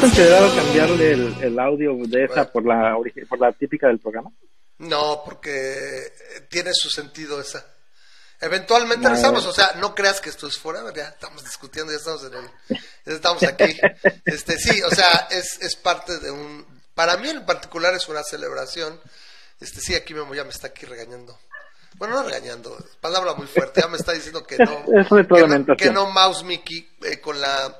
¿No, has considerado cambiarle el, audio de esa por la por la típica del programa? No, porque tiene su sentido esa. Eventualmente regresamos, o sea, no creas que esto es fuera, ya estamos discutiendo, ya estamos en el, ya estamos aquí. Este, sí, o sea, es, es parte de un, para mí en particular es una celebración. Este, sí, aquí Memo ya me está aquí regañando. Bueno, no regañando, palabra muy fuerte, ya me está diciendo que no, que, no Mouse Mickey eh, con la,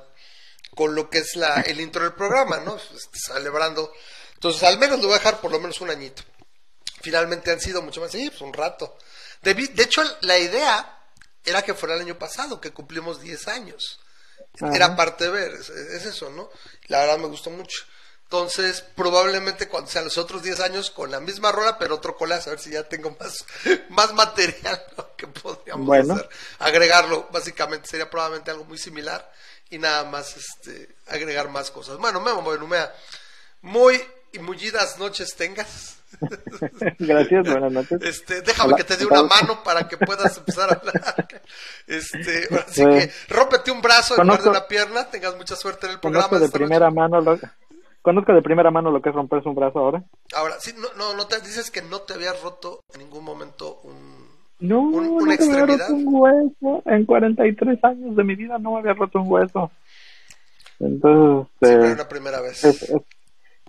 con lo que es la, el intro del programa, ¿no? Este, celebrando. Entonces, al menos lo voy a dejar por lo menos un añito. Finalmente han sido mucho más, sí, pues un rato. De, hecho, la idea era que fuera el año pasado, que cumplimos 10 años. Era parte de ver, es, eso, ¿no? La verdad me gustó mucho. Entonces, probablemente cuando sean los otros 10 años con la misma rola, pero otro colazo, a ver si ya tengo más, más material que podríamos hacer. Agregarlo, básicamente, sería probablemente algo muy similar y nada más este, agregar más cosas. Bueno, Memo Benumea, muy y mullidas noches tengas. Gracias, buenas noches. Este, déjame que te dé una mano para que puedas empezar a hablar. Este, así que rómpete un brazo en lugar de una pierna, tengas mucha suerte en el programa. Conozco de primera mano lo, conozco de primera mano lo que es romperse un brazo ahora. Ahora, sí, no, no, no te dices que no te habías roto en ningún momento un no, una no extremidad. Roto un hueso. En 43 años de mi vida no me había roto un hueso. Entonces, Siempre eh, una primera vez.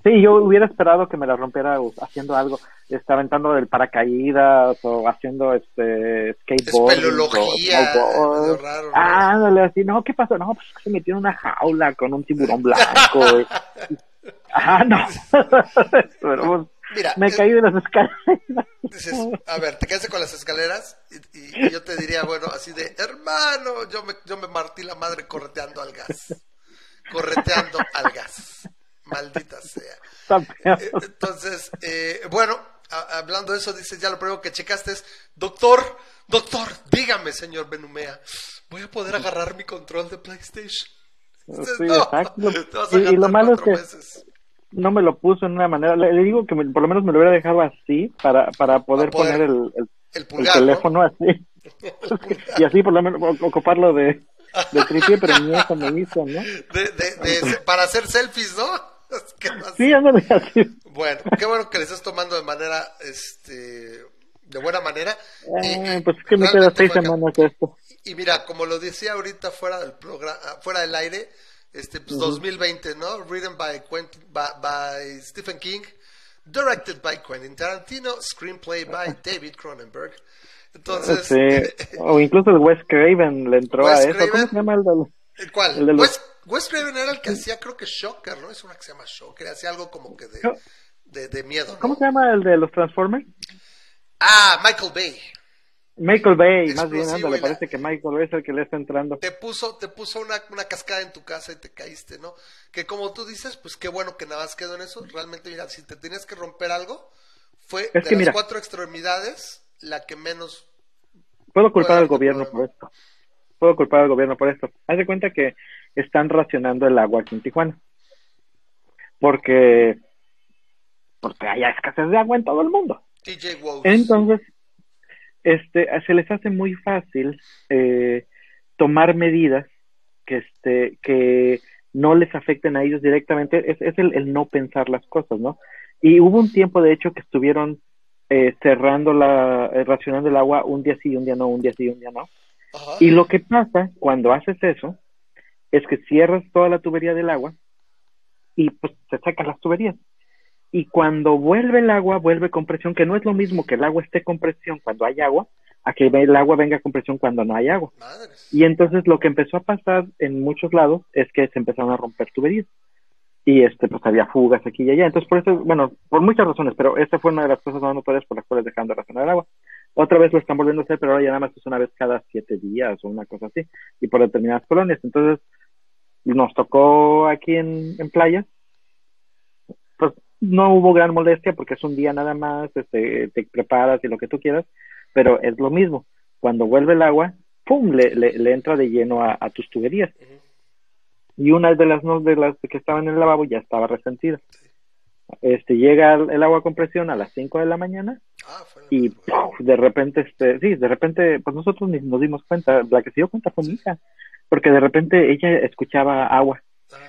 Sí, yo hubiera esperado que me la rompiera haciendo algo, está aventando el paracaídas o haciendo este skateboard. Espeleología. Ah, dale, así, no, ¿qué pasó? No, pues se metió en una jaula con un tiburón blanco. ah, no. Pero, Mira, me caí de las escaleras. Dices, a ver, te quedaste con las escaleras y, yo te diría, bueno, así de, hermano, yo me, yo me martí la madre correteando al gas. Correteando al gas maldita sea. Eh, entonces, eh, bueno, hablando de eso, dices, ya lo primero que checaste es, doctor, doctor, dígame, señor Benumea, ¿voy a poder agarrar mi control de PlayStation? sí, exacto. Y, lo malo es que no me lo puso en una manera, le, digo que por lo menos me lo hubiera dejado así para, para poder, poner el, el, teléfono así. y así por lo menos ocuparlo de, de tripié, pero ni eso me hizo, ¿no? De, para hacer selfies, ¿no? sí, así. Bueno, qué bueno que le estás tomando de manera, este, de buena manera. Eh, pues es que me queda seis semanas esto. Y mira, como lo decía ahorita fuera del programa, fuera del aire, este, pues 2020, ¿no? Written by, by, Stephen King, directed by Quentin Tarantino, screenplay by David Cronenberg. Entonces, sí. o incluso el Wes Craven le entró a eso. ¿Cómo se llama el ¿El cuál? El de los... Wes Craven era el que hacía, creo que Shocker, ¿no? Es una que se llama Shocker, hacía algo como que de, de, miedo. ¿no? ¿Cómo se llama el de los Transformers? Ah, Michael Bay. Michael Bay, más bien, anda, le parece que Michael Bay es el que le está entrando. Te puso, te puso una, una cascada en tu casa y te caíste, ¿no? Que como tú dices, pues qué bueno que nada más quedó en eso. Realmente, mira, si te tenías que romper algo, fue de las cuatro extremidades la que menos. Puedo culpar al gobierno por esto. Puedo culpar al gobierno por esto. Haz de cuenta que están racionando el agua aquí en Tijuana. Porque, porque hay escasez de agua en todo el mundo. Entonces, este, se les hace muy fácil eh, tomar medidas que, este, que no les afecten a ellos directamente. Es, es el, no pensar las cosas, ¿no? Y hubo un tiempo, de hecho, que estuvieron eh, cerrando la, eh, racionando el agua un día sí, un día no, un día sí, un día no. Y lo que pasa cuando haces eso es que cierras toda la tubería del agua y pues se sacan las tuberías. Y cuando vuelve el agua, vuelve con presión, que no es lo mismo que el agua esté con presión cuando hay agua, a que el agua venga con presión cuando no hay agua. Y entonces lo que empezó a pasar en muchos lados es que se empezaron a romper tuberías. Y este, pues había fugas aquí y allá. Entonces, por eso, bueno, por muchas razones, pero esta fue una de las cosas más notorias por las cuales dejaron de racionar el agua. Otra vez lo están volviendo a hacer, pero ahora ya nada más es una vez cada siete días o una cosa así, y por determinadas colonias. Entonces, nos tocó aquí en, en playa, no hubo gran molestia porque es un día nada más, este, te preparas y lo que tú quieras, pero es lo mismo. Cuando vuelve el agua, ¡pum! le, le, entra de lleno a, tus tuberías. Y una de las, de las que estaban en el lavabo ya estaba resentida. Este, llega el, agua con presión a las 5 de la mañana ah, y de repente, este, sí, de repente, pues nosotros ni nos dimos cuenta, la que se dio cuenta fue mi hija, porque de repente ella escuchaba agua.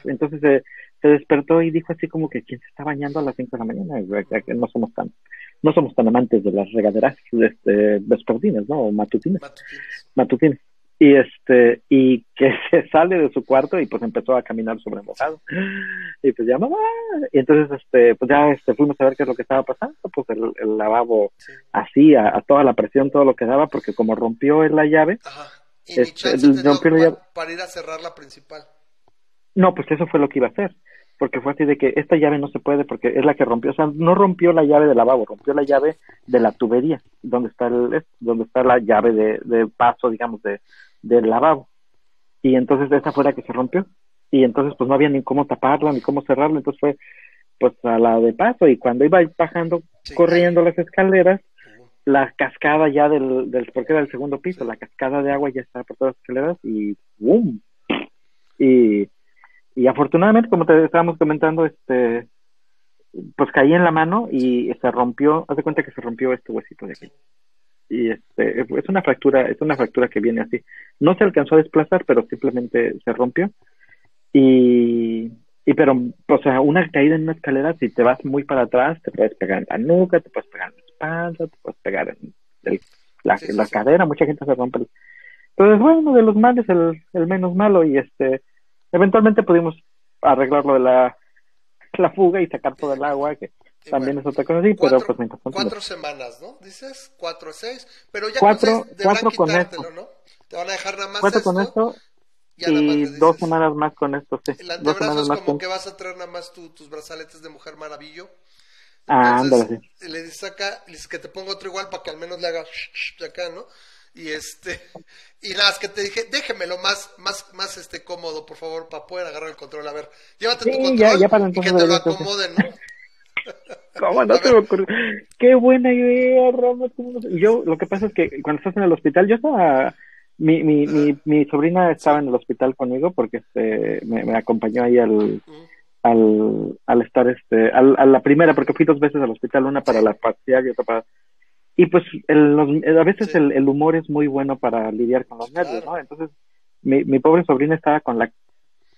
Entonces se despertó y dijo así como que quién se está bañando a las 5 de la mañana, no somos tan, no somos tan amantes de las regaderas este, vespertinas, ¿no? O matutinas. Matutinas. Y este, y que se sale de su cuarto y pues empezó a caminar sobre mojado. Y pues ya mamá, y entonces este, pues ya este, fuimos a ver qué es lo que estaba pasando, pues el, lavabo así, a, toda la presión, todo lo que daba, porque como rompió la llave, Ajá. ¿Y este, rompió la llave. para ir a cerrar la principal. No, pues eso fue lo que iba a hacer porque fue así de que esta llave no se puede porque es la que rompió, o sea, no rompió la llave del lavabo, rompió la llave de la tubería, donde está el, donde está la llave de, paso, digamos, de, del lavabo. Y entonces esa fue la que se rompió. Y entonces pues no había ni cómo taparla, ni cómo cerrarla, entonces fue pues a la de paso y cuando iba bajando, corriendo las escaleras, la cascada ya del, del, porque era el segundo piso, la cascada de agua ya estaba por todas las escaleras y ¡boom! Y y afortunadamente, como te estábamos comentando, este, pues caí en la mano y se rompió, haz de cuenta que se rompió este huesito de aquí. Y este, es una fractura, es una fractura que viene así. No se alcanzó a desplazar, pero simplemente se rompió. Y, y pero, o sea, una caída en una escalera, si te vas muy para atrás, te puedes pegar en la nuca, te puedes pegar en la espalda, te puedes pegar en la, la cadera, mucha gente se rompe. Entonces, bueno, de los males el, el menos malo y este, Eventualmente pudimos arreglar lo de la, la fuga y sacar todo el agua, que también es otra cosa así, pero pues mientras Cuatro semanas, ¿no? Dices, cuatro o seis, pero ya cuatro, con cuatro con esto. ¿no? Te van a dejar nada más Cuatro con esto y dos semanas más con esto, sí. El antebrazo es como que vas a traer nada más tus brazaletes de Mujer Maravillo. Ah, ándale, sí. Le dices acá, le dices que te ponga otro igual para que al menos le haga acá, ¿no? y este y nada, es que te dije, déjemelo más, más, más este cómodo, por favor, para poder agarrar el control. A ver, llévate tu control ya, ya para y que te lo acomoden, ¿no? ¿Cómo no te me ocurrió? Qué buena idea, Ramos. Yo, lo que pasa es que cuando estás en el hospital, yo estaba, mi, mi, mi, mi sobrina estaba en el hospital conmigo porque este, me, me acompañó ahí al, al, al estar, este, al, a la primera, porque fui dos veces al hospital, una para la parcial y otra para y pues el, a veces el, el, humor es muy bueno para lidiar con los nervios, ¿no? Entonces, mi, mi pobre sobrina estaba con la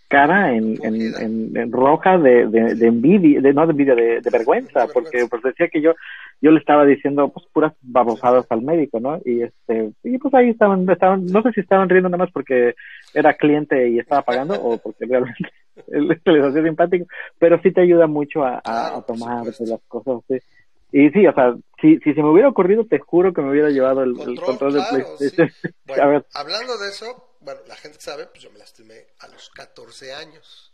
cara en, en, en, roja de, de, envidia, de, no de envidia, de, vergüenza, porque pues decía que yo yo le estaba diciendo pues puras babosadas al médico, ¿no? Y este y pues ahí estaban, estaban no sé si estaban riendo nada más porque era cliente y estaba pagando o porque realmente les hacía simpático, pero sí te ayuda mucho a, a, tomar las cosas así. Y sí, o sea, si, si se me hubiera ocurrido, te juro que me hubiera llevado el control, de PlayStation. hablando de eso, bueno, la gente sabe, pues yo me lastimé a los 14 años.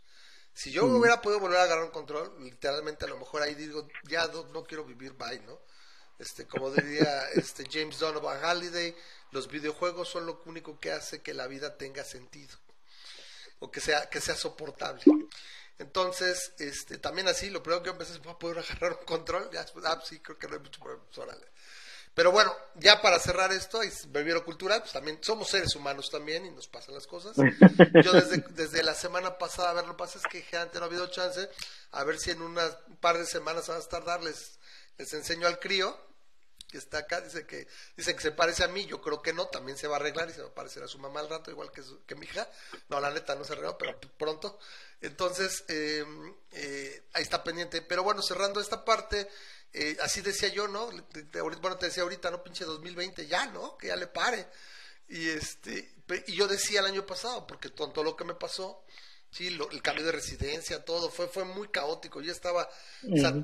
Si yo me hubiera podido volver a agarrar un control, literalmente a lo mejor ahí digo, ya no, quiero vivir bye, ¿no? Este, como diría este James Donovan Halliday, los videojuegos son lo único que hace que la vida tenga sentido o que sea que sea soportable. Entonces, este, también así, lo primero que empecé es, a poder agarrar un control? Ya después, ah, sí, creo que no hay mucho problema, pues, Pero bueno, ya para cerrar esto, y Bebiero Cultural, pues también somos seres humanos también y nos pasan las cosas. Yo desde, desde la semana pasada, a ver, lo que pasa es que antes no ha habido chance, a ver si en un par de semanas a tardar les, les enseño al crío, que está acá, dice que, dice que se parece a mí, yo creo que no, también se va a arreglar y se va a parecer a su mamá al rato, igual que, que mi hija. No, la neta no se arregló, pero pronto. Entonces, eh, eh, ahí está pendiente. Pero bueno, cerrando esta parte, eh, así decía yo, ¿no? Bueno, te decía ahorita, ¿no? Pinche 2020, ya, ¿no? Que ya le pare. Y, este, y yo decía el año pasado, porque con todo lo que me pasó, sí, el cambio de residencia, todo, fue, fue muy caótico. Yo estaba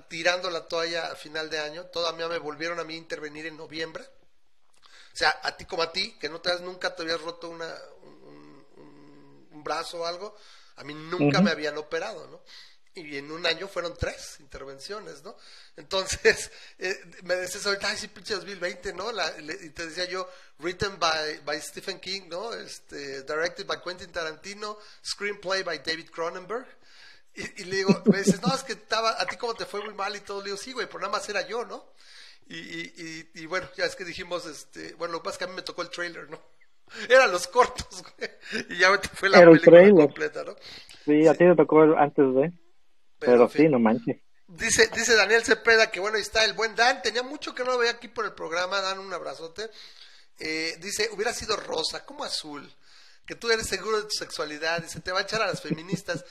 tirando la toalla a final de año, todavía me volvieron a mí a intervenir en noviembre. O sea, a ti como a ti, que no te has, nunca te habías roto una, un, un brazo o algo, a mí nunca me habían operado, ¿no? Y en un año fueron tres intervenciones, ¿no? Entonces, eh, me decías ahorita, ay, sí, pinche 2020, ¿no? y te decía yo, written by, by Stephen King, ¿no? Este, directed by Quentin Tarantino, screenplay by David Cronenberg. Y, le digo, me dices, no, es que estaba, a ti como te fue muy mal y todo. Le digo, sí, güey, pero nada más era yo, ¿no? Y, y, y, bueno, ya es que dijimos, este, bueno, lo que pasa es que a mí me tocó el trailer, ¿no? Eran los cortos, güey. Y ya fue la película completa, ¿no? Sí, a ti te tocó antes de. Pero, sí, no manches. Dice, dice Daniel Cepeda que bueno, ahí está el buen Dan. Tenía mucho que no lo veía aquí por el programa. Dan un abrazote. Eh, dice, hubiera sido rosa, como azul. que tú eres seguro de tu sexualidad y se te va a echar a las feministas.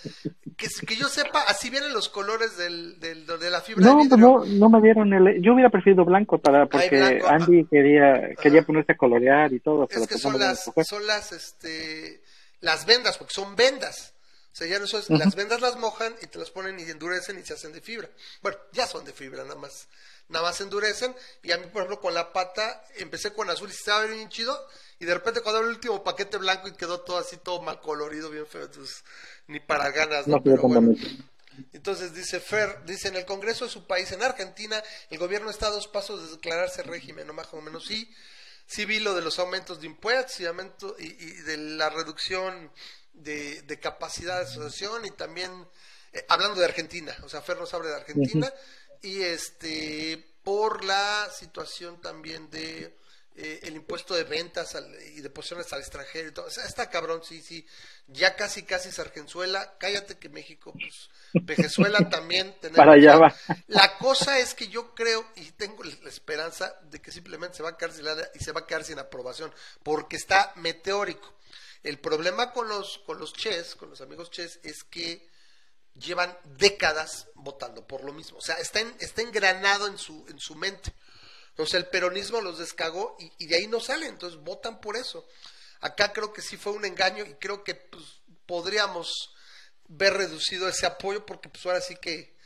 Que, que yo sepa, así vienen los colores del, del de la fibra no, pues no, no me dieron el... Yo hubiera preferido blanco para porque Andy quería quería ponerse a colorear y todo. Es que son las, son las, este, las vendas, porque son vendas. O sea, ya no son, las vendas las mojan y te las ponen y endurecen y se hacen de fibra. Bueno, ya son de fibra, nada más. Nada más endurecen. Y a mí, por ejemplo, con la pata, empecé con azul y estaba bien chido y de repente cuando el último paquete blanco y quedó todo así, todo mal colorido, bien feo, entonces ni para ganas, ¿no? Pero bueno. Entonces dice Fer, dice en el Congreso de su país, en Argentina, el gobierno está a dos pasos de declararse régimen, no más o menos sí. Sí vi lo de los aumentos de impuestos y, aumento, y, de la reducción de, capacidad de asociación y también, eh, hablando de Argentina, o sea, Fer nos habla de Argentina, y este, por la situación también de eh, el impuesto de ventas y de posiciones al extranjero y todo. está cabrón, sí, sí. Ya casi, casi Sargenzuela. Cállate que México, pues, Venezuela también. Para allá va. La cosa es que yo creo y tengo la esperanza de que simplemente se va a quedar sin y se va a quedar sin aprobación, porque está meteórico. El problema con los, con los Ches, con los amigos Ches, es que llevan décadas votando por lo mismo. O sea, está, está engranado en su, en su mente. Entonces el peronismo los descagó y, de ahí no salen, entonces votan por eso. Acá creo que sí fue un engaño y creo que pues, podríamos ver reducido ese apoyo porque pues ahora sí que,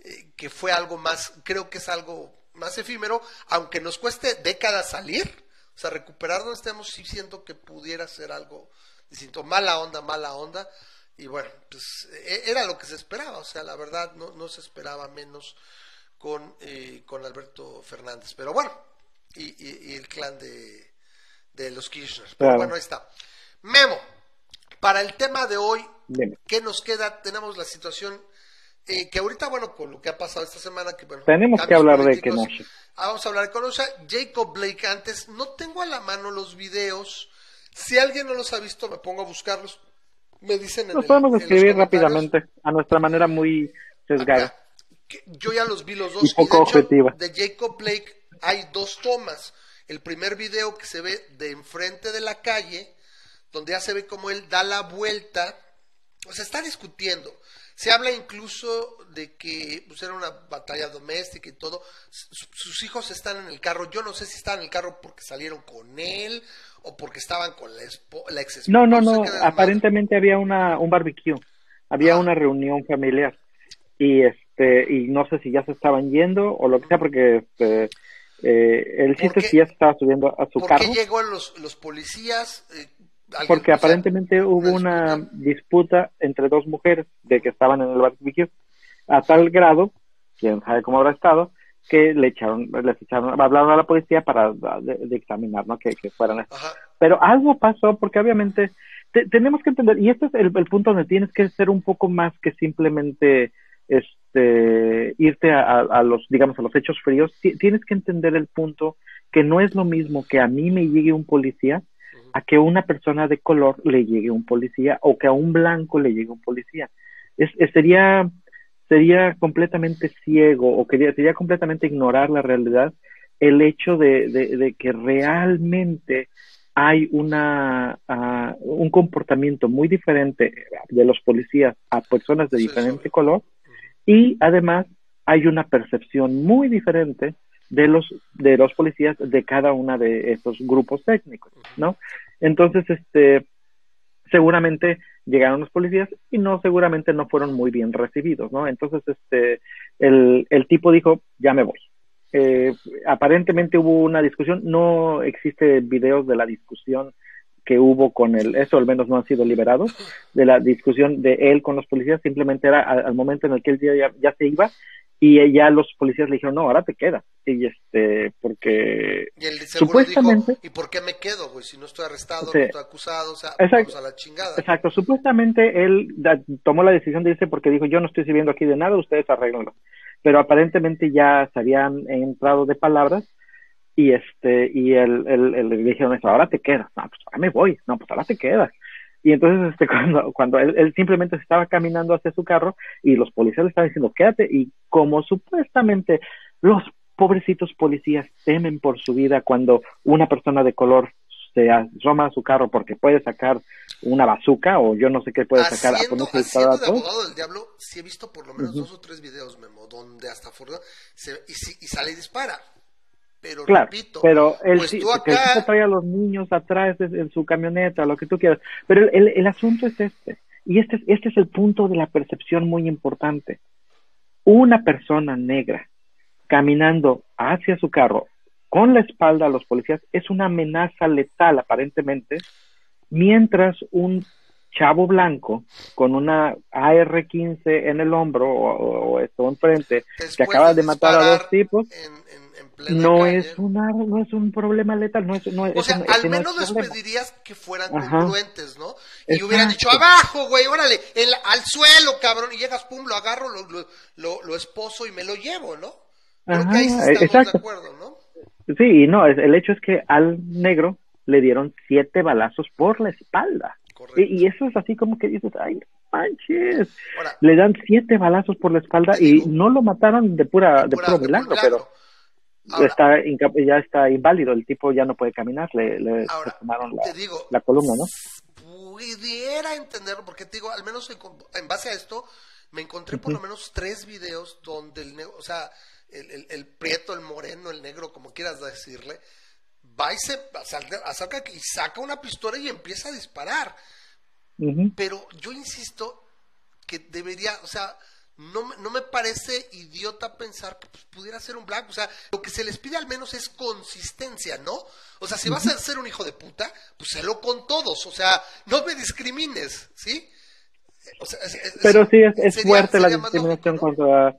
eh, que fue algo más, creo que es algo más efímero, aunque nos cueste décadas salir, o sea, recuperar donde estemos, sí siento que pudiera ser algo distinto, mala onda, mala onda, y bueno, pues e, era lo que se esperaba, o sea, la verdad no, no se esperaba menos con, eh, con Alberto Fernández. Pero bueno, y, el clan de, de los Kirchner. Pero bueno, ahí está. Memo, para el tema de hoy, ¿qué nos queda? Tenemos la situación eh, que ahorita, bueno, con lo que ha pasado esta semana, que bueno, tenemos que hablar de Kenosha. Ah, vamos a hablar de Kenosha. Jacob Blake, antes, no tengo a la mano los videos. Si alguien no los ha visto, me pongo a buscarlos. Me dicen en Los podemos escribir rápidamente, a nuestra manera muy sesgada yo ya los vi los dos. Y, de, Jacob Blake hay dos tomas. El primer video que se ve de enfrente de la calle, donde ya se ve como él da la vuelta. O sea, está discutiendo. Se habla incluso de que pues, era una batalla doméstica y todo. sus hijos están en el carro. Yo no sé si están en el carro porque salieron con él o porque estaban con la, la ex esposa. No, no, no. Aparentemente había una, un barbecue. Había ah. una reunión familiar. Y es este, y no sé si ya se estaban yendo o lo que sea, porque este, eh, el chiste es que ya se estaba subiendo a su carro. ¿Por qué llegó los, los policías? Eh, porque aparentemente hubo una disputa entre dos mujeres de que estaban en el barbecue a tal grado, quién sabe cómo habrá estado, que le echaron, les echaron, hablaron a la policía para dictaminar, ¿no? Que, que fueran. Pero algo pasó porque obviamente tenemos que entender, y este es el, el, punto donde tienes que ser un poco más que simplemente este, irte a, los, digamos, a los hechos fríos, tienes que entender el punto que no es lo mismo que a mí me llegue un policía a que a una persona de color le llegue un policía o que a un blanco le llegue un policía. Es, sería, sería completamente ciego o quería, sería completamente ignorar la realidad el hecho de, de, que realmente hay una, uh, un comportamiento muy diferente de los policías a personas de diferente color y además hay una percepción muy diferente de los de los policías de cada una de estos grupos técnicos, ¿no? Entonces, este seguramente llegaron los policías y no seguramente no fueron muy bien recibidos, ¿no? Entonces, este el, el tipo dijo, "Ya me voy." Eh, aparentemente hubo una discusión, no existe videos de la discusión que hubo con él, eso al menos no han sido liberados, de la discusión de él con los policías, simplemente era al, momento en el que él ya, ya, se iba y ya los policías le dijeron, no, ahora te quedas. Y este, porque y supuestamente... ¿y por qué me quedo, güey? Si no estoy arrestado, no estoy acusado, o sea, vamos a la chingada. Exacto, supuestamente él tomó la decisión de irse porque dijo, yo no estoy sirviendo aquí de nada, ustedes arreglenlo. Pero aparentemente ya se habían entrado de palabras y este y él, le dijeron ahora te quedas no pues ahora me voy no pues ahora te quedas y entonces este cuando cuando él, simplemente estaba caminando hacia su carro y los policías le estaban diciendo quédate y como supuestamente los pobrecitos policías temen por su vida cuando una persona de color se asoma a su carro porque puede sacar una bazuca o yo no sé qué puede sacar a haciendo de abogado del diablo, sí he visto por lo menos dos o tres videos, Memo, donde hasta Ford se, y, y, sale y dispara. Pero claro, repito, pero él pues sí, acá... trae a los niños atrás en su camioneta, lo que tú quieras. Pero el, el, asunto es este, y este, este es el punto de la percepción muy importante. Una persona negra caminando hacia su carro con la espalda a los policías es una amenaza letal aparentemente, mientras un chavo blanco con una AR-15 en el hombro o, esto enfrente que acaba de, matar a dos tipos no es una no es un problema letal no es no o sea al menos les pedirías que fueran congruentes no y hubieran dicho abajo güey órale el, al suelo cabrón y llegas pum lo agarro lo, lo, lo, esposo y me lo llevo no Creo que ahí sí estamos de acuerdo no Sí, no, el hecho es que al negro le dieron siete balazos por la espalda. Y, y, eso es así como que dices, ay, manches. le dan siete balazos por la espalda y no lo mataron de pura, de, puro milagro, pero está ya está inválido, el tipo ya no puede caminar, le, le tomaron la, la, columna, ¿no? Pudiera entenderlo, porque te digo, al menos en, base a esto, me encontré por lo menos tres videos donde el negro, o sea, el, el, prieto, el moreno, el negro, como quieras decirle, va y se acerca y saca una pistola y empieza a disparar. Pero yo insisto que debería, o sea, no, no me parece idiota pensar que pues, pudiera ser un black. O sea, lo que se les pide al menos es consistencia, ¿no? O sea, si vas a ser un hijo de puta, pues sélo con todos. O sea, no me discrimines, ¿sí? Pero sí, es, fuerte la discriminación contra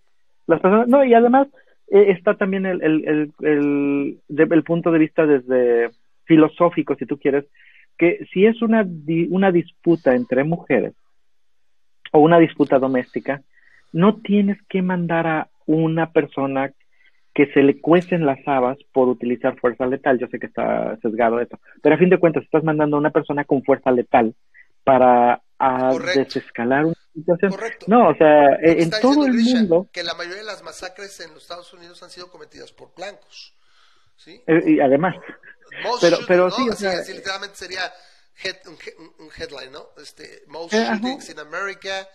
las personas. No, y además está también el, el, el, el, punto de vista desde filosófico, si tú quieres, que si es una, una disputa entre mujeres o una disputa doméstica, no tienes que mandar a una persona que se le cuecen las habas por utilizar fuerza letal. Yo sé que está sesgado eso, pero a fin de cuentas estás mandando a una persona con fuerza letal para desescalar una situación. No, o sea, en todo el mundo... Que la mayoría de las masacres en los Estados Unidos han sido cometidas por blancos. ¿sí? Eh, y además... pero, pero sí, o sea, literalmente sería un, headline, ¿no? Este, most eh, shootings in America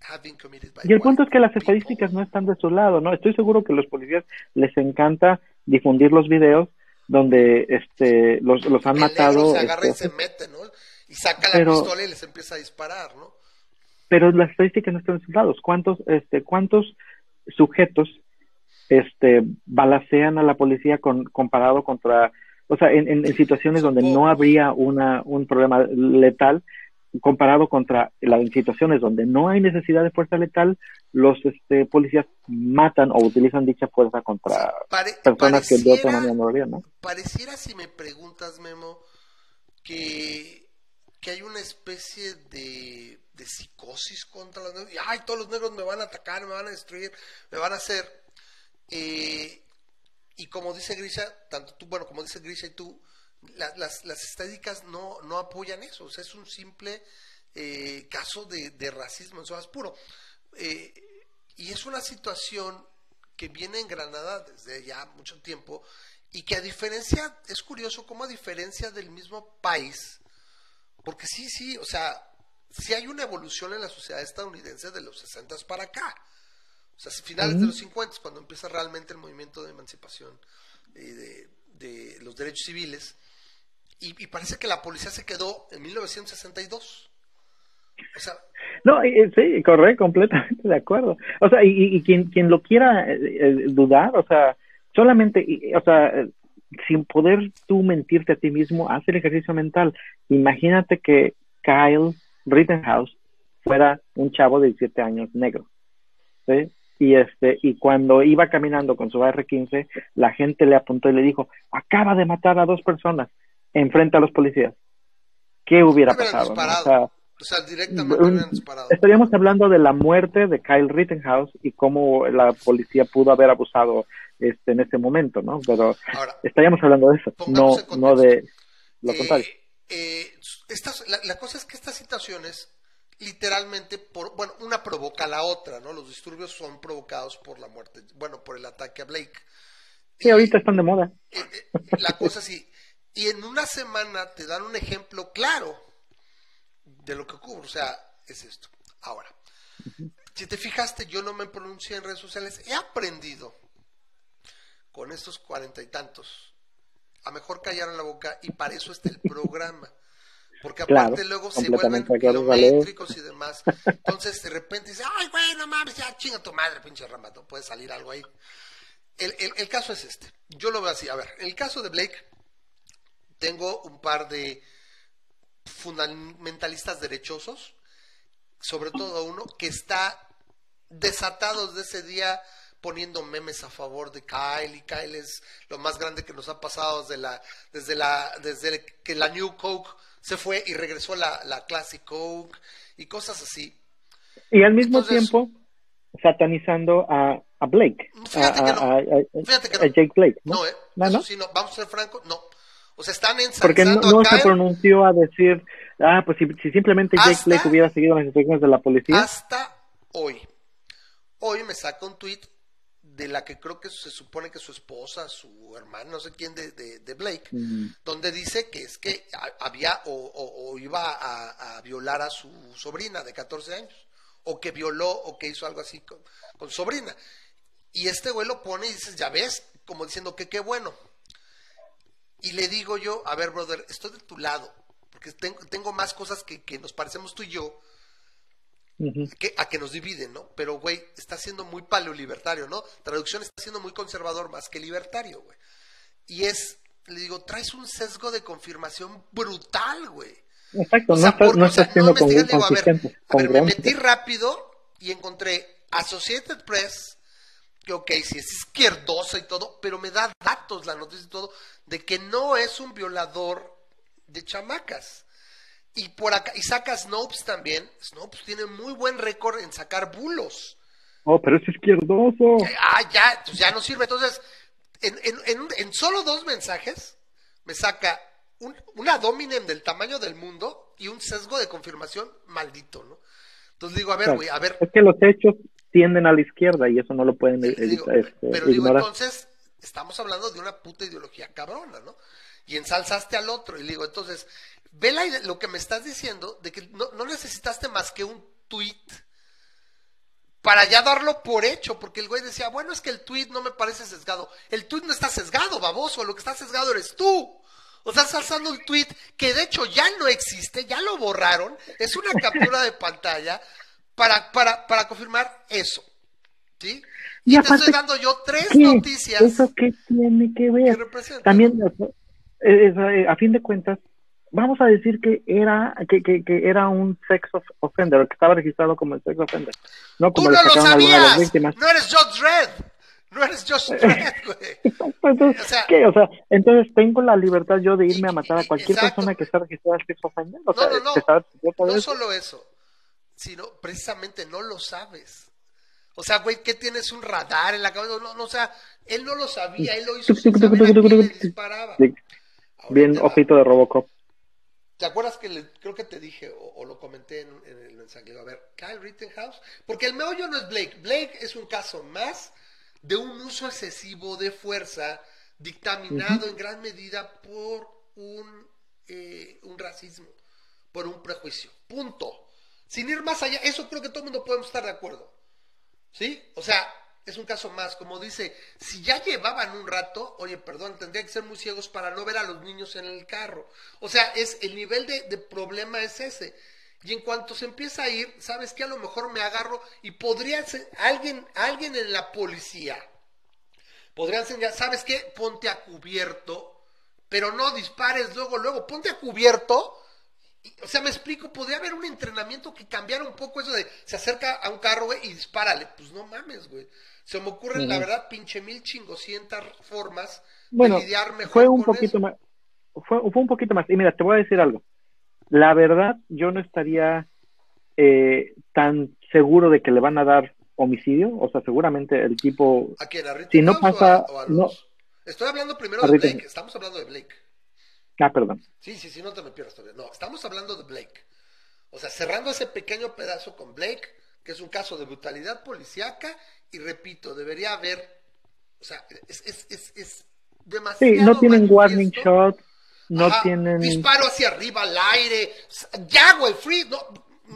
have been committed by Y el punto es que las estadísticas no están de su lado, ¿no? Estoy seguro que a los policías les encanta difundir los videos donde este los, los han matado. Se agarra y este, se mete, ¿no? Y saca la pistola y les empieza a disparar, ¿no? Pero las estadísticas no están lados. ¿Cuántos, este, cuántos sujetos este, balacean a la policía con, comparado contra, o sea, en, en, situaciones donde no habría una, un problema letal, comparado contra las situaciones donde no hay necesidad de fuerza letal, los este, policías matan o utilizan dicha fuerza contra personas que de otra manera no lo harían, ¿no? Pareciera, si me preguntas, Memo, que hay una especie de, psicosis contra los negros. Y, ay, todos los negros me van a atacar, me van a destruir, me van a hacer. Eh, y como dice Grisha, tanto tú, bueno, como dice Grisha y tú, las, las estadísticas no, no apoyan eso. O sea, es un simple eh, caso de, racismo en su puro. Eh, y es una situación que viene en Granada desde ya mucho tiempo y que a diferencia, es curioso cómo a diferencia del mismo país, porque sí, sí, o sea, sí hay una evolución en la sociedad estadounidense de los 60 para acá. O sea, finales de los 50, cuando empieza realmente el movimiento de emancipación de, de los derechos civiles. Y, parece que la policía se quedó en 1962. O sea, no, sí, correcto, completamente de acuerdo. O sea, y, y quien, quien lo quiera eh, eh, dudar, o sea, solamente, o sea, sin poder tú mentirte a ti mismo, haz el ejercicio mental. Imagínate que Kyle Rittenhouse fuera un chavo de 17 años negro. ¿sí? Y este, y cuando iba caminando con su AR-15, la gente le apuntó y le dijo, acaba de matar a dos personas enfrente a los policías. ¿Qué hubiera pasado? O sea, directamente Estaríamos hablando de la muerte de Kyle Rittenhouse y cómo la policía pudo haber abusado este, en ese momento, ¿no? Pero estaríamos hablando de eso, no, no de lo eh, contrario. Eh, la, cosa es que estas situaciones, literalmente, por, bueno, una provoca a la otra, ¿no? Los disturbios son provocados por la muerte, bueno, por el ataque a Blake. Sí, ahorita están de moda. Eh, la cosa sí. Y en una semana te dan un ejemplo claro de lo que ocurre. O sea, es esto. Ahora, si te fijaste, yo no me pronuncié en redes sociales. He aprendido con estos cuarenta y tantos a mejor callar la boca y para eso está el programa. Porque aparte luego se vuelven kilométricos y demás. Entonces de repente dice, ay, güey, no mames, ya chinga tu madre, pinche ramato, puede salir algo ahí. El, el, caso es este. Yo lo veo así. A ver, en el caso de Blake, tengo un par de fundamentalistas derechosos, sobre todo uno que está desatado desde ese día poniendo memes a favor de Kyle y Kyle es lo más grande que nos ha pasado desde la desde la desde que la New Coke se fue y regresó la, la Classic Coke y cosas así. Y al mismo tiempo satanizando a, a Blake. Fíjate, que no. fíjate que no. Jake Blake. No, ¿eh? ¿No, no? Sí, no. Vamos a ser francos, no. O sea, están Porque no, no se pronunció a decir, ah, pues si, si simplemente Jake Blake hubiera seguido las instrucciones de la policía. Hasta hoy. Hoy me saca un tweet de la que creo que se supone que su esposa, su hermana, no sé quién de, de, Blake, donde dice que es que había o, iba a, violar a su sobrina de 14 años, o que violó o que hizo algo así con, con sobrina. Y este güey lo pone y dices, ya ves, como diciendo que qué bueno. Y le digo yo, a ver, brother, estoy de tu lado, porque tengo, tengo más cosas que, que nos parecemos tú y yo, que, a que nos dividen, ¿no? Pero, güey, está siendo muy paleolibertario, ¿no? Traducción está siendo muy conservador más que libertario, güey. Y es, le digo, traes un sesgo de confirmación brutal, güey. Exacto, no, está, no siendo con, digo, a ver, a ver, me metí rápido y encontré Associated Press, que ok, sí es izquierdosa y todo, pero me da datos la noticia y todo, de que no es un violador de chamacas. Y por acá, y saca Snopes también. Snopes tiene muy buen récord en sacar bulos. Oh, pero es izquierdoso. Ah, ya, pues ya no sirve. Entonces, en, en, en, solo dos mensajes me saca un, una dominem del tamaño del mundo y un sesgo de confirmación maldito, ¿no? Entonces digo, a ver, güey, a ver. Es que los hechos tienden a la izquierda y eso no lo pueden digo, este, Pero digo, entonces, estamos hablando de una puta ideología cabrona, ¿no? Y ensalzaste al otro. Y digo, entonces, Ve lo que me estás diciendo de que no, necesitaste más que un tweet para ya darlo por hecho, porque el güey decía, bueno, es que el tweet no me parece sesgado. El tweet no está sesgado, baboso, lo que está sesgado eres tú. O estás alzando un tweet que de hecho ya no existe, ya lo borraron, es una captura de pantalla para, para, para confirmar eso. ¿Sí? Y, te estoy dando yo tres noticias. ¿Eso qué tiene que ver? También, eh, eh, a fin de cuentas, vamos a decir que era que, que, que era un sex offender, que estaba registrado como el sex offender. No como Tú no lo sabías. No eres Josh Dredd. No eres Josh Dredd, güey. entonces, o sea, ¿qué? O sea, entonces tengo la libertad yo de irme a matar a cualquier persona que está registrada sex offender. O no, no, no. no solo eso, sino precisamente no lo sabes. O sea, güey, ¿qué tienes un radar en la cabeza? No, no, o sea, él no lo sabía, él lo hizo sin saber a quién le disparaba. Bien, ojito de Robocop. ¿Te acuerdas que creo que te dije o, lo comenté en, el mensaje? A ver, Kyle Rittenhouse, porque el meollo no es Blake. Blake es un caso más de un uso excesivo de fuerza dictaminado en gran medida por un, eh, un racismo, por un prejuicio. Punto. Sin ir más allá, eso creo que todo el mundo podemos estar de acuerdo. ¿Sí? O sea, es un caso más, como dice, si ya llevaban un rato, oye, perdón, tendrían que ser muy ciegos para no ver a los niños en el carro. O sea, es el nivel de, problema es ese. Y en cuanto se empieza a ir, sabes que a lo mejor me agarro y podría ser alguien, alguien en la policía podría enseñar, ¿sabes qué? Ponte a cubierto, pero no dispares luego, luego, ponte a cubierto. O sea, me explico, podría haber un entrenamiento que cambiara un poco eso de se acerca a un carro, güey, y dispárale. Pues no mames, güey. Se me ocurren, la verdad, pinche mil chingoscientas formas de lidiar mejor fue un poquito más fue, fue, un poquito más. Y mira, te voy a decir algo. La verdad, yo no estaría eh, tan seguro de que le van a dar homicidio. O sea, seguramente el tipo. ¿A quién? ¿A si no pasa. no, Estoy hablando primero de Blake. Estamos hablando de Blake. Ah, perdón. Sí, sí, sí, no te me pierdas todavía. No, estamos hablando de Blake. O sea, cerrando ese pequeño pedazo con Blake, que es un caso de brutalidad policíaca y repito, debería haber, o sea, es, es, es, es demasiado. Sí, no tienen warning shot. no tienen... Disparo hacia arriba al aire, ya, güey, free, no,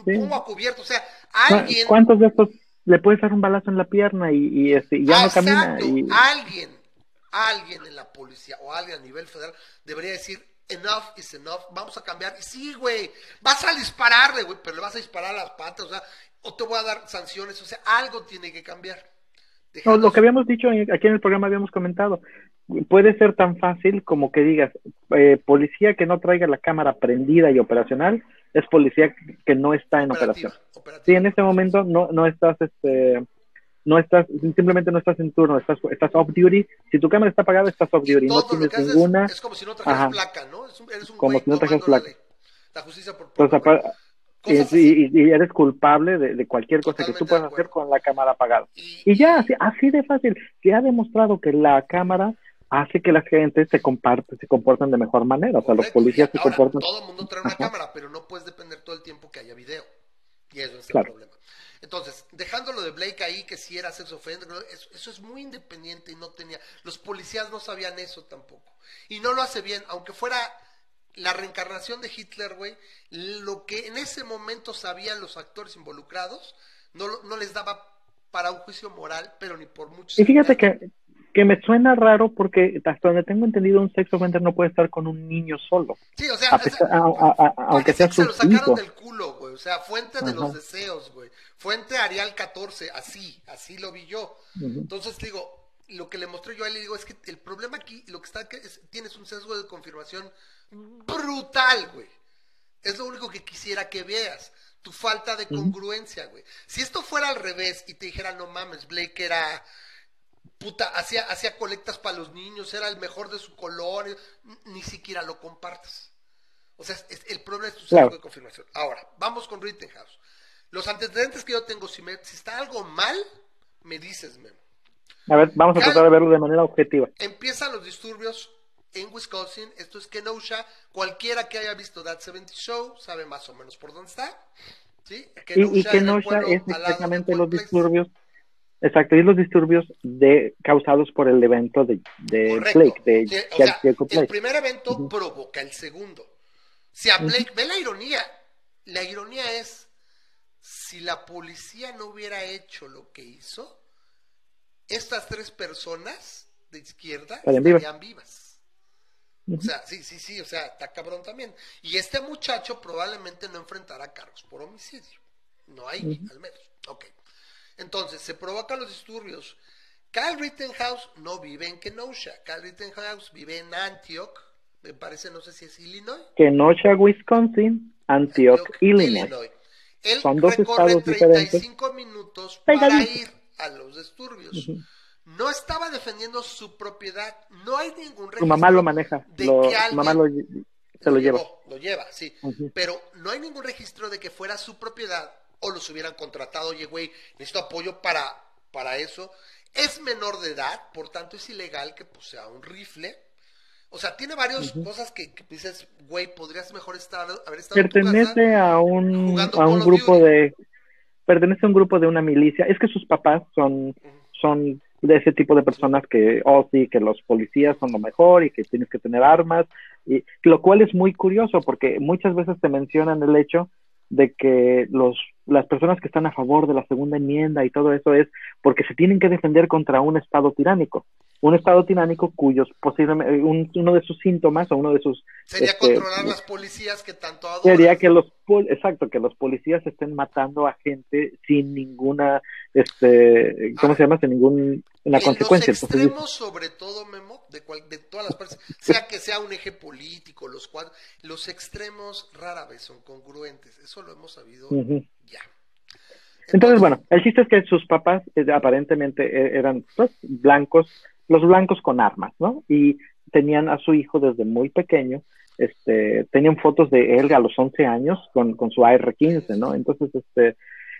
pongo a cubierto, o sea, alguien... ¿Cuántos de estos le puedes dar un balazo en la pierna y, y, este, ya no camina? Y... Alguien, alguien en la policía o alguien a nivel federal debería decir, enough is enough, vamos a cambiar. Y sí, güey, vas a dispararle, güey, pero le vas a disparar a las patas, o sea, o te voy a dar sanciones, o sea, algo tiene que cambiar. No, lo que habíamos dicho aquí en el programa habíamos comentado, puede ser tan fácil como que digas, eh, policía que no traiga la cámara prendida y operacional, es policía que no está en operación. Si en este momento no, no estás, este, no estás, simplemente no estás en turno, estás, estás off duty. Si tu cámara está apagada, estás off duty. No tienes ninguna. Es, como si no trajeras placa, ¿no? Es un, eres un como si no trajeras placa. La, justicia por. y, eres culpable de, cualquier cosa que tú puedas hacer con la cámara apagada. Y, ya, así, así de fácil. Se ha demostrado que la cámara hace que la gente se comparte, se comporten de mejor manera. O sea, los policías se comportan. Todo el mundo trae una cámara, pero no puedes depender todo el tiempo que haya video. Y eso es el problema. Entonces, dejándolo de Blake ahí, que si era sexo ofender, eso, es muy independiente y no tenía. Los policías no sabían eso tampoco. Y no lo hace bien, aunque fuera la reencarnación de Hitler, güey, lo que en ese momento sabían los actores involucrados, no, no les daba para un juicio moral, pero ni por mucho. Y fíjate que, que me suena raro porque hasta donde tengo entendido un sexo offender no puede estar con un niño solo. Sí, o sea, aunque sea se lo sacaron del culo, güey, o sea, fuente de los deseos, güey. Fuente Arial 14, así, así lo vi yo. Entonces digo, lo que le mostré yo a él, le digo, es que el problema aquí, lo que está que es, tienes un sesgo de confirmación brutal, güey. Es lo único que quisiera que veas. Tu falta de congruencia, güey. Si esto fuera al revés y te dijera, no mames, Blake era puta, hacía, hacía colectas para los niños, era el mejor de su color, ni siquiera lo compartes. O sea, el problema es tu sesgo de confirmación. Ahora, vamos con Rittenhouse. Los antecedentes que yo tengo, si, me, si está algo mal, me dices, Memo. A ver, vamos a tratar de verlo de manera objetiva. Empiezan los disturbios en Wisconsin. Esto es Kenosha. Cualquiera que haya visto That 70 Show sabe más o menos por dónde está. ¿Sí? Kenosha y, Kenosha es exactamente los disturbios. Exacto, y los disturbios de, causados por el evento de, de Blake. De El primer evento provoca el segundo. Si a Blake, ve la ironía. La ironía es si la policía no hubiera hecho lo que hizo, estas tres personas de izquierda estarían vivas. O sea, sí, sí, sí, o sea, está cabrón también. Y este muchacho probablemente no enfrentará cargos por homicidio. No hay, al menos. Ok. Entonces, se provocan los disturbios. Kyle Rittenhouse no vive en Kenosha. Kyle Rittenhouse vive en Antioch. Me parece, no sé si es Illinois. Kenosha, Wisconsin. Antioch, Illinois. Él Son dos recorre 35 minutos para ir a los disturbios. No estaba defendiendo su propiedad. No hay ningún registro. Su mamá lo maneja. De que alguien mamá lo, se lo, lleva. Lo lleva, sí. Pero no hay ningún registro de que fuera su propiedad o los hubieran contratado. Oye, güey, necesito apoyo para, para eso. Es menor de edad, por tanto es ilegal que posea un rifle. O sea, tiene varias cosas que, dices, güey, podrías mejor estar, haber estado Pertenece a un, a un grupo de... Pertenece a un grupo de una milicia. Es que sus papás son, son de ese tipo de personas que, oh sí, que los policías son lo mejor y que tienes que tener armas. Y, lo cual es muy curioso porque muchas veces te mencionan el hecho de que los las personas que están a favor de la segunda enmienda y todo eso es porque se tienen que defender contra un Estado tiránico. Un Estado tiránico cuyos posiblemente, uno de sus síntomas o uno de sus... Sería este, controlar las policías que tanto adoran. Sería que los, exacto, que los policías estén matando a gente sin ninguna, este, ¿cómo ah. se llama? Sin ninguna consecuencia. Los extremos, sobre todo, Memo, de, de todas las partes, sea que sea un eje político, los cuadros, los extremos rara vez son congruentes. Eso lo hemos sabido entonces, bueno, el chiste es que sus papás eh, aparentemente eh, eran pues, blancos, los blancos con armas, ¿no? Y tenían a su hijo desde muy pequeño, este, tenían fotos de él a los 11 años con, con su AR-15, ¿no? Entonces, este,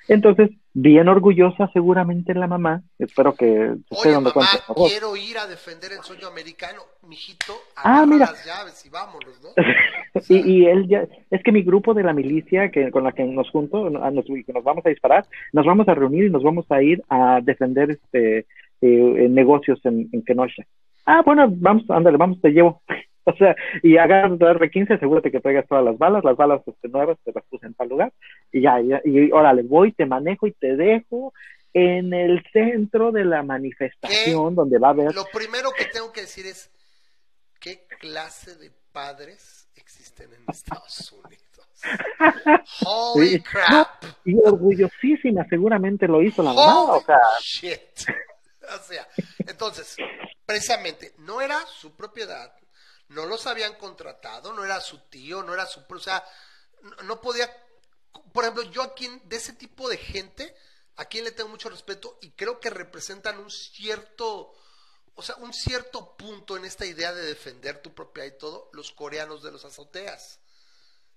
entonces, bien orgullosa seguramente la mamá, espero que dando cuenta. quiero ir a defender el sueño americano, mijito, ah, mira. las llaves y vámonos, ¿no? y, él ya, es que mi grupo de la milicia que con la que nos junto, nos, que nos vamos a disparar, nos vamos a reunir y nos vamos a ir a defender este eh, negocios en, en Kenosha. Ah, bueno, vamos, ándale, vamos, te llevo. O sea, y agarras tu R15, asegúrate que traigas todas las balas, las balas este, nuevas te las puse en tal lugar, y ya, ya, y órale, voy, te manejo y te dejo en el centro de la manifestación donde va a haber... Lo primero que tengo que decir es, ¿qué clase de padres existen en Estados Unidos? Holy crap. y orgullosísima seguramente lo hizo la mamá, o sea... Shit. O sea, entonces, precisamente, no era su propiedad, no los habían contratado, no era su tío, no era su... O sea, no, podía... Por ejemplo, yo aquí, de ese tipo de gente, a quien le tengo mucho respeto y creo que representan un cierto... O sea, un cierto punto en esta idea de defender tu propiedad y todo, los coreanos de los azoteas.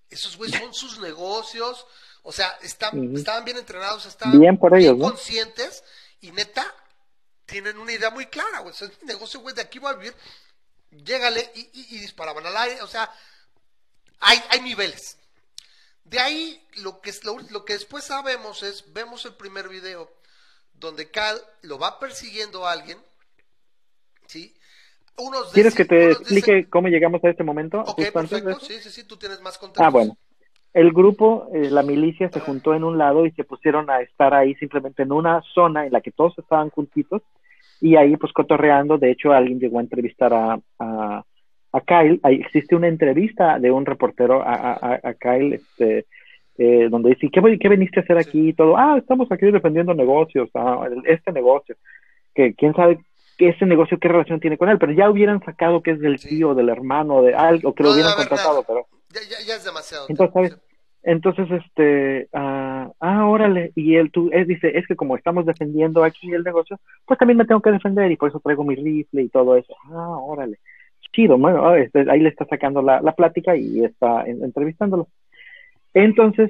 Esos güeyes son sus negocios, o sea, están, estaban bien entrenados, estaban bien, por ellos, conscientes y neta, tienen una idea muy clara, güey. es un negocio, güey, de aquí va a vivir, llégale y, y, disparaban al aire, o sea, hay, hay niveles. De ahí, lo que, lo, lo que después sabemos es, vemos el primer video donde Cal lo va persiguiendo a alguien, ¿sí? Unos ¿Quieres que te explique cómo llegamos a este momento? Ok, perfecto, sí, sí, sí, tú tienes más contexto. Ah, bueno. El grupo, eh, la milicia, se juntó en un lado y se pusieron a estar ahí simplemente en una zona en la que todos estaban juntitos y ahí pues cotorreando, de hecho alguien llegó a entrevistar a, a, Kyle, ahí existe una entrevista de un reportero a, a, Kyle, este, eh, donde dice, ¿qué, ¿qué veniste a hacer aquí? Y todo, ah, estamos aquí defendiendo negocios, ah, este negocio, que quién sabe que ese negocio qué relación tiene con él, pero ya hubieran sacado que es del tío, del hermano, de algo, que lo hubieran contratado, pero... Ya, ya, es demasiado. Entonces, entonces, este, ah, ah, órale, y él tú, él dice, es que como estamos defendiendo aquí el negocio, pues también me tengo que defender y por eso traigo mi rifle y todo eso. Ah, órale, chido, bueno, ah, este, ahí le está sacando la, la plática y está entrevistándolo. Entonces,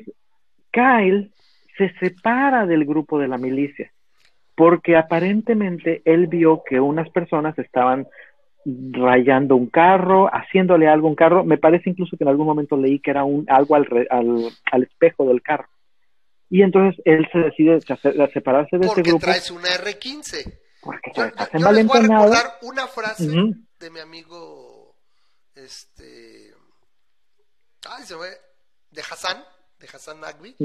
Kyle se separa del grupo de la milicia, porque aparentemente él vio que unas personas estaban rayando un carro, haciéndole algo a un carro. Me parece incluso que en algún momento leí que era un, algo al, al, espejo del carro. Y entonces él se decide separarse de ese grupo. Porque traes una R15. Porque yo, yo, les voy a recordar una frase de mi amigo, este, ay, se fue, de Hassan, de Hassan Nagby,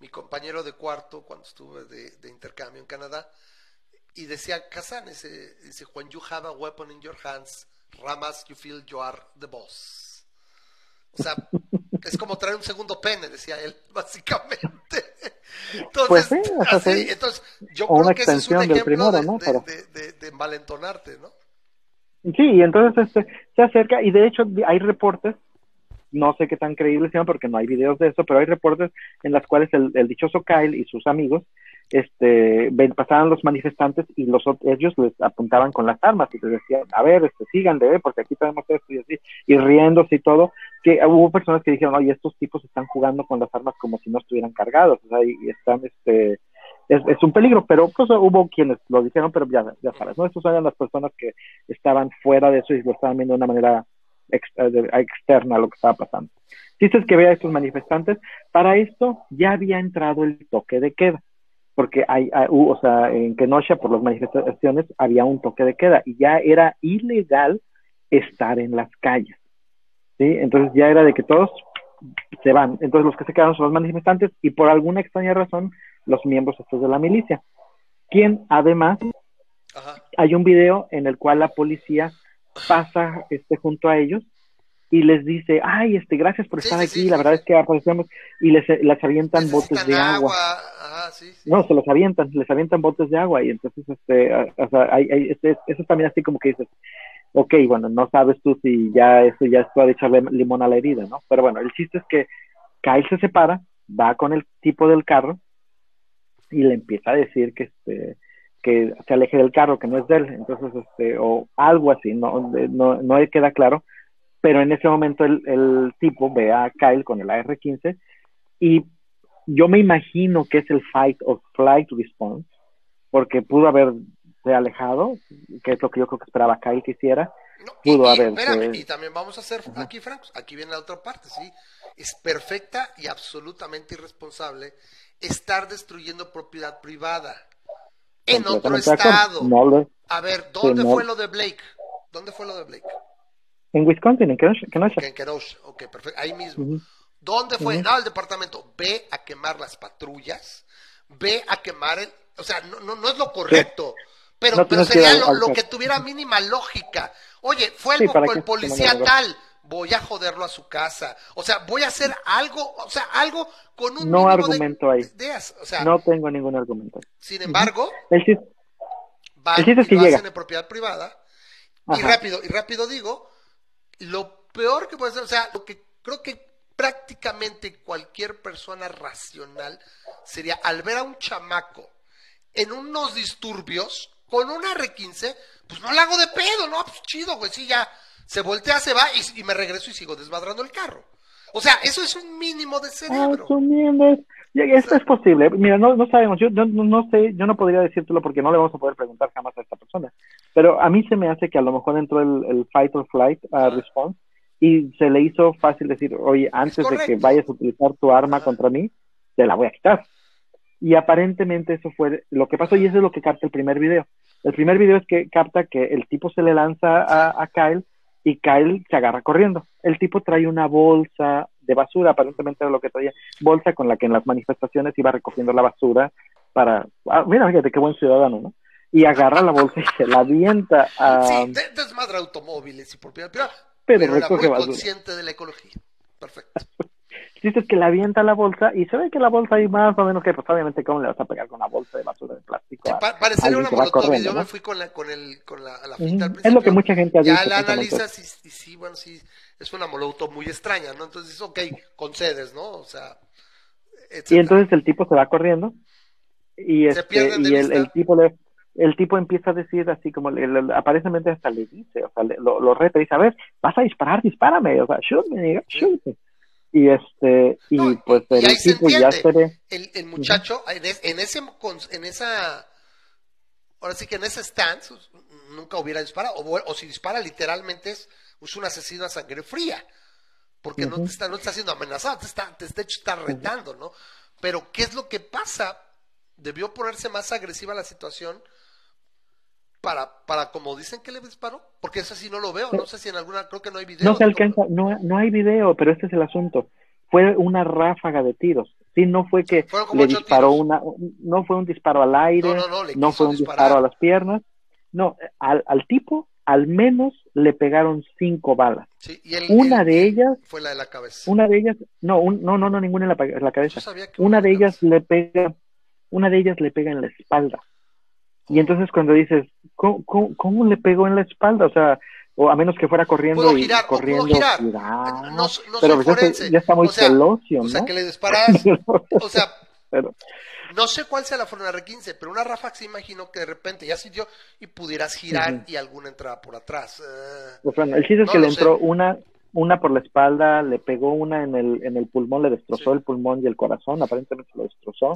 mi compañero de cuarto cuando estuve de, de intercambio en Canadá y decía Kazan, ese, dice, when you have a weapon in your hands, Ramas, you feel you are the boss. O sea, es como traer un segundo pene, decía él, básicamente. Entonces, pues sí, así, entonces yo creo que ese es un ejemplo de, ¿no? de, de, malentonarte, ¿no? Sí, y entonces este, se acerca, y de hecho hay reportes, no sé qué tan creíbles sean porque no hay videos de eso, pero hay reportes en las cuales el, el dichoso Kyle y sus amigos este, pasaban los manifestantes y los ellos les apuntaban con las armas y les decían, a ver, este, síganle, porque aquí tenemos esto y así, y riéndose y todo, que hubo personas que dijeron, oye, estos tipos están jugando con las armas como si no estuvieran cargados, o sea, y, están, este, es, un peligro, pero pues, hubo quienes lo dijeron, pero ya, ya sabes, ¿no? Estos eran las personas que estaban fuera de eso y lo estaban viendo de una manera externa a lo que estaba pasando. Dices que vea estos manifestantes, para esto ya había entrado el toque de queda porque hay, o sea, en Kenosha por las manifestaciones había un toque de queda y ya era ilegal estar en las calles. ¿sí? Entonces ya era de que todos se van. Entonces los que se quedaron son los manifestantes y por alguna extraña razón los miembros estos de la milicia. Quien además hay un video en el cual la policía pasa este junto a ellos y les dice, ay, este, gracias por estar aquí, la verdad es que aparecemos, y les, les avientan botes de agua. no, se los avientan, les avientan botes de agua, y entonces, este, o sea, hay, hay, este, eso también así como que dices, ok, bueno, no sabes tú si ya eso ya es para echarle limón a la herida, ¿no? Pero bueno, el chiste es que Kyle se separa, va con el tipo del carro, y le empieza a decir que, este, que se aleje del carro, que no es de él, entonces, este, o algo así, no, no, no queda claro, pero en ese momento el, tipo ve a Kyle con el AR-15 y yo me imagino que es el fight or flight response, porque pudo haberse alejado, que es lo que yo creo que esperaba Kyle que hiciera. pudo haber. Y también vamos a hacer aquí, francos, aquí viene la otra parte, ¿sí? Es perfecta y absolutamente irresponsable estar destruyendo propiedad privada en otro estado. a ver, ¿dónde fue lo de Blake? ¿Dónde fue lo de Blake? En Wisconsin, en Kenosha. En Kenosha, ok, perfecto. Ahí mismo. ¿Dónde fue? Uh departamento. Ve a quemar las patrullas. Ve a quemar el. O sea, no, no, no es lo correcto. Pero, pero sería lo, que tuviera mínima lógica. Oye, fue el, el policía tal voy a joderlo a su casa. O sea, voy a hacer algo, o sea, algo con un no argumento ahí. no tengo ningún argumento. Sin embargo, el chiste, el es que llega. en propiedad privada y rápido, y rápido digo, lo peor que puede ser, o sea, lo que creo que prácticamente cualquier persona racional sería al ver a un chamaco en unos disturbios con una R15, pues no la hago de pedo, ¿no? Pues chido, güey, sí, ya se voltea, se va y, me regreso y sigo desmadrando el carro. O sea, eso es un mínimo de cerebro. Esto es posible. Mira, no, no sabemos. Yo no, no, sé, yo no podría decírtelo porque no le vamos a poder preguntar jamás a esta persona. Pero a mí se me hace que a lo mejor entró el, fight or flight uh, response y se le hizo fácil decir, oye, antes de que vayas a utilizar tu arma contra mí, te la voy a quitar. Y aparentemente eso fue lo que pasó y eso es lo que capta el primer video. El primer video es que capta que el tipo se le lanza a, a Kyle y Kyle se agarra corriendo. El tipo trae una bolsa de basura, aparentemente era lo que traía, bolsa con la que en las manifestaciones iba recogiendo la basura para, ah, mira, fíjate qué buen ciudadano, ¿no? Y agarra la bolsa y se la avienta a... Sí, desmadra automóviles y propiedad, pero, pero, pero recoge muy consciente de la ecología. Perfecto. dices que le avienta la bolsa y se ve que la bolsa hay más o menos que, pues obviamente, ¿cómo le vas a pegar con una bolsa de basura de plástico? parecería una molotov, yo me fui con la, con el, con la, la finta al principio. Es lo que mucha gente ha dicho. Ya la analizas y, sí, bueno, sí, es una molotov muy extraña, ¿no? Entonces, ok, concedes, ¿no? O sea, Y entonces el tipo se va corriendo y, este, y el, el, tipo le el tipo empieza a decir así como aparentemente hasta le dice, o sea, lo, lo reta, dice, a ver, vas a disparar, dispárame, o sea, shoot me, shoot me y este y pues el equipo ya se ve. El, muchacho en, ese en esa ahora sí que en ese stance nunca hubiera disparado o, si dispara literalmente es, un asesino a sangre fría porque no te está no está siendo amenazado te está te, está retando no pero qué es lo que pasa debió ponerse más agresiva la situación para, para como dicen que le disparó? Porque eso sí no lo veo, no sé si en alguna, creo que no hay video. No se alcanza, no, no hay video, pero este es el asunto. Fue una ráfaga de tiros. Sí, no fue que le disparó una, no fue un disparo al aire, no, fue un disparo a las piernas. No, al, al tipo al menos le pegaron cinco balas. una de ellas fue la de la cabeza. Una de ellas, no, no, no, no, ninguna en la, la cabeza. Una de ellas le pega, una de ellas le pega en la espalda. Y entonces cuando dices, ¿cómo, cómo, le pegó en la espalda? O sea, o a menos que fuera corriendo y corriendo girar. No, no pero pues ya, está muy o sea, ¿no? O sea, que le disparas, o sea, no sé cuál sea la forma de R15, pero una ráfaga se imaginó que de repente ya sintió y pudieras girar y alguna entraba por atrás. Eh, pues bueno, el chiste es que le entró una una por la espalda, le pegó una en el, en el pulmón, le destrozó el pulmón y el corazón, aparentemente lo destrozó.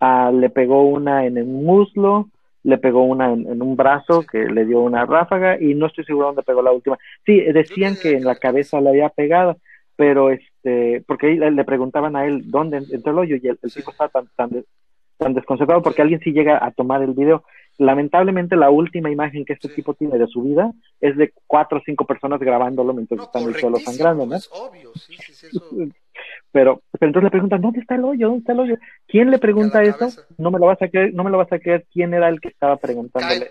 Ah, le pegó una en el muslo, le pegó una en, un brazo que le dio una ráfaga y no estoy seguro dónde pegó la última. Sí, decían que en la cabeza le había pegado, pero este, porque le, preguntaban a él dónde entró el hoyo y el, tipo estaba tan, tan, tan desconcertado porque alguien sí llega a tomar el video. Lamentablemente la última imagen que este tipo tiene de su vida es de cuatro o cinco personas grabándolo mientras están en el suelo sangrando, ¿no? Es obvio, sí, sí, eso... Pero, pero entonces le preguntan, ¿dónde está el hoyo? ¿Dónde está el hoyo? ¿Quién le pregunta eso? No me lo vas a creer, no me lo vas a creer quién era el que estaba preguntándole.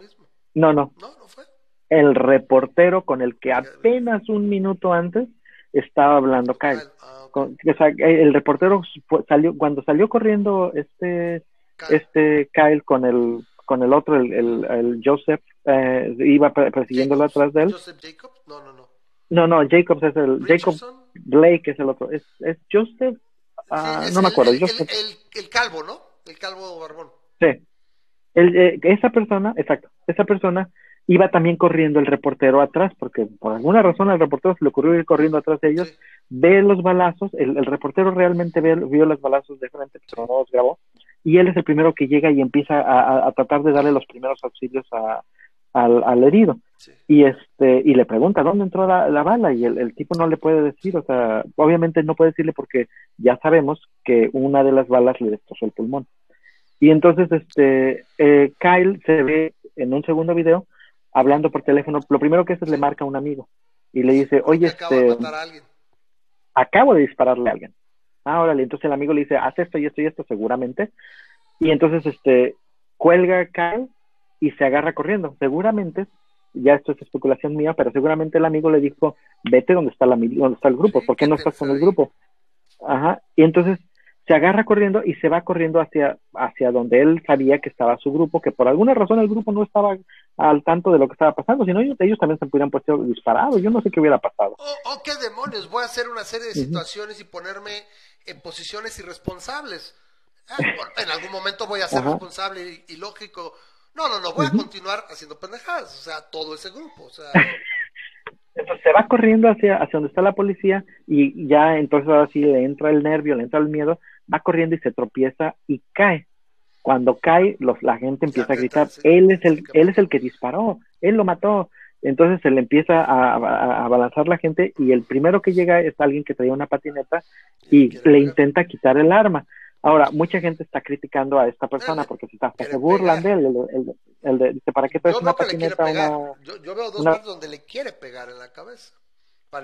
mismo. No, no. No, no fue. El reportero con el que apenas un minuto antes estaba hablando Kyle. Ah, o sea, el reportero salió, cuando salió corriendo este, este Kyle con el, con el otro, el, el, Joseph, eh, iba persiguiéndolo atrás de él. ¿Joseph Jacob? No, no, no. No, no, Jacobs es el. Jacob Blake es el otro. Es, es Joseph. Ah, no me acuerdo. El, el, calvo, ¿no? El calvo barbón. Sí. El, eh, esa persona, exacto. Esa persona iba también corriendo el reportero atrás, porque por alguna razón al reportero se le ocurrió ir corriendo atrás de ellos, ve los balazos, el, reportero realmente ve, vio los balazos de frente, pero no los grabó, y él es el primero que llega y empieza a, a tratar de darle los primeros auxilios a, al, herido. Y este y le pregunta dónde entró la, bala y el, tipo no le puede decir, o sea, obviamente no puede decirle porque ya sabemos que una de las balas le destrozó el pulmón. Y entonces este eh, Kyle se ve en un segundo video hablando por teléfono, lo primero que hace es le marca a un amigo y le dice, oye, este, acabo de dispararle a alguien. Ah, órale, entonces el amigo le dice, haz esto y esto y esto seguramente. Y entonces, este, cuelga cae y se agarra corriendo. Seguramente, ya esto es especulación mía, pero seguramente el amigo le dijo, vete donde está, la, donde está el grupo, ¿por qué no estás con el grupo? Ajá, y entonces se agarra corriendo y se va corriendo hacia, hacia donde él sabía que estaba su grupo, que por alguna razón el grupo no estaba al tanto de lo que estaba pasando, sino ellos, ellos también se hubieran puesto disparados, yo no sé qué hubiera pasado. Oh, oh qué demonios, voy a hacer una serie de situaciones y ponerme en posiciones irresponsables. Ah, en algún momento voy a ser responsable y, lógico. No, no, no, voy a continuar haciendo pendejadas, o sea, todo ese grupo, o sea... Entonces se va corriendo hacia, hacia donde está la policía y ya entonces ahora sí le entra el nervio, le entra el miedo, va corriendo y se tropieza y cae. Cuando cae, los, la gente empieza a gritar, él es el, él es el que disparó, él lo mató. Entonces se le empieza a, a, balanzar la gente y el primero que llega es alguien que traía una patineta y le intenta quitar el arma. Ahora, mucha gente está criticando a esta persona porque se, está, se burlan de él. El, dice, ¿para qué traes una patineta? yo, veo dos donde le quiere pegar en la cabeza.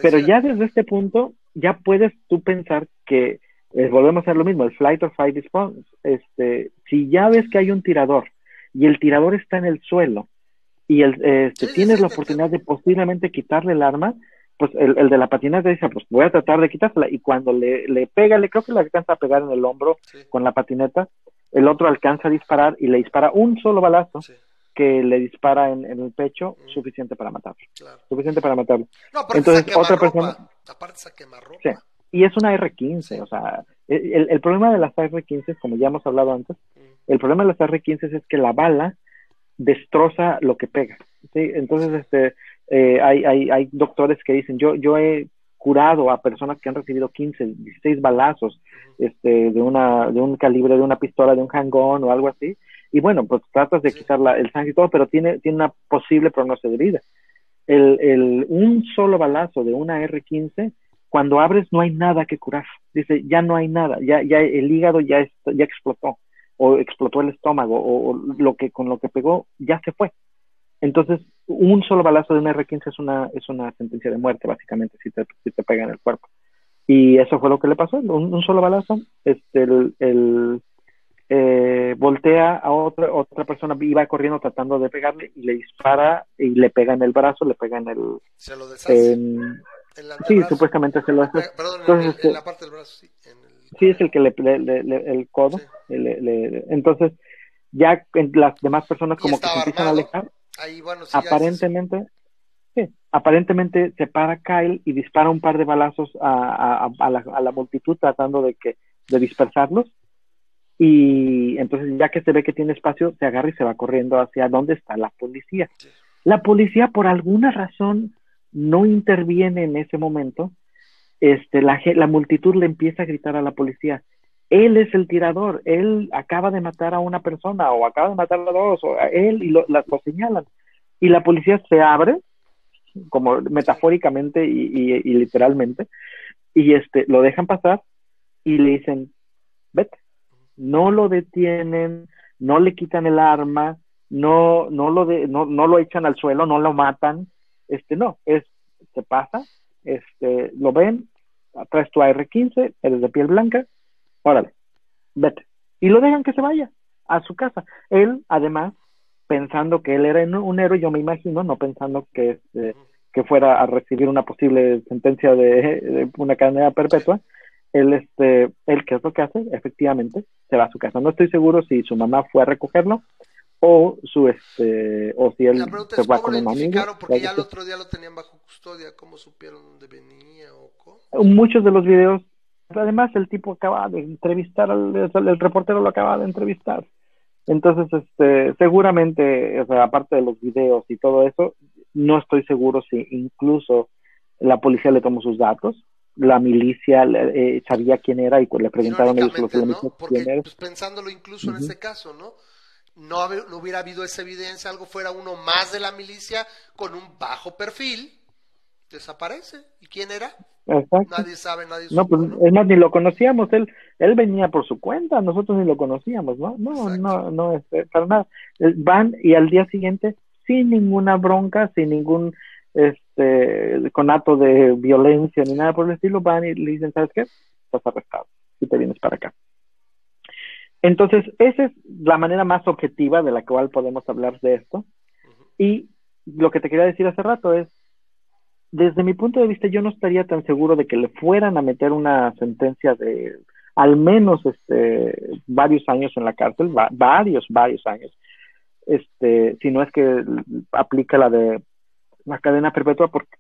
Pero ya desde este punto, ya puedes tú pensar que eh, volvemos a hacer lo mismo, el flight or fight response. Este, si ya ves que hay un tirador y el tirador está en el suelo y el, este, tienes la oportunidad de posiblemente quitarle el arma, pues el, el de la patineta dice, pues voy a tratar de quitársela. Y cuando le, le pega, le creo que le alcanza a pegar en el hombro con la patineta, el otro alcanza a disparar y le dispara un solo balazo. que le dispara en, el pecho, suficiente para matarlo. Suficiente para matarlo. Entonces, otra persona... Aparte ropa. Sí y es una R15, o sea, el, el, problema de las R15, como ya hemos hablado antes, el problema de las R15 es que la bala destroza lo que pega, ¿sí? Entonces, este, eh, hay, hay, hay doctores que dicen, yo, yo he curado a personas que han recibido 15, 16 balazos este, de, una, de un calibre de una pistola, de un handgun o algo así, y bueno, pues tratas de quitar la, el sangre y todo, pero tiene, tiene una posible pronóstico de vida. El, el, un solo balazo de una R15 cuando abres no hay nada que curar. Dice, ya no hay nada, ya, ya el hígado ya, ya explotó, o explotó el estómago, o, lo que con lo que pegó ya se fue. Entonces, un solo balazo de un R15 es una, es una sentencia de muerte, básicamente, si te, si te pega en el cuerpo. Y eso fue lo que le pasó, un, solo balazo, este, el, eh, voltea a otra, otra persona, iba corriendo tratando de pegarle y le dispara y le pega en el brazo, le pega en el... Se lo sí, supuestamente se lo hace. Perdón, Entonces, en, este, la parte del brazo, sí. Sí, es el que le, le, el codo. entonces, ya las demás personas como que se empiezan a alejar. Ahí, bueno, sí, aparentemente, sí, aparentemente se para Kyle y dispara un par de balazos a, a, a, la, a la multitud tratando de que de dispersarlos y entonces ya que se ve que tiene espacio se agarra y se va corriendo hacia donde está la policía. La policía por alguna razón no interviene en ese momento, este, la, la multitud le empieza a gritar a la policía, él es el tirador, él acaba de matar a una persona o acaba de matar a dos, o a él y lo, señalan. Y la policía se abre, como metafóricamente y, literalmente, y este, lo dejan pasar y le dicen, vete. No lo detienen, no le quitan el arma, no, no, lo, de, no, no lo echan al suelo, no lo matan, este, no, es, se pasa, este, lo ven, traes tu AR-15, eres de piel blanca, órale, vete. Y lo dejan que se vaya a su casa. Él, además, pensando que él era un héroe, yo me imagino, no pensando que, este, que fuera a recibir una posible sentencia de, una cadena perpetua, él, este, él, ¿qué es lo que hace? Efectivamente, se va a su casa. No estoy seguro si su mamá fue a recogerlo o su este o si él se va con un amigo porque ya el otro día lo tenían bajo custodia. Cómo supieron dónde venía o cómo? muchos de los videos además el tipo acaba de entrevistar al el, reportero lo acaba de entrevistar. Entonces este seguramente o sea, aparte de los videos y todo eso no estoy seguro si incluso la policía le tomó sus datos la milicia eh, sabía quién era y le preguntaron ellos los ¿no? Porque, pues, pensándolo incluso en este caso no no, no, hubiera habido esa evidencia, algo fuera uno más de la milicia con un bajo perfil, desaparece. ¿Y quién era? Nadie sabe, nadie No, pues es más, ni lo conocíamos, él él venía por su cuenta, nosotros ni lo conocíamos, ¿no? No, no, no, este, para nada. Van y al día siguiente sin ninguna bronca, sin ningún este conato de violencia ni nada por el estilo, van y le dicen, ¿sabes qué? Estás arrestado y te vienes para acá. Entonces, esa es la manera más objetiva de la cual podemos hablar de esto. Y lo que te quería decir hace rato es, desde mi punto de vista, yo no estaría tan seguro de que le fueran a meter una sentencia de al menos este, varios años en la cárcel, varios, varios años, este, si no es que aplica la de la cadena perpetua, porque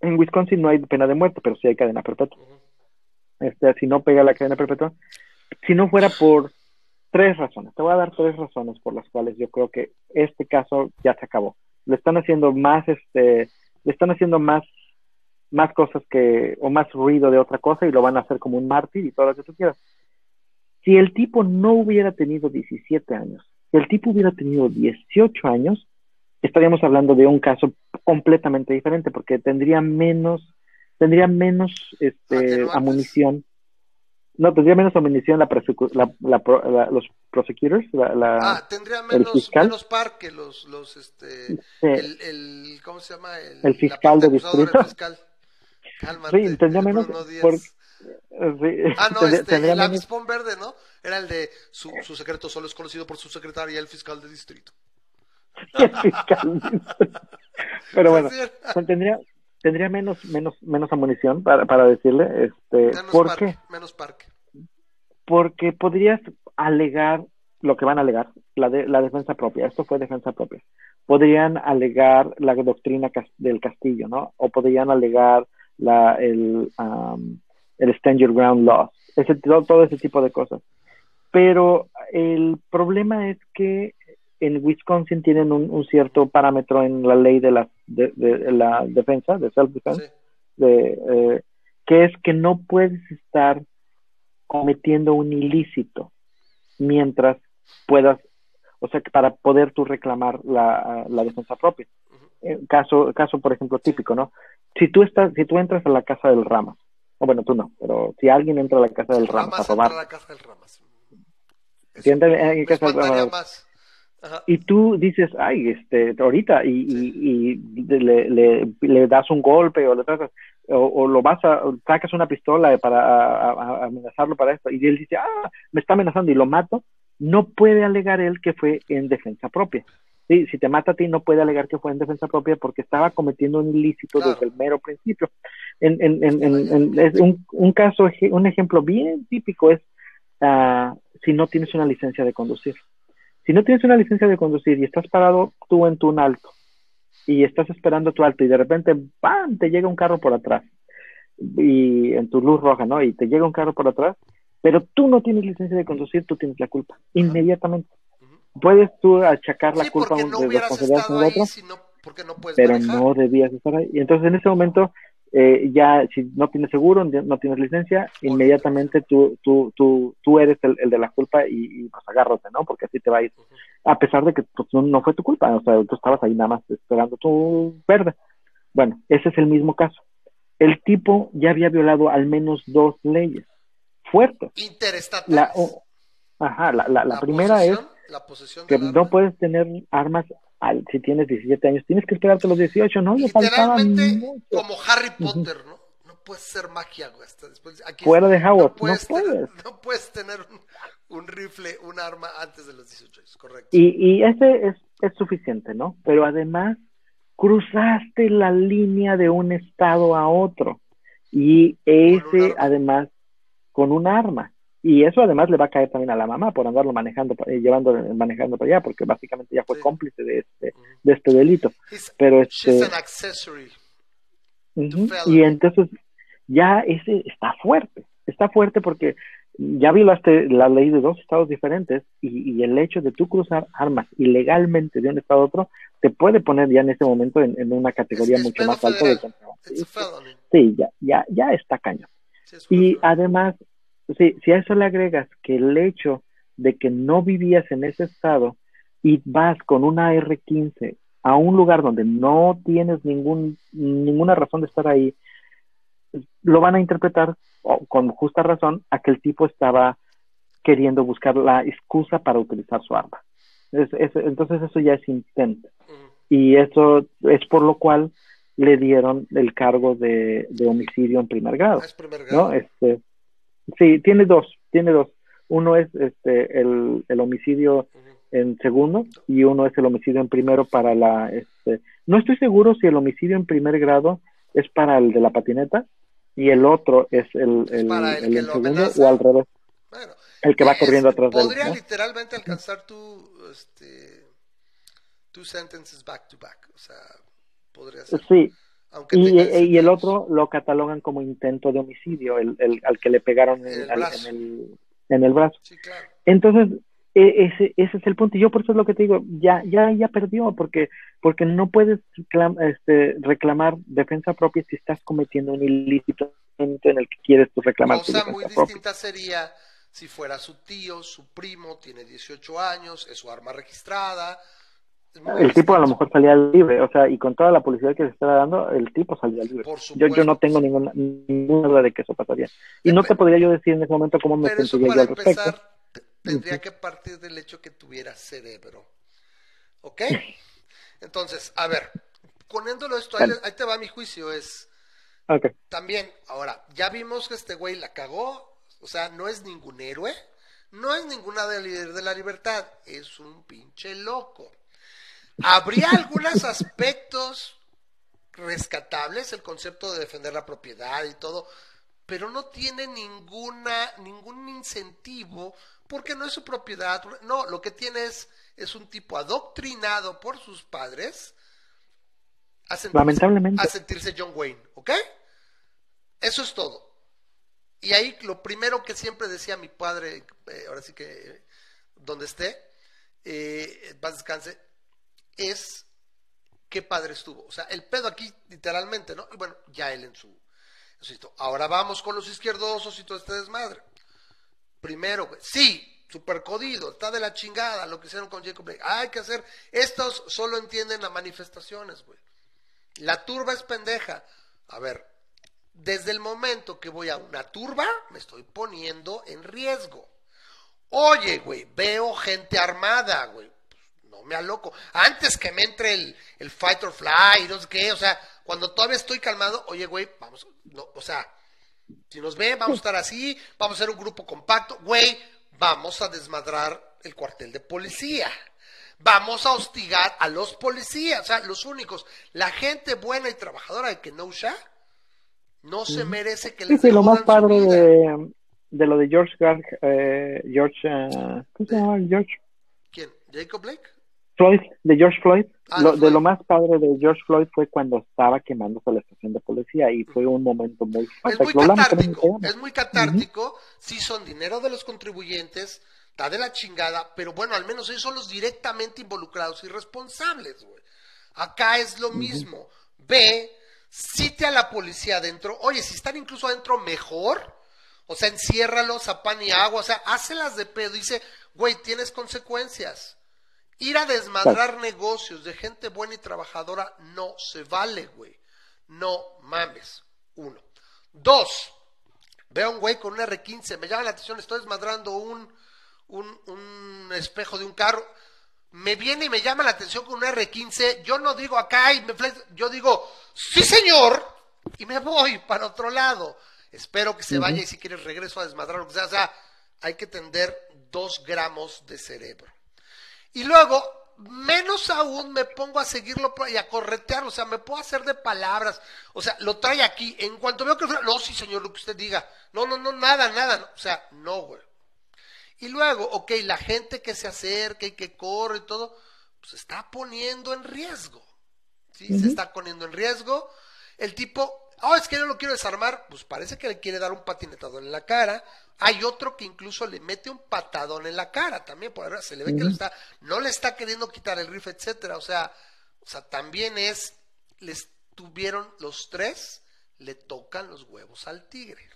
en Wisconsin no hay pena de muerte, pero sí hay cadena perpetua. Este, si no pega la cadena perpetua, si no fuera por tres razones, te voy a dar tres razones por las cuales yo creo que este caso ya se acabó. Le están haciendo más, este, le están haciendo más más cosas que, o más ruido de otra cosa y lo van a hacer como un mártir y todo lo que tú quieras. Si el tipo no hubiera tenido 17 años, si el tipo hubiera tenido 18 años, estaríamos hablando de un caso completamente diferente porque tendría menos, tendría menos este, amunición. No, tendría menos amunición la, la, los prosecutors, la, ah, tendría menos, menos par que los, los este, el, el, ¿cómo se llama? El, fiscal de distrito. Sí, tendría menos. Porque, Ah, no, este, el avispón verde, ¿no? Era el de su, su secreto solo es conocido por su secretaria, el fiscal de distrito. el fiscal. Pero bueno, tendría, tendría menos, menos, menos amunición para, para decirle, este, ¿por qué? Menos parque. Porque podrías alegar lo que van a alegar, la, de, la defensa propia, esto fue defensa propia. Podrían alegar la doctrina del castillo, ¿no? O podrían alegar la, el, um, el Stand Your Ground Law, ese, todo, ese tipo de cosas. Pero el problema es que en Wisconsin tienen un, cierto parámetro en la ley de la, de, la defensa, de self-defense, eh, que es que no puedes estar cometiendo un ilícito mientras puedas, o sea, para poder tú reclamar la, la defensa propia. Eh, caso, caso, por ejemplo, típico, ¿no? Si tú estás, si tú entras a la casa del Ramas, o bueno, tú no, pero si alguien entra a la casa del Ramas, a robar. A la casa del Ramas. Si entra en casa del Ramas, y tú dices, ay, este, ahorita, y, y, le, le, le, das un golpe o le tratas, o, lo vas a, sacas una pistola para amenazarlo para esto, y él dice, ah, me está amenazando y lo mato, no puede alegar él que fue en defensa propia. Sí, si te mata a ti, no puede alegar que fue en defensa propia porque estaba cometiendo un ilícito desde el mero principio. En, en, en, es un, un, caso, un ejemplo bien típico es uh, si no tienes una licencia de conducir. Si no tienes una licencia de conducir y estás parado tú en tu alto y estás esperando tu alto y de repente ¡pam! te llega un carro por atrás y en tu luz roja, ¿no? Y te llega un carro por atrás, pero tú no tienes licencia de conducir, tú tienes la culpa, inmediatamente puedes tú achacar la culpa de responsabilidad a otro, pero no debías estar ahí. Y entonces en ese momento, eh, ya si no tienes seguro, no tienes licencia, inmediatamente tú, tú, tú, tú eres el, de la culpa y, y, pues agárrate, ¿no? Porque así te va a ir. A pesar de que pues, no, fue tu culpa, o sea, tú estabas ahí nada más esperando tu verde. Bueno, ese es el mismo caso. El tipo ya había violado al menos dos leyes fuertes. Interestatales. La, ajá, la, la, primera es la posesión que no puedes tener armas al, si tienes 17 años, tienes que esperarte los 18, ¿no? Literalmente como Harry Potter, ¿no? No puedes ser magia, güey. Después, Fuera de Howard, no, puedes. Tener, no puedes tener un, rifle, un arma antes de los 18 años, correcto. Y, y ese es, es suficiente, ¿no? Pero además, cruzaste la línea de un estado a otro. Y ese, además, con un arma. Y eso además le va a caer también a la mamá por andarlo manejando, eh, llevando, manejando para allá, porque básicamente ya fue cómplice de este, de este delito. Pero este, y entonces ya ese está fuerte, está fuerte porque ya violaste la ley de dos estados diferentes y, el hecho de tú cruzar armas ilegalmente de un estado a otro te puede poner ya en ese momento en, una categoría mucho más alta de Sí, ya, ya, ya está caño. y además si, si a eso le agregas que el hecho de que no vivías en ese estado y vas con una R15 a un lugar donde no tienes ningún, ninguna razón de estar ahí, lo van a interpretar con justa razón a que el tipo estaba queriendo buscar la excusa para utilizar su arma. entonces eso ya es intento. y eso es por lo cual le dieron el cargo de, homicidio en primer grado. Es primer grado. ¿no? Este, sí, tiene dos, tiene dos. Uno es este, el, el homicidio en segundo y uno es el homicidio en primero para la... Este, no estoy seguro si el homicidio en primer grado es para el de la patineta y el otro es el, el, el, segundo o al revés. el que va corriendo atrás de él. Podría literalmente alcanzar tu, este, two sentences back to back. O sea, podría ser. Sí. Y, y, el otro lo catalogan como intento de homicidio, el, el al que le pegaron en, el, en, el, en el brazo. Sí, claro. Entonces, e, ese, ese es el punto. Y yo por eso es lo que te digo, ya, ya, ya perdió, porque, porque no puedes este, reclamar defensa propia si estás cometiendo un ilícito en el que quieres tú reclamar. Cosa muy distinta sería si fuera su tío, su primo, tiene 18 años, es su arma registrada. El tipo a lo mejor salía libre, o sea, y con toda la publicidad que se está dando, el tipo salía libre. yo, yo no tengo ninguna, ninguna duda de que eso pasaría. Y no te podría yo decir en ese momento cómo me sentiría yo al respecto tendría que partir del hecho que tuviera cerebro. ¿Ok? Entonces, a ver, poniéndolo esto, ahí, te va mi juicio, es... También, ahora, ya vimos que este güey la cagó, o sea, no es ningún héroe, no es ninguna líder de la libertad, es un pinche loco. Habría algunos aspectos rescatables, el concepto de defender la propiedad y todo, pero no tiene ninguna, ningún incentivo porque no es su propiedad. No, lo que tiene es, es un tipo adoctrinado por sus padres a sentirse, Lamentablemente. a sentirse John Wayne, ¿ok? Eso es todo. Y ahí lo primero que siempre decía mi padre, eh, ahora sí que donde esté, eh, paz descanse, es qué padre estuvo. O sea, el pedo aquí literalmente, ¿no? Y bueno, ya él en su... Ahora vamos con los izquierdosos y todo este desmadre. Primero, güey. Sí, super codido, está de la chingada lo que hicieron con Jacob Blake. Hay que hacer. Estos solo entienden las manifestaciones, güey. La turba es pendeja. A ver, desde el momento que voy a una turba, me estoy poniendo en riesgo. Oye, güey, veo gente armada, güey. No me aloco. Antes que me entre el, el fight or fly, no sé qué, o sea, cuando todavía estoy calmado, oye, güey, vamos, no, o sea, si nos ven, vamos a estar así, vamos a ser un grupo compacto. Güey, vamos a desmadrar el cuartel de policía. Vamos a hostigar a los policías, o sea, los únicos. La gente buena y trabajadora de Kenosha no se merece que les sí, lo más padre de, de, lo de George eh, George, uh, ¿cómo se llama George? ¿Quién? ¿Jacob Blake? Floyd, de George Floyd. Ah, lo, de lo más padre de George Floyd fue cuando estaba quemándose la estación de policía y fue un momento muy fuerte. Es muy catártico, es muy catártico, sí son dinero de los contribuyentes, está de la chingada, pero bueno, al menos ellos son los directamente involucrados y responsables, güey. Acá es lo mismo. Ve, cite a la policía adentro. Oye, si están incluso adentro, mejor. O sea, enciérralos a pan y agua. O sea, hácelas de pedo. Dice, güey, tienes consecuencias. Ir a desmadrar negocios de gente buena y trabajadora no se vale, güey. No mames. Uno. Dos. Veo a un güey con un R15. Me llama la atención. Estoy desmadrando un, un, un espejo de un carro. Me viene y me llama la atención con un R15. Yo no digo acá y me Yo digo, sí, señor. Y me voy para otro lado. Espero que se vaya y si quieres regreso a desmadrar lo que sea. O sea, hay que tender dos gramos de cerebro. Y luego, menos aún me pongo a seguirlo y a corretearlo, o sea, me puedo hacer de palabras, o sea, lo trae aquí, en cuanto veo que, no, sí, señor, lo que usted diga, no, no, no, nada, nada, o sea, no, güey. Y luego, ok, la gente que se acerca y que corre y todo, pues está poniendo en riesgo, ¿sí? Se está poniendo en riesgo, el tipo, oh, es que yo lo quiero desarmar, pues parece que le quiere dar un patinetador en la cara, hay otro que incluso le mete un patadón en la cara también, por ahora se le ve que está, no le está queriendo quitar el rifle, etcétera. O sea, o sea, también es, les tuvieron los tres, le tocan los huevos al tigre.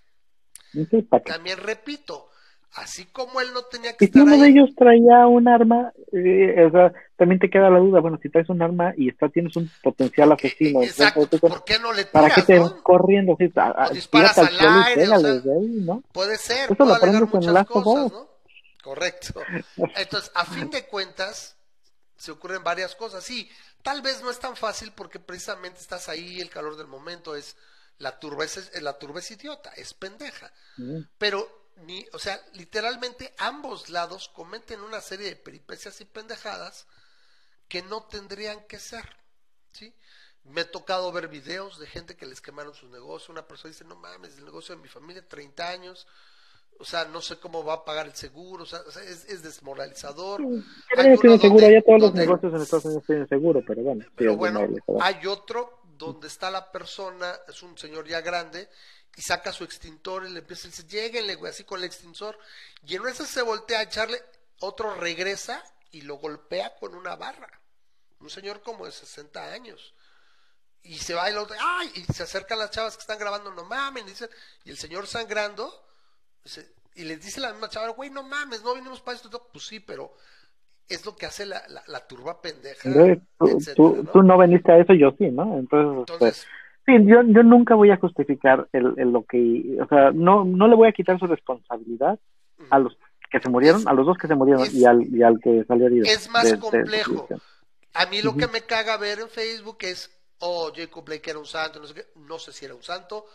También repito, Así como él no tenía que y estar si uno de ellos traía un arma, eh, o sea, también te queda la duda, bueno, si traes un arma y está, tienes un potencial asesino. Exacto, ¿por qué no le tiras, ¿Para qué te vas corriendo? Sí, disparas al aire, o sea, ¿no? Puede ser, Eso lo aprendes muchas cosas, ¿no? Correcto. Entonces, a fin de cuentas, se ocurren varias cosas. Sí, Tal vez no es tan fácil porque precisamente estás ahí, el calor del momento es la turba es, la turba idiota, es pendeja. Pero ni, o sea, literalmente ambos lados cometen una serie de peripecias y pendejadas que no tendrían que ser, ¿sí? Me he tocado ver videos de gente que les quemaron su negocio. Una persona dice, no mames, el negocio de mi familia, 30 años. O sea, no sé cómo va a pagar el seguro. O sea, es, desmoralizador. hay seguro, ya todos los negocios en Estados Unidos tienen seguro, pero bueno. Pero bueno, hay otro donde está la persona, es un señor ya grande, y saca su extintor y le empieza a decir, lléguenle, güey, así con el extintor. Y en eso se voltea a echarle, otro regresa y lo golpea con una barra. Un señor como de 60 años y se va y lo ¡ay! Y se acercan las chavas que están grabando, no mames, dicen, y el señor sangrando, y les dice la misma chava, güey, no mames, no vinimos para esto, pues sí, pero es lo que hace la, la, turba pendeja. tú, ¿no? ¿no? veniste a eso, yo sí, ¿no? Entonces, pues, sí, yo, yo nunca voy a justificar el, lo que, o sea, no, no le voy a quitar su responsabilidad a los que se murieron, a los dos que se murieron y, al, y al que salió herido. Es más complejo. a mí lo que me caga ver en Facebook es oh, Jacob Blake era un santo, no sé qué, no sé si era un santo,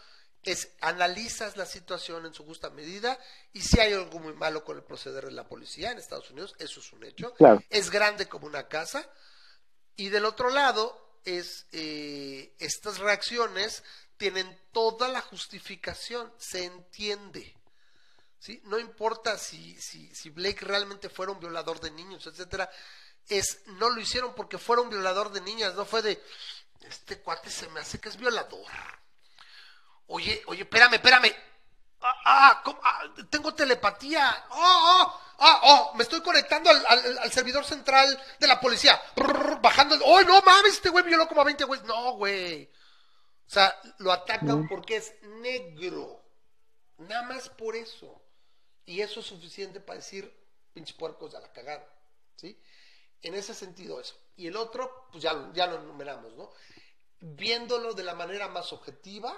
es analizas la situación en su justa medida y si hay algo muy malo con el proceder de la policía en Estados Unidos, eso es un hecho, es grande como una casa, y del otro lado es eh, estas reacciones tienen toda la justificación, se entiende. ¿sí? No importa si, si, si Blake realmente fuera un violador de niños, etcétera, es, no lo hicieron porque fuera un violador de niñas, no fue de, este cuate se me hace que es violador. Oye, oye, espérame, espérame. Ah, ah, ah tengo telepatía. Oh, oh, ah, oh, me estoy conectando al, servidor central de la policía. bajando. Oh, no mames, este güey violó como a 20 güeyes. No, güey. O sea, lo atacan porque es negro. Nada más por eso. Y eso es suficiente para decir, pinche puercos de la cagada. ¿Sí? En ese sentido, eso. Y el otro, pues ya, ya lo enumeramos, ¿no? Viéndolo de la manera más objetiva,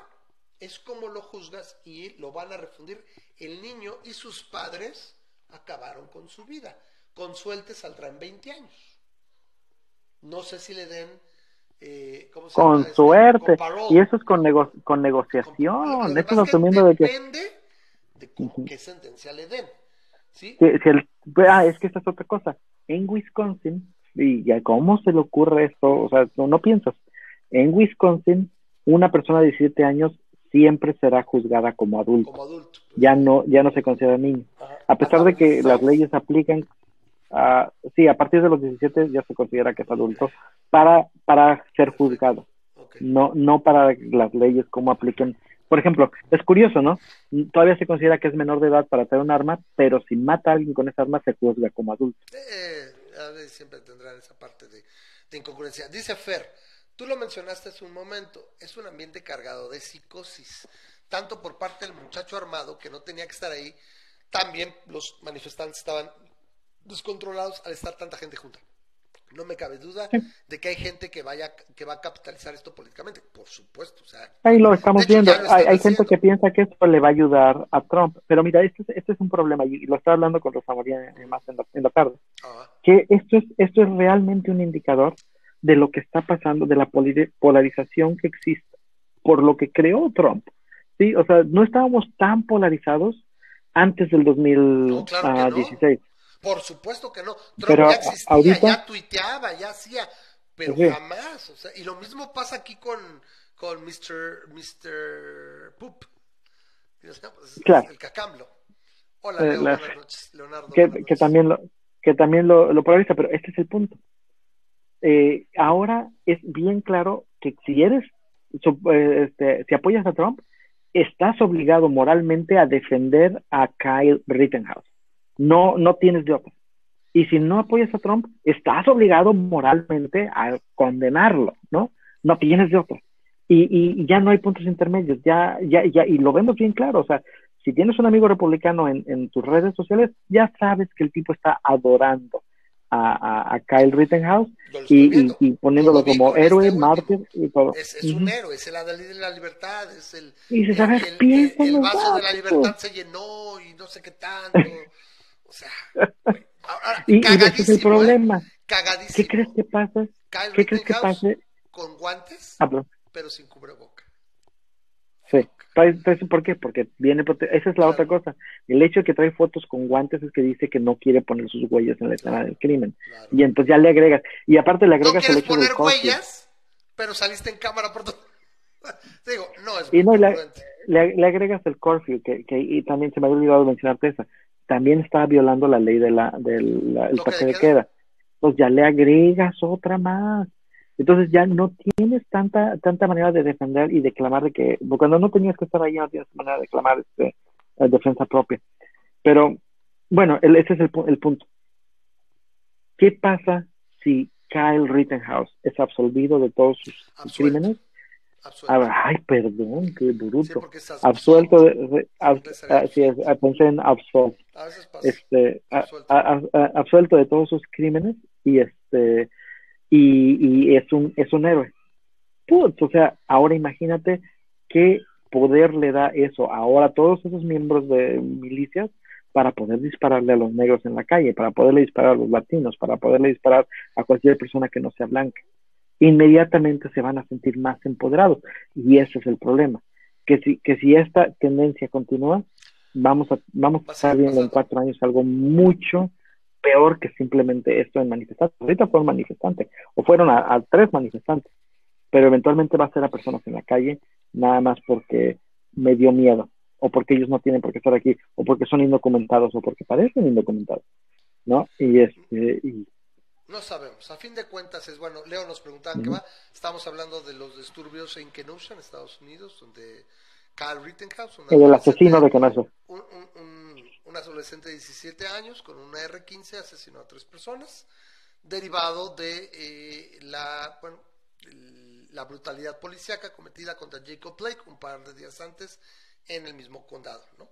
es como lo juzgas y lo van a refundir. El niño y sus padres acabaron con su vida. Con suerte saldrá en 20 años. No sé si le den... Eh, ¿cómo se con suerte. y eso es con, con negociación. Eso es asumiendo de que... Depende de qué sentencia le den. ¿sí? ah, es que esta es otra cosa en Wisconsin, y ya cómo se le ocurre esto, o sea, no, piensas, en Wisconsin, una persona de 17 años siempre será juzgada como adulto. Ya no, ya no se considera niño. A pesar de que las leyes aplican, sí, a partir de los 17 ya se considera que es adulto para, para ser juzgado. No, no para las leyes como apliquen. Por ejemplo, es curioso, ¿no? Todavía se considera que es menor de edad para tener un arma, pero si mata a alguien con esa arma se juzga como adulto. Eh, a siempre tendrán esa parte de, incongruencia. Dice Fer, tú lo mencionaste hace un momento, es un ambiente cargado de psicosis, tanto por parte del muchacho armado que no tenía que estar ahí, también los manifestantes estaban descontrolados al estar tanta gente junta. No me cabe duda de que hay gente que vaya que va a capitalizar esto políticamente, por supuesto. O sea, Ahí lo estamos viendo. Hay, gente que piensa que esto le va a ayudar a Trump, pero mira, este, este es un problema y lo estaba hablando con Rosa María más en la, en la tarde. Que esto es esto es realmente un indicador de lo que está pasando, de la polarización que existe por lo que creó Trump. Sí, o sea, no estábamos tan polarizados antes del 2016. Por supuesto que no. Trump ya existía, ya tuiteaba, ya hacía, pero jamás. O sea, y lo mismo pasa aquí con, con Mr. Mr. Poop. El cacamblo. Hola, eh, Leo, buenas noches. Leonardo. Que, también lo, que también lo, lo polariza, pero este es el punto. Eh, ahora es bien claro que si eres, eh, este, si apoyas a Trump, estás obligado moralmente a defender a Kyle Rittenhouse. No, no tienes de otra. Y si no apoyas a Trump, estás obligado moralmente a condenarlo, ¿no? No tienes de otra. Y, y, ya no hay puntos intermedios, ya, ya, ya, y lo vemos bien claro, o sea, si tienes un amigo republicano en, en tus redes sociales, ya sabes que el tipo está adorando a, a, Kyle Rittenhouse y, y, poniéndolo como héroe, este mártir y todo. Es, es un héroe, es el de la libertad, es el, y se el, el, el vaso de la libertad se llenó y no sé qué tanto. O sea, y, ese es el ¿eh? problema. Cagadísimo. ¿Qué crees que pasa? ¿Qué crees que pase? Con guantes, pero sin cubreboca. Sí. ¿Por qué? Porque viene. Esa es la otra cosa. El hecho de que trae fotos con guantes es que dice que no quiere poner sus huellas en la escena del crimen. Y entonces ya le agregas. Y aparte le agregas el hecho poner huellas, pero saliste en cámara por todo. Digo, no es y no, le, le, agregas el curfew, que, que y también se me había olvidado mencionarte esa. También está violando la ley de la, del toque de queda. Entonces ya le agregas otra más. Entonces ya no tienes tanta tanta manera de defender y de clamar de que, cuando no tenías que estar ahí, no tienes manera de clamar este, defensa propia. Pero, bueno, ese es el, el punto. ¿Qué pasa si Kyle Rittenhouse es absolvido de todos sus crímenes? Absuelto. ay, perdón, qué bruto. absuelto de, sí, pensé en absuelto. Este, absuelto de todos sus crímenes y este y, es un es un héroe. o sea, ahora imagínate qué poder le da eso ahora a todos esos miembros de milicias para poder dispararle a los negros en la calle, para poderle disparar a los latinos, para poderle disparar a cualquier persona que no sea blanca. Inmediatamente se van a sentir más empoderados y ese es el problema. Que si, que si esta tendencia continúa, vamos a, vamos a estar viendo en cuatro años algo mucho peor que simplemente esto en manifestantes. Ahorita fueron manifestantes, o fueron a, tres manifestantes, pero eventualmente va a ser a personas en la calle, nada más porque me dio miedo, o porque ellos no tienen por qué estar aquí, o porque son indocumentados, o porque parecen indocumentados, ¿no? Y este, y... No sabemos. A fin de cuentas es bueno. Leo nos preguntaba qué va. Estamos hablando de los disturbios en Kenosha, en Estados Unidos, donde Carl Rittenhouse, el asesino de Kenosha, un, un adolescente de 17 años con una R-15 asesinó a tres personas, derivado de eh, la, bueno, la brutalidad policíaca cometida contra Jacob Blake un par de días antes en el mismo condado. ¿no?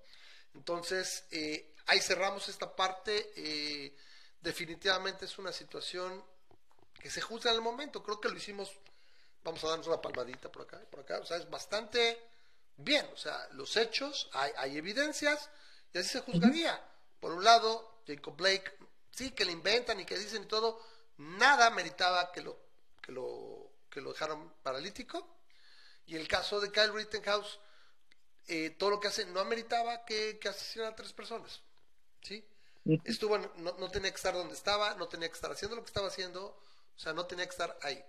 Entonces, eh, ahí cerramos esta parte. Eh, definitivamente es una situación que se juzga en el momento. Creo que lo hicimos, vamos a darnos una palmadita por acá, por acá. O sea, es bastante bien. O sea, los hechos, hay, hay evidencias y así se juzgaría. Por un lado, Jacob Blake, sí, que le inventan y que dicen y todo, nada meritaba que lo, que lo, que lo dejaron paralítico. Y el caso de Kyle Rittenhouse, eh, todo lo que hace no ameritaba que, que a tres personas. ¿Sí? Estuvo, no, no tenía que estar donde estaba, no tenía que estar haciendo lo que estaba haciendo, o sea, no tenía que estar ahí.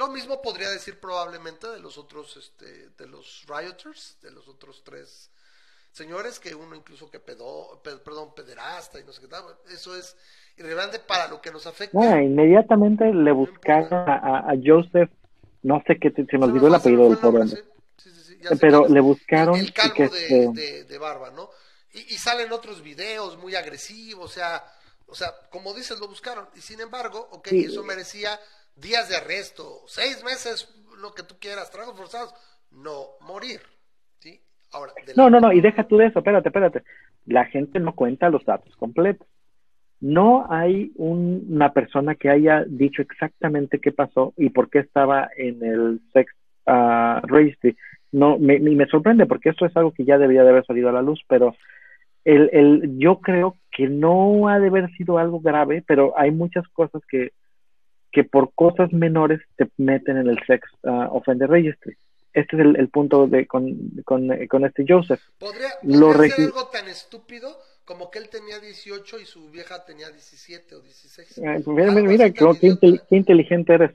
Lo mismo podría decir probablemente de los otros, este, de los rioters, de los otros tres señores que uno incluso que pedó, perdón, pederasta y no sé qué tal, eso es irrelevante para lo que nos afecta. inmediatamente le buscaron a, Joseph, no sé qué, se me olvidó el apellido del pobre pero le buscaron el, calvo de, de, barba, ¿no? Y, salen otros videos muy agresivos, o sea, o sea, como dices, lo buscaron. Y sin embargo, ok, eso merecía días de arresto, seis meses, lo que tú quieras, tragos forzados, no morir no, no, no, y deja tú de eso, espérate, espérate. La gente no cuenta los datos completos. No hay una persona que haya dicho exactamente qué pasó y por qué estaba en el sex uh, registry. No, me, me sorprende porque esto es algo que ya debería de haber salido a la luz, pero el, el, yo creo que no ha de haber sido algo grave, pero hay muchas cosas que, que por cosas menores te meten en el sex uh, offender registry este es el, punto de con, con, este Joseph. ¿Podría, ser algo tan estúpido como que él tenía 18 y su vieja tenía 17 o 16? Eh, mira, mira qué, inteligente eres.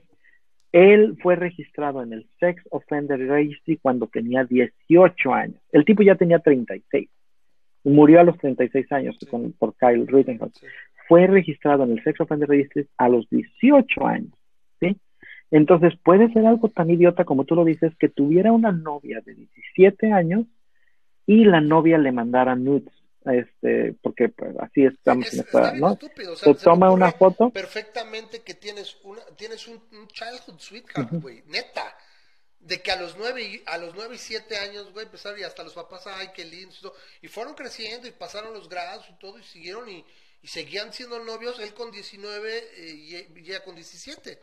Él fue registrado en el Sex Offender Registry cuando tenía 18 años. El tipo ya tenía 36. Murió a los 36 años por Kyle Rittenhouse. Fue registrado en el Sex Offender Registry a los 18 años. ¿sí? Entonces puede ser algo tan idiota como tú lo dices, que tuviera una novia de 17 años y la novia le mandara nudes, este, porque pues, así estamos en esta, ¿no? se, toma una foto. Perfectamente que tienes una, tienes un, childhood sweetheart, güey, neta. De que a los nueve y, a los nueve y siete años, güey, empezaron y hasta los papás, ay, qué lindo, y fueron creciendo y pasaron los grados y todo, y siguieron y, seguían siendo novios, él con 19 eh, y ella con 17.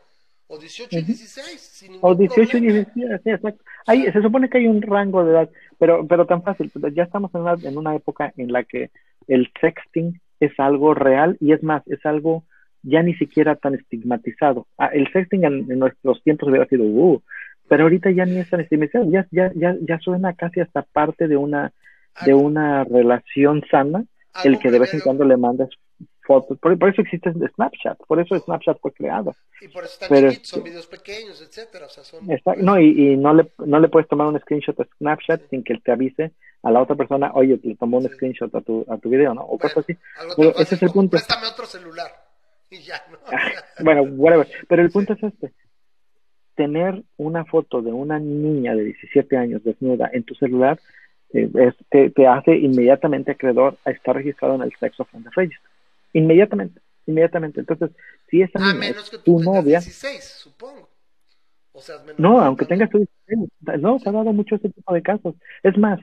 O 18 y 16, O 18 y 16, sí, exacto. Ahí, se supone que hay un rango de edad, pero, pero tan fácil. Ya estamos en una, en una época en la que el sexting es algo real y es más, es algo ya ni siquiera tan estigmatizado. Ah, el sexting en, nuestros tiempos hubiera sido, uh, pero ahorita ya ni es tan estigmatizado, ya, ya, ya, ya suena casi hasta parte de una, de una relación sana, el que de vez en cuando le mandas fotos. Por, eso existe Snapchat, por eso Snapchat fue creado. Y por eso están chiquitos, son videos pequeños, etcétera. O sea, son... no, y, y, no, le, no le puedes tomar un screenshot a Snapchat sin que él te avise a la otra persona, oye, le tomó un screenshot a tu, a tu video, ¿no? O cosas así. Pero ese es el punto. Préstame otro celular. Y ya, ¿no? bueno, whatever. Pero el punto es este. Tener una foto de una niña de 17 años desnuda en tu celular eh, te, te, hace inmediatamente acreedor a estar registrado en el Sex Offender Register. Inmediatamente, inmediatamente. Entonces, si esa niña menos que tu novia... 16, supongo. O sea, no, aunque tengas tu 16. No, se ha dado mucho ese tipo de casos. Es más,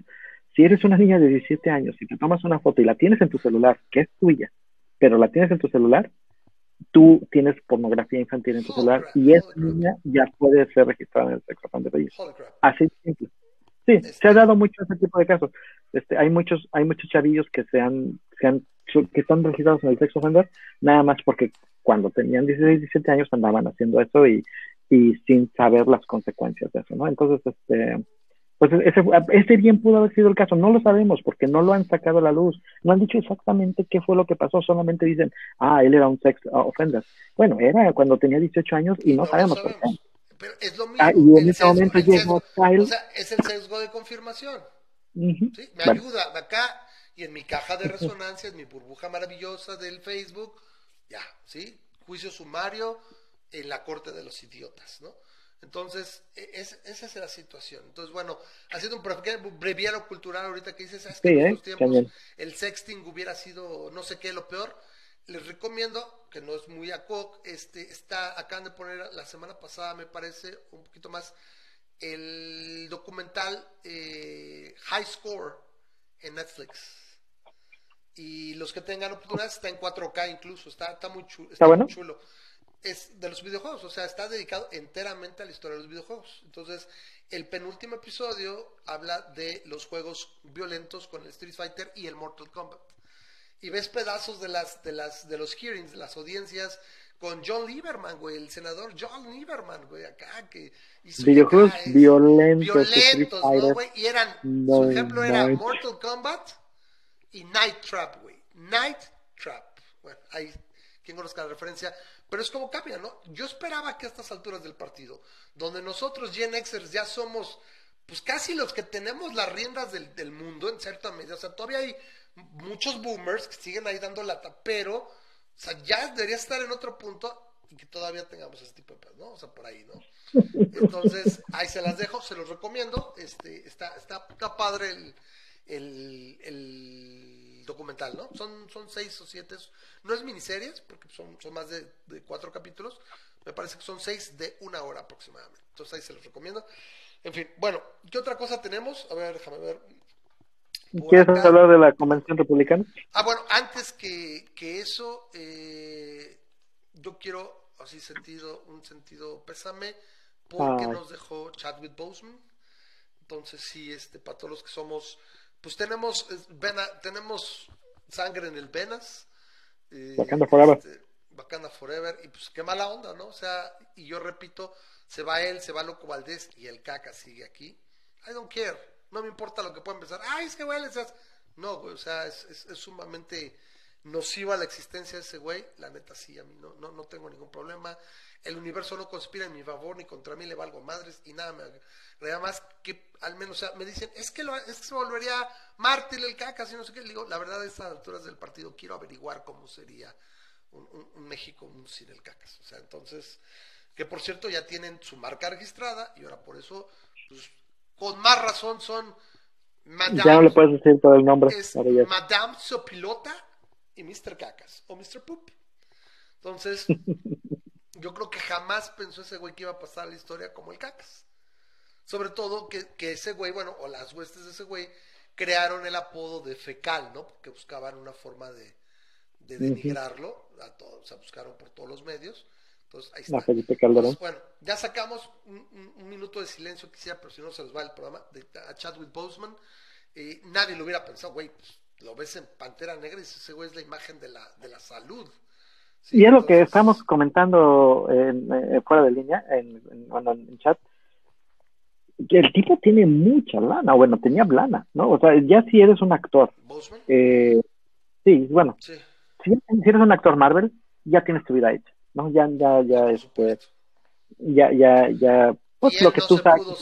si eres una niña de 17 años y te tomas una foto y la tienes en tu celular, que es tuya, pero la tienes en tu celular, tú tienes pornografía infantil en tu celular y esa niña ya puede ser registrada en el sexo de Así de simple. Sí, se ha dado mucho ese tipo de casos. Este, hay muchos, hay muchos chavillos que se han, se han, que están registrados en el sexo offender, nada más porque cuando tenían 16, 17 años andaban haciendo eso y, y sin saber las consecuencias de eso, ¿no? Entonces, este, pues ese, ese bien pudo haber sido el caso, no lo sabemos porque no lo han sacado a la luz, no han dicho exactamente qué fue lo que pasó, solamente dicen, ah, él era un sex offender. Bueno, era cuando tenía 18 años y no, sabemos por qué. Pero es lo mismo. Ah, y en ese momento llegó O sea, es el sesgo de confirmación. ¿sí? Me ayuda acá y en mi caja de resonancia, en mi burbuja maravillosa del Facebook, ya, ¿sí? Juicio sumario en la corte de los idiotas, ¿no? Entonces, e, es, esa es la situación. Entonces, bueno, haciendo un breviario cultural ahorita que dices, ¿sabes que en estos ¿eh? tiempos el sexting hubiera sido no sé qué lo peor? Les recomiendo, que no es muy a este, está, acaban de poner la semana pasada, me parece, un poquito más, el documental eh, High Score en Netflix. Y los que tengan oportunidad está en 4K incluso, está, está muy chulo. ¿Está, bueno? muy chulo es de los videojuegos, o sea, está dedicado enteramente a la historia de los videojuegos. Entonces, el penúltimo episodio habla de los juegos violentos con el Street Fighter y el Mortal Kombat. Y ves pedazos de las de las de los hearings, de las audiencias con John Lieberman, güey, el senador John Lieberman, güey, acá que hizo videojuegos violentos, violentos, ¿no, güey? Y eran su ejemplo era Mortal Kombat y Night Trap, güey. Night Trap. Bueno, ahí quien conozca la referencia, pero es como cambia, ¿no? Yo esperaba que a estas alturas del partido, donde nosotros Gen Xers ya somos, pues casi los que tenemos las riendas del, del mundo en cierta medida, o sea, todavía hay muchos boomers que siguen ahí dando lata, pero, o sea, ya debería estar en otro punto y que todavía tengamos ese tipo de, ¿no? O sea, por ahí, ¿no? Entonces, ahí se las dejo, se los recomiendo, este, está, está, está padre el, el, el documental, ¿no? Son, son seis o siete no es miniseries, porque son, son más de, cuatro capítulos. Me parece que son seis de una hora aproximadamente. Entonces ahí se los recomiendo. En fin, bueno, ¿qué otra cosa tenemos? A ver, déjame ver. ¿Quieres hablar de la Convención Republicana? Ah, bueno, antes que, eso, eh, yo quiero, así sentido, un sentido pésame, porque nos dejó Chadwick Boseman. Entonces, sí, este, para todos los que somos, pues tenemos, tenemos sangre en el venas, eh, Forever. Este, Forever. Y pues qué mala onda, ¿no? O sea, y yo repito, se va él, se va Loco Valdés y el caca sigue aquí. I don't care. No me importa lo que puedan pensar. Ay, es que güey, No, güey, o sea, es, sumamente nociva la existencia de ese güey. La neta sí, a mí no, no, no tengo ningún problema. El universo no conspira en mi favor ni contra mí le valgo madres y nada me agrega más que al menos, o sea, me dicen, es que, lo, es que se volvería mártir el caca, y no sé qué. Le digo, la verdad, a estas alturas del partido quiero averiguar cómo sería un, México sin el cacas. O sea, entonces, que por cierto ya tienen su marca registrada y ahora por eso, pues, con más razón son Madame, ya no le puedes decir todo el nombre. Es Madame Sopilota y Mr. Cacas o Mr. Poop. Entonces, yo creo que jamás pensó ese güey que iba a pasar la historia como el Cacas. Sobre todo que, que ese güey, bueno, o las huestes de ese güey, crearon el apodo de fecal, ¿no? Porque buscaban una forma de, de denigrarlo, a todos, o sea, buscaron por todos los medios. Entonces, ahí está. bueno, ya sacamos un, minuto de silencio, quisiera, pero si no se les va el programa, de, a Chadwick Boseman. y nadie lo hubiera pensado, güey, pues, lo ves en Pantera Negra y ese güey es la imagen de la, de la salud y es lo que estamos comentando en, eh, fuera de línea, en, en, chat, que el tipo tiene mucha lana, bueno, tenía lana, ¿no? O sea, ya si eres un actor, eh, sí, bueno, Si, eres un actor Marvel, ya tienes tu vida hecha, ¿no? Ya, ya, ya, este, ya, ya, ya, pues lo que tú sabes.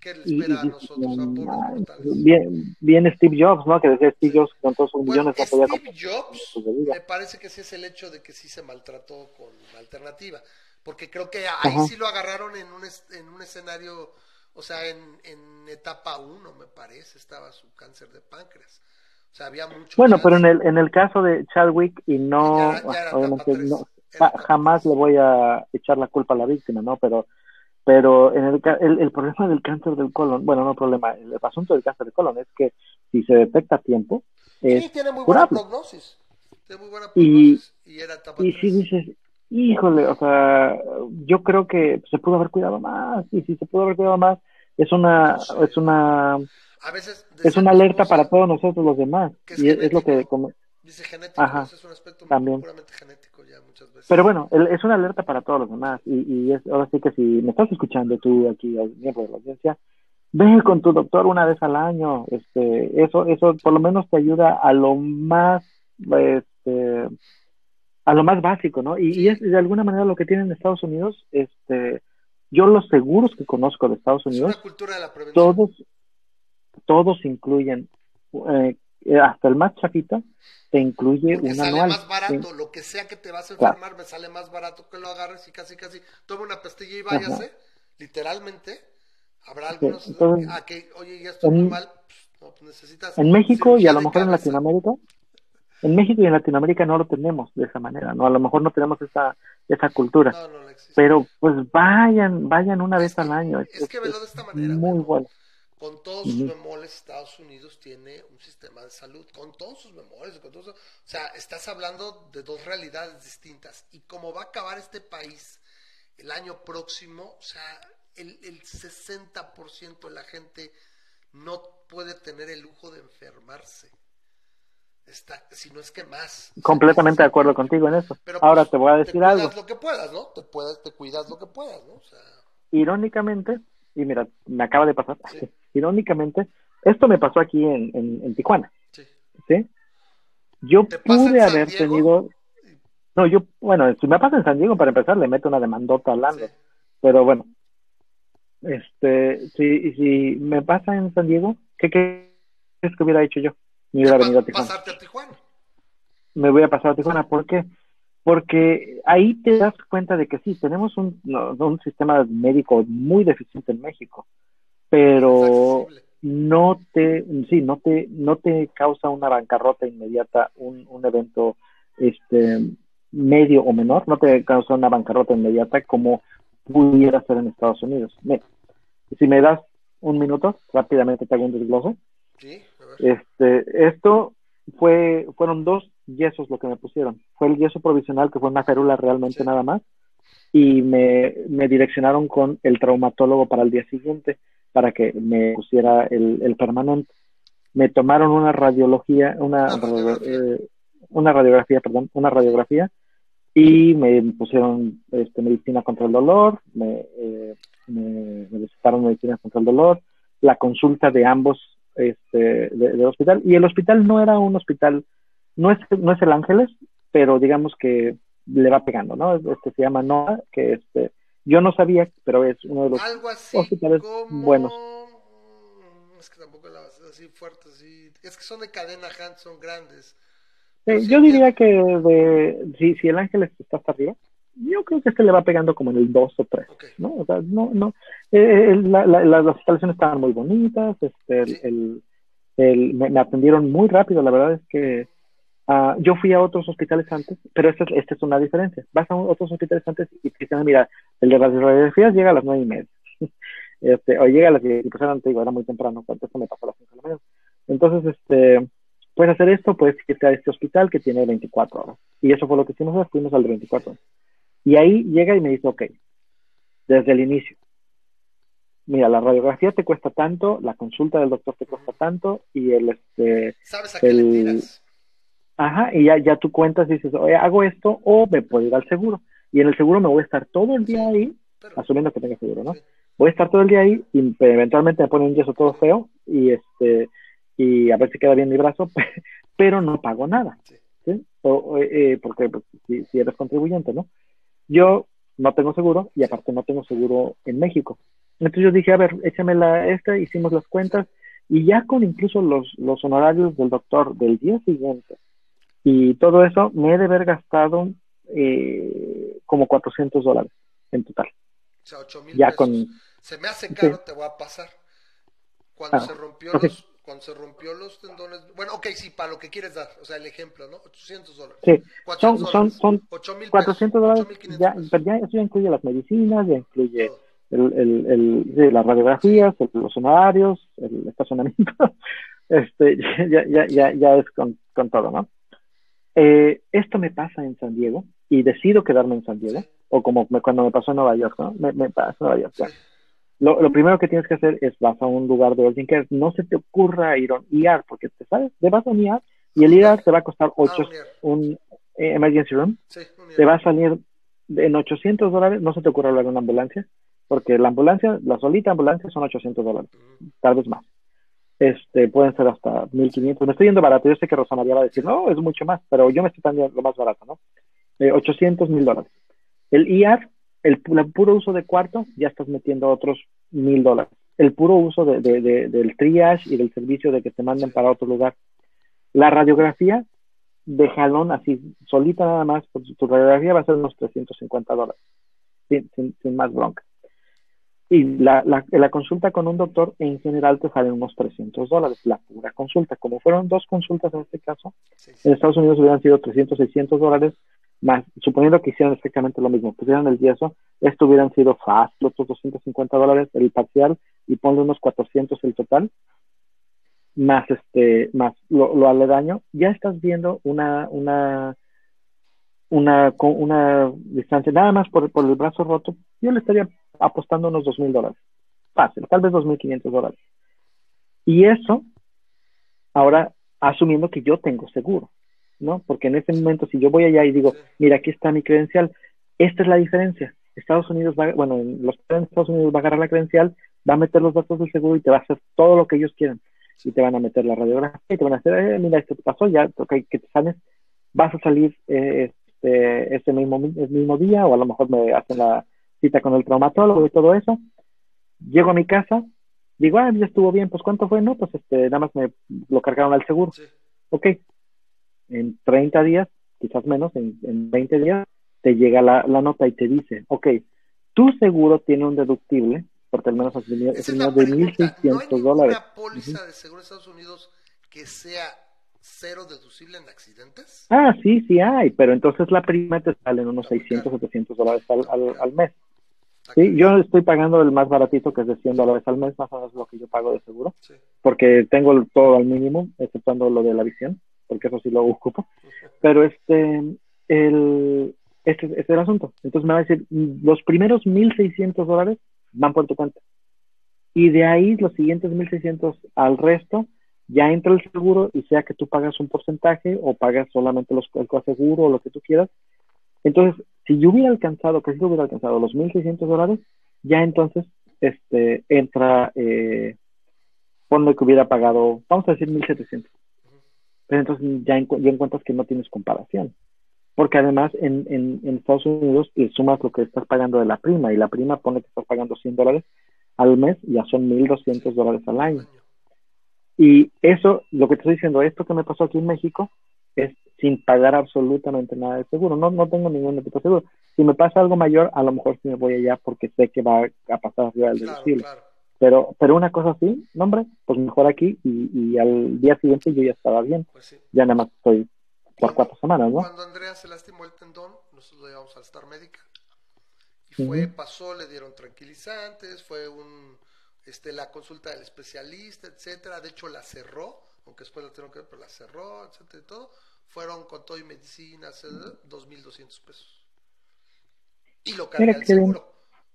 ¿Qué le espera a nosotros? bien, bien Steve Jobs, ¿no? Que decía Steve Jobs con todos sus millones Steve Jobs, me parece que sí es el hecho de que sí se maltrató con la alternativa. Porque creo que ahí sí lo agarraron en un, en un escenario, o sea, en, en etapa 1, me parece, estaba su cáncer de páncreas. O sea, había mucho. Bueno, pero en el, en el caso de Chadwick, y no, obviamente, no jamás le voy a echar la culpa a la víctima, ¿no? Pero pero en el, el, el, problema del cáncer del colon, bueno, no problema, el, asunto del cáncer del colon es que si se detecta a tiempo, sí, tiene muy buena prognosis. Tiene muy buena prognosis y, era etapa y si dices, híjole, o sea, yo creo que se pudo haber cuidado más, y si se pudo haber cuidado más, es una, es una, a veces es una alerta para todos nosotros los demás, y es, lo que... Dice genético, es un aspecto también. puramente genético ya muchas veces. Pero bueno, es una alerta para todos los demás. Y, y es, ahora sí que si me estás escuchando tú aquí, miembro de la audiencia, ve con tu doctor una vez al año. Este, eso, eso por lo menos te ayuda a lo más, este, a lo más básico, ¿no? Y, y es de alguna manera lo que tienen en Estados Unidos, este, yo los seguros que conozco de Estados Unidos, cultura de la todos, todos incluyen eh, hasta el más chapita, te incluye Porque un sale anual. más barato, lo que sea que te vas a enfermar, me sale más barato que lo agarres y casi, casi, toma una pastilla y váyase, literalmente. Habrá algunos Entonces, ah, que, oye, ya estoy muy mal, pues, no, pues necesitas. En México y a lo mejor en Latinoamérica, en México y en Latinoamérica no lo tenemos de esa manera, ¿no? A lo mejor no tenemos esa, esa cultura. No, no, no pero pues vayan, vayan una vez al año. Es, es que velo de esta manera. Muy bueno con todos sus bemoles, Estados Unidos tiene un sistema de salud, con todos sus bemoles, con o sea, estás hablando de dos realidades distintas. Y como va a acabar este país el año próximo, o sea, el, el 60% de la gente no puede tener el lujo de enfermarse. Está, si no es que más. Completamente de acuerdo contigo en eso. Pero Ahora pues, te voy a decir algo. Te cuidas lo que puedas, ¿no? Te, puedas, te cuidas lo que puedas, ¿no? O sea... Irónicamente, y mira, me acaba de pasar, irónicamente, esto me pasó aquí en, en, Tijuana. Sí. Yo pude haber tenido. No, yo, bueno, si me pasa en San Diego, para empezar, le meto una demandota al Lando. Pero bueno, este, si, si me pasa en San Diego, ¿qué crees que hubiera hecho yo? Me hubiera venido a Tijuana. Pasarte a Tijuana. Me voy a pasar a Tijuana, ¿por qué? Porque ahí te das cuenta de que sí, tenemos un, un sistema médico muy deficiente en México pero no te, sí, no te, no te causa una bancarrota inmediata, un, un evento este medio o menor, no te causa una bancarrota inmediata como pudiera ser en Estados Unidos. si me das un minuto, rápidamente te hago un desglose. este, esto fue, fueron dos yesos lo que me pusieron. Fue el yeso provisional, que fue una férula realmente nada más, y me, me direccionaron con el traumatólogo para el día siguiente para que me pusiera el, el permanente. Me tomaron una radiología, una, eh, una radiografía, perdón, una radiografía y me pusieron este, medicina contra el dolor, me, eh, me, me medicina contra el dolor, la consulta de ambos este, del hospital. Y el hospital no era un hospital, no es, no es el Ángeles, pero digamos que le va pegando, ¿no? Este se llama NOA, que este, yo no sabía, pero es uno de los Algo así hospitales buenos. Es que tampoco la así fuerte, así. Es que son de cadena Hunt, son grandes. yo diría que de, si, si el ángel está hasta arriba, yo creo que este le va pegando como en el 2 o 3, ¿no? O sea, no, no, eh, las instalaciones estaban muy bonitas, este, el, el, me, atendieron muy rápido, la verdad es que Ah, yo fui a otros hospitales antes, pero esta, esta es una diferencia. Vas a otros hospitales antes y te dicen, mira, el de las radiografías llega a las nueve y media. este, o llega a las diez, y pues era, digo, era muy temprano, cuando esto me pasó a las de la mañana. Entonces, este, puedes hacer esto, puedes irte a este hospital que tiene 24 horas. Y eso fue lo que hicimos, fuimos al de 24 horas. Y ahí llega y me dice, ok, desde el inicio. Mira, la radiografía te cuesta tanto, la consulta del doctor te cuesta tanto y el, este, ¿Sabes a qué el, le tiras? Ajá, y ya, ya tú cuentas y dices, oye, hago esto o me puedo ir al seguro. Y en el seguro me voy a estar todo el día ahí, asumiendo que tenga seguro, ¿no? Voy a estar todo el día ahí y eventualmente me ponen un yeso todo feo y este y a ver si queda bien mi brazo, pero no pago nada, ¿sí? O, eh, porque pues, si, si eres contribuyente, ¿no? Yo no tengo seguro y aparte no tengo seguro en México. Entonces yo dije, a ver, échame la esta, hicimos las cuentas y ya con incluso los, los honorarios del doctor del día siguiente y todo eso, me he de haber gastado eh, como 400 dólares en total. O sea, 8 mil Con... Se me hace caro, te voy a pasar. Cuando ah, se rompió los cuando se rompió los tendones, bueno, ok, sí, para lo que quieres dar, o sea, el ejemplo, ¿no? 800 dólares. Sí, son, son, son 400 dólares, ya, pero ya, eso ya incluye las medicinas, ya incluye el, el, el, las radiografías, los honorarios, el estacionamiento, este, ya, ya, ya, ya es con, con todo, ¿no? Eh, esto me pasa en San Diego y decido quedarme en San Diego, o como cuando me pasó en Nueva York, ¿no? Me, me pasa en Nueva York. Lo, lo, primero que tienes que hacer es vas a un lugar de urgent care. No se te ocurra ir a un IR, porque te sabes, te vas a un IR y el IR te va a costar 8, ah, un, eh, emergency room. te va a salir en 800 dólares. No se te ocurra hablar de una ambulancia, porque la ambulancia, la solita ambulancia son 800 dólares, tal vez más este, pueden ser hasta 1500. Me estoy yendo barato. Yo sé que Rosa María va a decir, no, es mucho más, pero yo me estoy dando lo más barato, ¿no? Eh, 800 mil dólares. El IAR, el, puro uso de cuarto, ya estás metiendo otros mil dólares. El puro uso de, de, del triage y del servicio de que te manden para otro lugar. La radiografía, de jalón, así, solita nada más, por tu radiografía va a ser unos 350 dólares, sin, sin, sin más bronca. Y la, la, la, consulta con un doctor en general te sale unos 300 dólares, la pura consulta. Como fueron dos consultas en este caso, en Estados Unidos hubieran sido 300, 600 dólares, más, suponiendo que hicieran exactamente lo mismo, pusieran el yeso, esto hubieran sido fácil, otros 250 dólares el parcial y ponle unos 400 el total, más este, más lo, lo aledaño, ya estás viendo una, una, una, una distancia, nada más por, por el brazo roto, yo le estaría apostando unos dos mil dólares. Fácil, tal vez dos mil quinientos dólares. Y eso, ahora asumiendo que yo tengo seguro, ¿no? Porque en ese momento, si yo voy allá y digo, mira, aquí está mi credencial, esta es la diferencia. Estados Unidos va, bueno, los Estados Unidos va a agarrar la credencial, va a meter los datos del seguro y te va a hacer todo lo que ellos quieran. Y te van a meter la radiografía y te van a hacer, eh, mira, esto te pasó, ya, okay, que te sales, vas a salir eh, este, ese mismo, el mismo día o a lo mejor me hacen la, cita con el traumatólogo y todo eso. Llego a mi casa, digo, ah, ya estuvo bien, pues ¿cuánto fue? No, pues este, nada más me lo cargaron al seguro. Ok, en 30 días, quizás menos, en, en 20 días, te llega la, la, nota y te dice, ok, tu seguro tiene un deductible, porque al menos es, es, de 1.600 dólares. ¿No hay una póliza de seguro de Estados Unidos que sea cero deducible en accidentes? Ah, sí, sí hay, pero entonces la prima te sale en unos 600, 700 dólares al, al, al mes. Sí, yo estoy pagando el más baratito, que es de 100 dólares al mes, más o menos lo que yo pago de seguro, porque tengo todo al mínimo, exceptuando lo de la visión, porque eso sí lo ocupo. Pero este, el, este, este es el asunto. Entonces me va a decir, los primeros 1.600 dólares van por tu cuenta. Y de ahí los siguientes 1.600 al resto, ya entra el seguro y sea que tú pagas un porcentaje o pagas solamente los, el coaseguro o lo que tú quieras. Entonces, si yo hubiera alcanzado, que si hubiera alcanzado los 1.600 dólares, ya entonces este, entra, eh, ponle que hubiera pagado, vamos a decir 1.700. Pero entonces ya, ya encuentras que no tienes comparación. Porque además en, en, en Estados Unidos sumas lo que estás pagando de la prima y la prima pone que estás pagando 100 dólares al mes, ya son 1.200 dólares al año. Y eso, lo que te estoy diciendo, esto que me pasó aquí en México, es sin pagar absolutamente nada de seguro. No, no tengo ningún tipo de seguro. Si me pasa algo mayor, a lo mejor sí me voy allá porque sé que va a pasar arriba del deducible. Pero, pero una cosa así, no hombre, pues mejor aquí y, y al día siguiente yo ya estaba bien. Pues ya nada más estoy por cuatro semanas, ¿no? Cuando Andrea se lastimó el tendón, nosotros lo llevamos al Star Médica. Y fue, pasó, le dieron tranquilizantes, fue un este, la consulta del especialista, etcétera. De hecho, la cerró, aunque después la tuvieron que ver, pero la cerró, etcétera, y todo. Fueron con todo y medicinas, 2.200 pesos. Y lo cargué al seguro.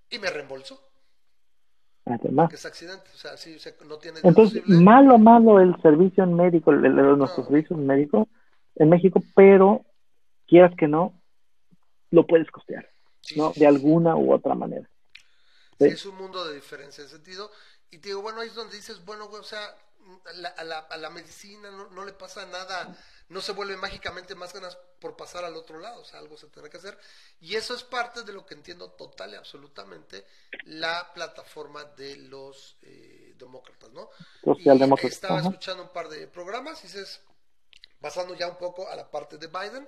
Y me reembolsó. Además. es accidente, o sea, sí, no tiene Entonces, malo, malo el servicio médico, el, nuestros servicios médicos, en México, pero quieras que no, lo puedes costear, ¿no? De alguna u otra manera. es un mundo de diferencia en sentido. Y te digo, bueno, ahí es donde dices, bueno, o sea, a la, a la, medicina no, no, le pasa nada, no se vuelve mágicamente más ganas por pasar al otro lado, o sea, algo se tendrá que hacer. Y eso es parte de lo que entiendo total y absolutamente la plataforma de los eh, demócratas, ¿no? Socialdemócratas. Estaba escuchando un par de programas y dices, pasando ya un poco a la parte de Biden,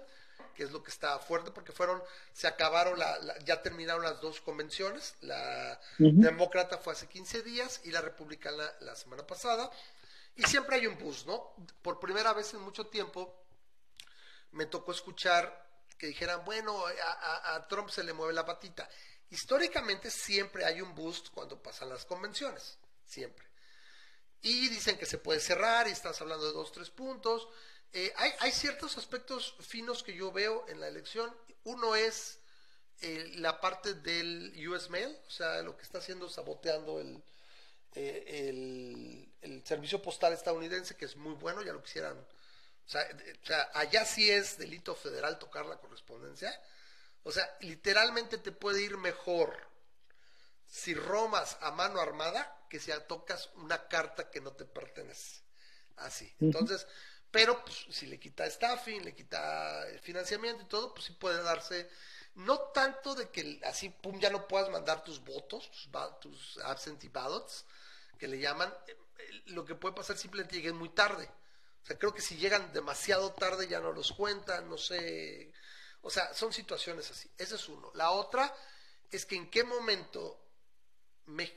que es lo que está fuerte, porque fueron, se acabaron, la, ya terminaron las dos convenciones, la demócrata fue hace 15 días y la republicana la semana pasada, y siempre hay un bus, ¿no? Por primera vez en mucho tiempo me tocó escuchar que dijeran, bueno, a, Trump se le mueve la patita. Históricamente siempre hay un boost cuando pasan las convenciones, siempre. Y dicen que se puede cerrar y estás hablando de dos, tres puntos. Eh, hay, hay, ciertos aspectos finos que yo veo en la elección. Uno es eh, la parte del US Mail, o sea, lo que está haciendo saboteando el, eh, el, el, servicio postal estadounidense, que es muy bueno, ya lo quisieran. O sea, o sea, allá sí es delito federal tocar la correspondencia. O sea, literalmente te puede ir mejor si romas a mano armada que si tocas una carta que no te pertenece. Así. Entonces, pero pues, si le quita staffing, le quita financiamiento y todo, pues sí puede darse, no tanto de que así, pum, ya no puedas mandar tus votos, tus, tus absentee ballots, que le llaman, eh, lo que puede pasar simplemente lleguen muy tarde. O sea, creo que si llegan demasiado tarde ya no los cuentan, no sé. O sea, son situaciones así. Ese es uno. La otra es que en qué momento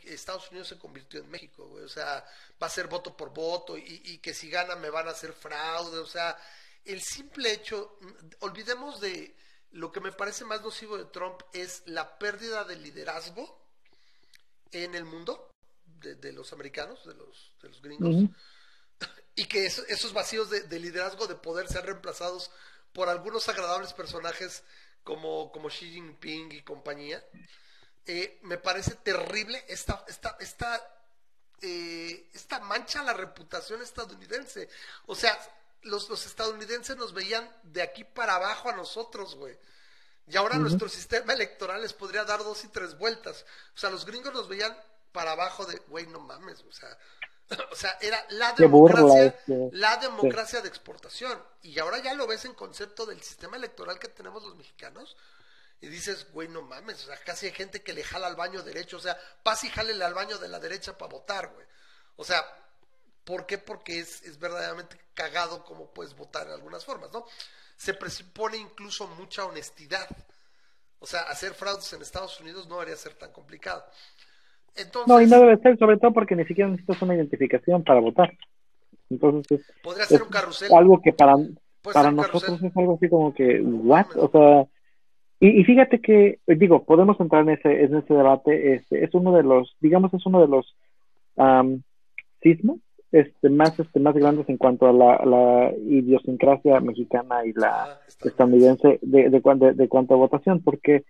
Estados Unidos se convirtió en México, O sea, va a ser voto por voto y, que si gana me van a hacer fraude. O sea, el simple hecho, olvidemos de lo que me parece más nocivo de Trump es la pérdida de liderazgo en el mundo de, los americanos, de los, de los gringos, y que esos vacíos de, de, liderazgo, de poder, sean reemplazados por algunos agradables personajes como, como Xi Jinping y compañía. Eh, me parece terrible esta, esta, esta, eh, esta mancha a la reputación estadounidense. O sea, los, los, estadounidenses nos veían de aquí para abajo a nosotros, güey. Y ahora nuestro sistema electoral les podría dar dos y tres vueltas. O sea, los gringos nos veían para abajo de, güey, no mames, o sea, o sea, era la democracia, este. la democracia de exportación. Y ahora ya lo ves en concepto del sistema electoral que tenemos los mexicanos y dices, güey, no mames, o sea, casi hay gente que le jala al baño derecho, o sea, pasa y jálele al baño de la derecha para votar, güey. O sea, ¿por qué? Porque es, es verdaderamente cagado como puedes votar en algunas formas, ¿no? Se presupone incluso mucha honestidad. O sea, hacer fraudes en Estados Unidos no debería ser tan complicado. Entonces, no, y no debe ser, sobre todo porque ni siquiera necesitas una identificación para votar. Entonces, podría ser un carrusel. Algo que para, para nosotros es algo así como que, ¿what? O sea, y, fíjate que, digo, podemos entrar en ese, en ese debate, este, es uno de los, digamos, es uno de los um, sismos este, más, este, más grandes en cuanto a la, idiosincrasia mexicana y la ah, estadounidense de, de, de, cuanto a votación, porque,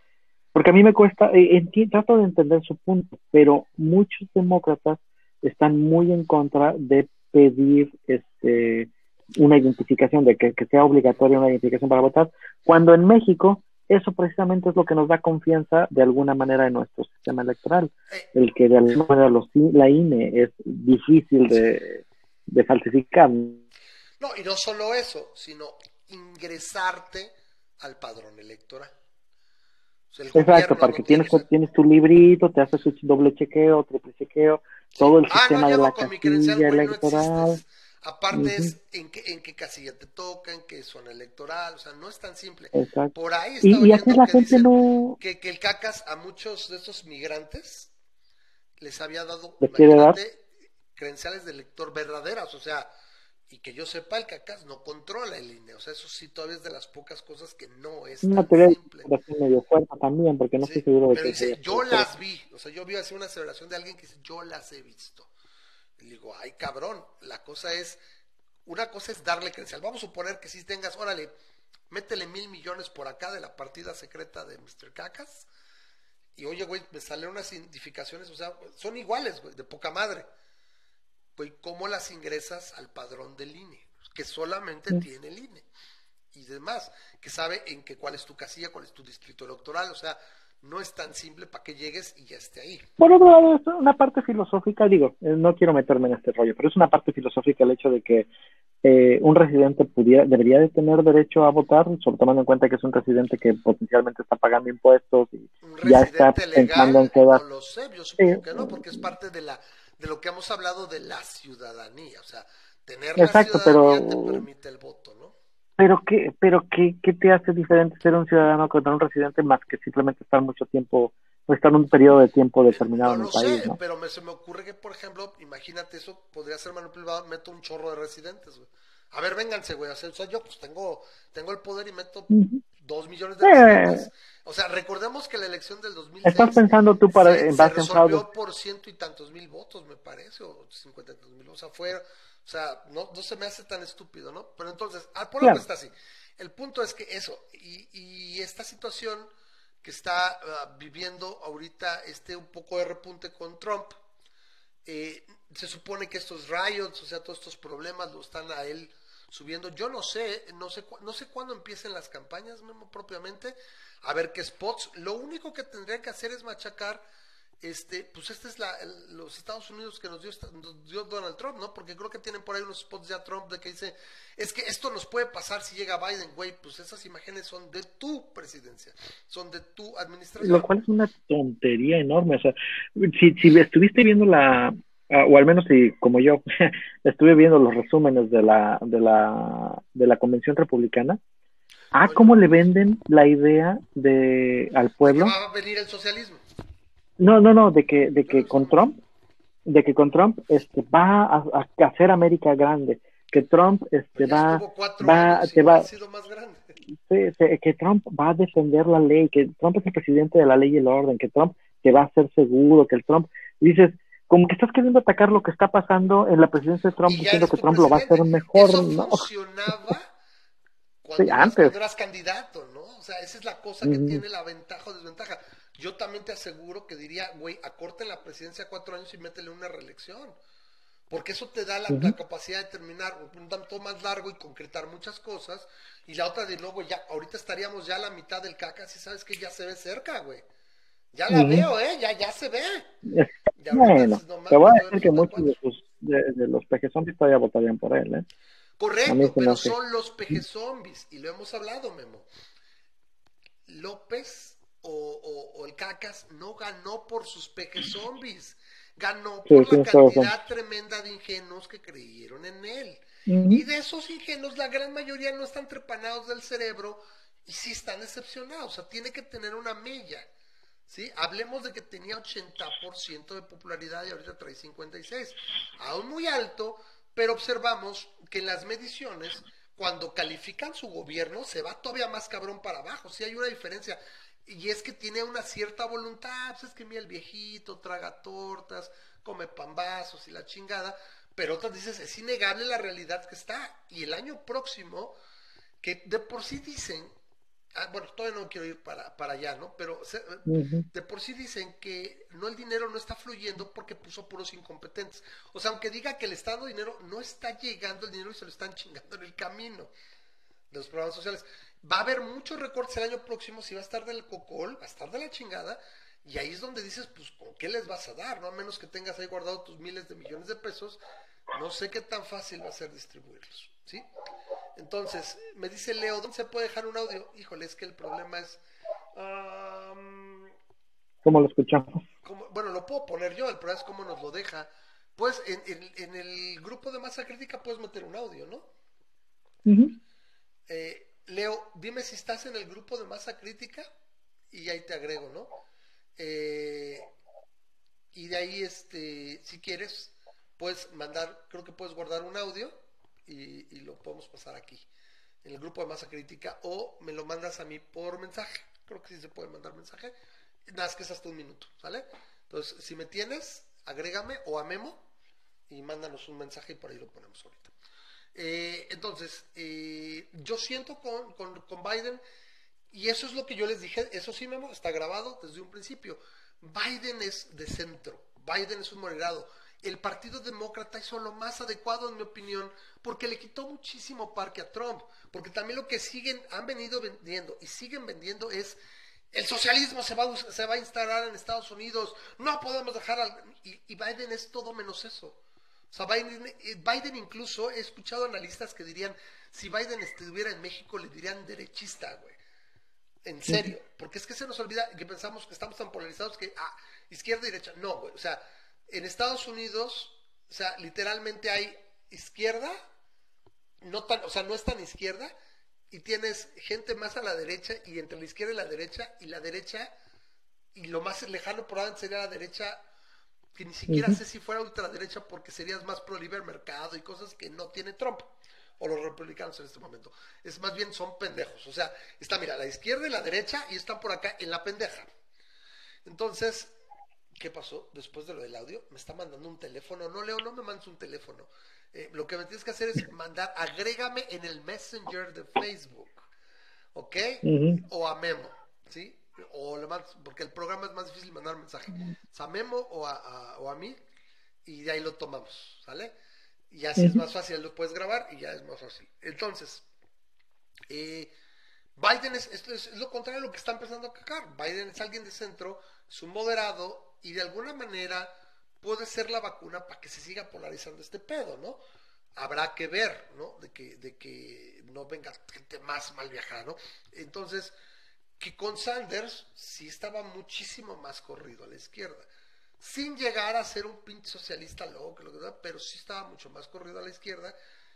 porque a mí me cuesta, eh, trato de entender su punto, pero muchos demócratas están muy en contra de pedir este, una identificación, de que, que sea obligatoria una identificación para votar, cuando en México eso precisamente es lo que nos da confianza de alguna manera en nuestro sistema electoral, el que de alguna manera los, la INE es difícil de, falsificar. No, y no solo eso, sino ingresarte al padrón electoral. Exacto, porque tienes, tienes tu librito, te haces un doble chequeo, triple chequeo, todo el ah, sistema de la casilla electoral. Aparte es en qué, en qué casilla te toca, en qué zona electoral, o sea, no es tan simple. Por ahí está y, y la que, gente no... que, el CACAS a muchos de estos migrantes les había dado credenciales de lector verdaderas, o sea, y que yo sepa, el CACAS no controla el INE, o sea, eso sí todavía es de las pocas cosas que no es una tan simple. medio fuerte también, porque no estoy seguro de pero dice, yo las vi, o sea, yo vi así una aseveración de alguien que dice, yo las he visto. Y digo, ay cabrón, la cosa es, una cosa es darle credencial. Vamos a suponer que si tengas, órale, métele mil millones por acá de la partida secreta de Mr. Cacas. Y oye, güey, me salen unas identificaciones, o sea, son iguales, güey, de poca madre. Güey, ¿cómo las ingresas al padrón del INE? Que solamente tiene el INE. y demás, que sabe en qué cuál es tu casilla, cuál es tu distrito electoral, o sea, no es tan simple para que llegues y ya esté ahí. Por otro lado, es una parte filosófica, digo, eh, no quiero meterme en este rollo, pero es una parte filosófica el hecho de que eh, un residente pudiera, debería de tener derecho a votar, sobre tomando en cuenta que es un residente que potencialmente está pagando impuestos y ya está pensando en quedar. No lo sé, yo supongo que no, porque es parte de la de lo que hemos hablado de la ciudadanía, o sea, tener la ciudadanía te permite el voto, ¿no? Pero qué, pero qué, qué te hace diferente ser un ciudadano contra un residente más que simplemente estar mucho tiempo o estar un periodo de tiempo determinado no en el país, sé, pero me, se me ocurre que, por ejemplo, imagínate eso, podría ser manipulado, meto un chorro de residentes, güey. A ver, vénganse, güey, o sea, yo pues tengo, tengo el poder y meto dos millones de residentes. O sea, recordemos que la elección del 2006 estás pensando tú para se, se resolvió por ciento y tantos mil votos, me parece, o cincuenta y tantos mil, o sea, fue o sea, no, no se me hace tan estúpido, ¿no? Pero entonces, ah, por algo está así. El punto es que eso, y, y esta situación que está ah, viviendo ahorita este un poco de repunte con Trump, eh, se supone que estos riots, o sea, todos estos problemas lo están a él subiendo. Yo no sé, no sé, no sé cuándo empiecen las campañas, mismo propiamente, a ver qué spots. Lo único que tendría que hacer es machacar este, pues este es la, los Estados Unidos que nos dio, dio, Donald Trump, ¿no? Porque creo que tienen por ahí unos spots ya Trump de que dice, es que esto nos puede pasar si llega Biden, güey, pues esas imágenes son de tu presidencia, son de tu administración. Lo cual es una tontería enorme, o sea, si, si estuviste viendo la, ah, o al menos si como yo estuve viendo los resúmenes de la, de la, de la convención republicana, ah, cómo le venden la idea de al pueblo. va a venir el socialismo no, no, no, de que, de que con Trump, de que con Trump este, va a, hacer América grande, que Trump este, va, va, que va, que Trump va a defender la ley, que Trump es el presidente de la ley y el orden, que Trump te va a ser seguro, que el Trump, dices, como que estás queriendo atacar lo que está pasando en la presidencia de Trump, diciendo que Trump lo va a hacer mejor, Eso ¿no? funcionaba cuando, antes. eras candidato, ¿no? O sea, esa es la cosa que tiene la ventaja o desventaja yo también te aseguro que diría, güey, acorte la presidencia cuatro años y métele una reelección. Porque eso te da la, capacidad de terminar un tanto más largo y concretar muchas cosas. Y la otra de luego ya, ahorita estaríamos ya a la mitad del caca, si sabes que ya se ve cerca, güey. Ya la veo, ¿eh? Ya, ya se ve. bueno, te voy a decir que muchos de, de, los peje zombies todavía votarían por él, ¿eh? Correcto, pero son los peje zombies. Y lo hemos hablado, Memo. López o, el Cacas no ganó por sus peques zombies, ganó por la cantidad tremenda de ingenuos que creyeron en él. Y de esos ingenuos, la gran mayoría no están trepanados del cerebro y sí están decepcionados. O sea, tiene que tener una mella. ¿sí? Hablemos de que tenía 80% de popularidad y ahorita trae 56. Aún muy alto, pero observamos que en las mediciones, cuando califican su gobierno, se va todavía más cabrón para abajo. Sí hay una diferencia y es que tiene una cierta voluntad, pues es que mira el viejito, traga tortas, come pambazos y la chingada, pero otras dices, es innegable la realidad que está. Y el año próximo, que de por sí dicen, ah, bueno, todavía no quiero ir para, para allá, ¿no? Pero de por sí dicen que no el dinero no está fluyendo porque puso puros incompetentes. O sea, aunque diga que le está dando dinero, no está llegando el dinero y se lo están chingando en el camino de los programas sociales. Va a haber muchos recortes el año próximo, si va a estar del cocol, va a estar de la chingada, y ahí es donde dices, pues, ¿con qué les vas a dar? No a menos que tengas ahí guardado tus miles de millones de pesos, no sé qué tan fácil va a ser distribuirlos, ¿sí? Entonces, me dice Leo, ¿dónde se puede dejar un audio? Híjole, es que el problema es... ¿Cómo lo escuchamos? bueno, lo puedo poner yo, el problema es cómo nos lo deja. Pues en, en, el grupo de masa crítica puedes meter un audio, ¿no? eh, Leo, dime si estás en el grupo de masa crítica y ahí te agrego, ¿no? Eh, y de ahí, este, si quieres, puedes mandar, creo que puedes guardar un audio y, lo podemos pasar aquí, en el grupo de masa crítica, o me lo mandas a mí por mensaje, creo que sí se puede mandar mensaje, nada más que es hasta un minuto, ¿sale? Entonces, si me tienes, agrégame o a Memo y mándanos un mensaje y por ahí lo ponemos ahorita. Eh, entonces, eh, yo siento con, con, Biden, y eso es lo que yo les dije, eso sí, Memo, está grabado desde un principio. Biden es de centro, Biden es un moderado. El Partido Demócrata hizo lo más adecuado, en mi opinión, porque le quitó muchísimo parque a Trump. Porque también lo que siguen, han venido vendiendo y siguen vendiendo es el socialismo se va, a, se va a instalar en Estados Unidos, no podemos dejar al... Y, y Biden es todo menos eso. O sea, Biden, eh, Biden, incluso, he escuchado analistas que dirían, si Biden estuviera en México, le dirían derechista, güey. En serio, porque es que se nos olvida que pensamos que estamos tan polarizados que, ah, izquierda y derecha. No, güey. O sea, en Estados Unidos, o sea, literalmente hay izquierda, no tan, o sea, no es tan izquierda, y tienes gente más a la derecha, y entre la izquierda y la derecha, y la derecha, y lo más lejano probablemente sería la derecha, que ni siquiera sé si fuera ultraderecha porque serías más pro libre mercado y cosas que no tiene Trump o los republicanos en este momento. Es más bien son pendejos. O sea, está, mira, la izquierda y la derecha y están por acá en la pendeja. Entonces, ¿qué pasó después de lo del audio? Me está mandando un teléfono. No, Leo, no me mandes un teléfono. Eh, lo que me tienes que hacer es mandar, agrégame en el Messenger de Facebook. ¿Ok? O a Memo. ¿Sí? O le porque el programa es más difícil mandar mensaje. a Memo o a, o a mí. Y de ahí lo tomamos. ¿Sale? Y así es más fácil, lo puedes grabar y ya es más fácil. Entonces, eh, Biden es, es, lo contrario de lo que está empezando a cagar. Biden es alguien de centro, es un moderado y de alguna manera puede ser la vacuna para que se siga polarizando este pedo, ¿no? Habrá que ver, ¿no? De que, de que no venga gente más mal viajada, ¿no? Entonces, que con Sanders sí estaba muchísimo más corrido a la izquierda sin llegar a ser un pinche socialista loco, pero sí estaba mucho más corrido a la izquierda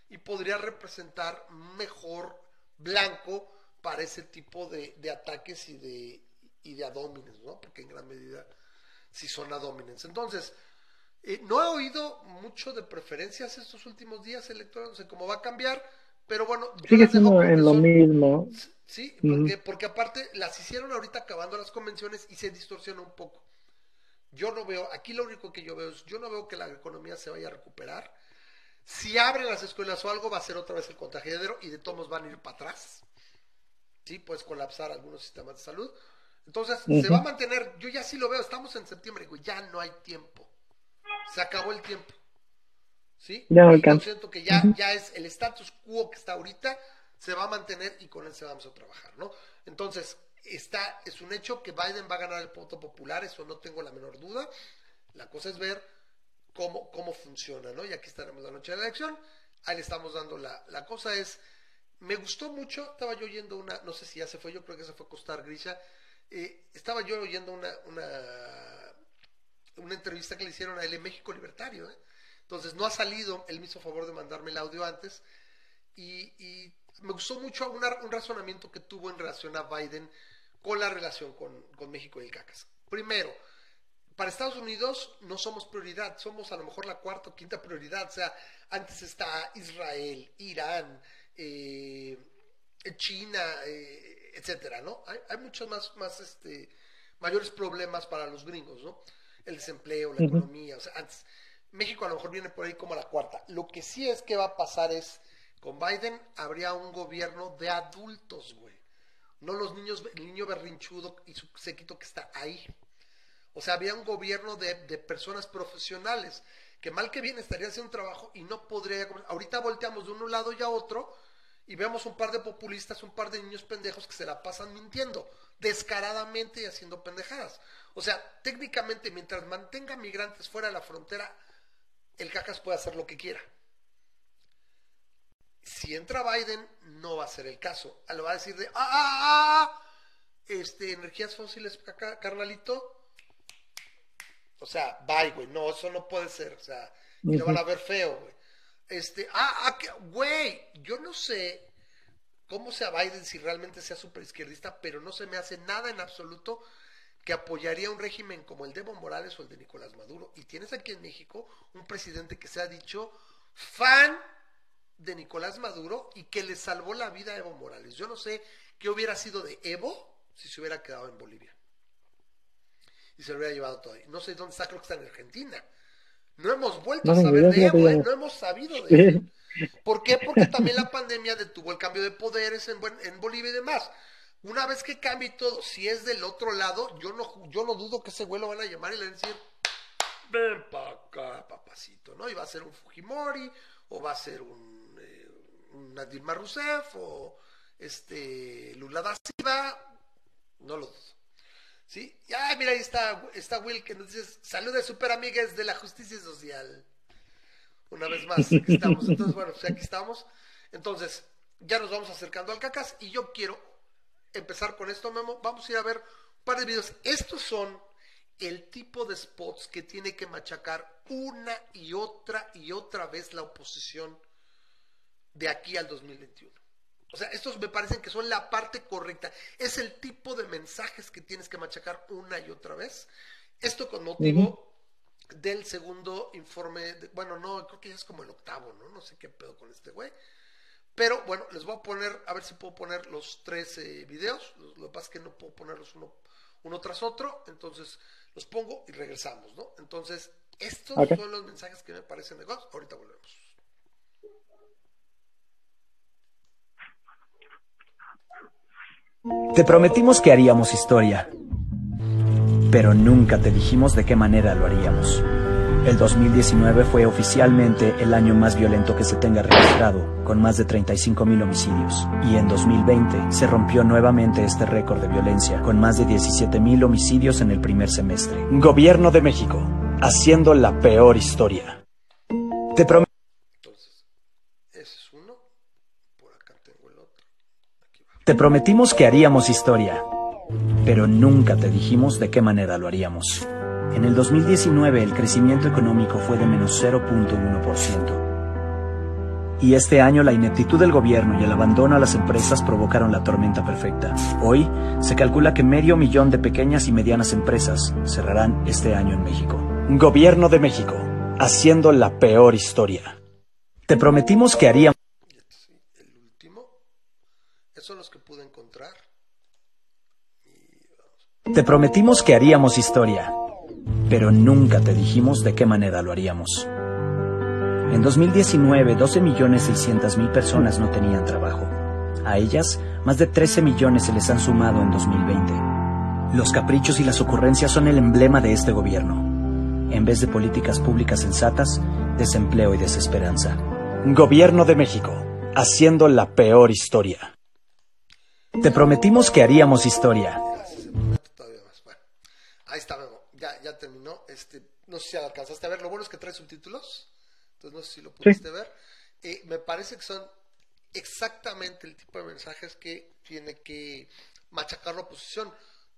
y podría representar mejor blanco para ese tipo de, ataques y de, y de adómines, ¿no? Porque en gran medida sí son adómines. Entonces, eh, no he oído mucho de preferencias estos últimos días electorales, no sé cómo va a cambiar, pero bueno, sigue siendo en lo mismo. Sí, porque, porque aparte las hicieron ahorita acabando las convenciones y se distorsiona un poco. Yo no veo, aquí lo único que yo veo es, yo no veo que la economía se vaya a recuperar. Si abren las escuelas o algo, va a ser otra vez el contagiadero y de todos van a ir para atrás. Sí, puedes colapsar algunos sistemas de salud. Entonces, se va a mantener, yo ya sí lo veo, estamos en septiembre, digo, ya no hay tiempo. Se acabó el tiempo. ¿Sí? Ya yo siento que ya, ya es el status quo que está ahorita, se va a mantener y con él se vamos a trabajar, ¿no? Entonces, está, es un hecho que Biden va a ganar el voto popular, eso no tengo la menor duda. La cosa es ver cómo, cómo funciona, ¿no? Y aquí estaremos la noche de la elección, ahí le estamos dando la, la cosa es, me gustó mucho, estaba yo oyendo una, no sé si ya se fue, yo creo que se fue a costar Grisha, eh, estaba yo oyendo una, una, una entrevista que le hicieron a él en México Libertario, ¿eh? entonces no ha salido, él me hizo favor de mandarme el audio antes, y, me gustó mucho un razonamiento que tuvo en relación a Biden con la relación con, México y el CACAS. Primero, para Estados Unidos no somos prioridad, somos a lo mejor la cuarta o quinta prioridad. O sea, antes está Israel, Irán, eh, China, eh, etcétera, ¿no? Hay, muchos más, más este, mayores problemas para los gringos, ¿no? El desempleo, la economía, o sea, antes. México a lo mejor viene por ahí como la cuarta. Lo que sí es que va a pasar es, con Biden habría un gobierno de adultos, güey no los niños, el niño berrinchudo y su séquito que está ahí. O sea, había un gobierno de, personas profesionales que mal que bien estarían haciendo un trabajo y no podría... Ahorita volteamos de un lado y a otro y vemos un par de populistas, un par de niños pendejos que se la pasan mintiendo descaradamente y haciendo pendejadas. O sea, técnicamente mientras mantenga migrantes fuera de la frontera, el cacas puede hacer lo que quiera. Si entra Biden, no va a ser el caso. Lo va a decir de, ah, ah, ah, este, energías fósiles, carnalito. O sea, bye, güey. No, eso no puede ser. O sea, y lo van a ver feo, güey. Este, ah, ah, güey, yo no sé cómo sea Biden si realmente sea super izquierdista, pero no se me hace nada en absoluto que apoyaría un régimen como el de Evo Morales o el de Nicolás Maduro. Y tienes aquí en México un presidente que se ha dicho fan de Nicolás Maduro y que le salvó la vida a Evo Morales. Yo no sé qué hubiera sido de Evo si se hubiera quedado en Bolivia. Y se lo hubiera llevado todo ahí. No sé dónde está, creo que está en Argentina. No hemos vuelto a saber de Evo, ¿eh? no hemos sabido de él. ¿Por qué? Porque también la pandemia detuvo el cambio de poderes en, en Bolivia y demás. Una vez que cambie todo, si es del otro lado, yo no, yo no dudo que ese güey lo van a llamar y le van a decir, ven para acá, papacito, ¿no? Y va a ser un Fujimori, o va a ser un, eh, una Dilma Rousseff, o este Lula da Silva, no lo dudo. ¿Sí? Y, ay, mira, ahí está, está Will que nos dice, saludos super amigas de la justicia social. Una vez más, aquí estamos. Entonces, bueno, pues aquí estamos. Entonces, ya nos vamos acercando al cacas y yo quiero empezar con esto, Memo. Vamos a ir a ver un par de videos. Estos son el tipo de spots que tiene que machacar una y otra y otra vez la oposición de aquí al 2021. O sea, estos me parecen que son la parte correcta. Es el tipo de mensajes que tienes que machacar una y otra vez. Esto con motivo del segundo informe, bueno, no, creo que ya es como el octavo, ¿no? No sé qué pedo con este güey. Pero bueno, les voy a poner, a ver si puedo poner los tres eh, videos. Lo, que pasa es que no puedo ponerlos uno, uno tras otro. Entonces los pongo y regresamos, ¿no? Entonces, estos son los mensajes que me parecen de God. Ahorita volvemos. Te prometimos que haríamos historia, pero nunca te dijimos de qué manera lo haríamos. El 2019 fue oficialmente el año más violento que se tenga registrado, con más de 35.000 homicidios. Y en 2020 se rompió nuevamente este récord de violencia, con más de 17.000 homicidios en el primer semestre. Gobierno de México, haciendo la peor historia. Te prometo... Te prometimos que haríamos historia, pero nunca te dijimos de qué manera lo haríamos. En el 2019 el crecimiento económico fue de menos 0.1%. Y este año la ineptitud del gobierno y el abandono a las empresas provocaron la tormenta perfecta. Hoy se calcula que medio millón de pequeñas y medianas empresas cerrarán este año en México. Gobierno de México, haciendo la peor historia. Te prometimos que haríamos... El último, esos son los que pude encontrar. Te prometimos que haríamos historia pero nunca te dijimos de qué manera lo haríamos. En 2019, 12.600.000 personas no tenían trabajo. A ellas, más de 13 millones se les han sumado en 2020. Los caprichos y las ocurrencias son el emblema de este gobierno. En vez de políticas públicas sensatas, desempleo y desesperanza. Gobierno de México, haciendo la peor historia. Te prometimos que haríamos historia. Ahí está, ya, terminó. Este, no sé si alcanzaste a ver. Lo bueno es que trae subtítulos. Entonces no sé si lo pudiste ver. Eh, me parece que son exactamente el tipo de mensajes que tiene que machacar la oposición.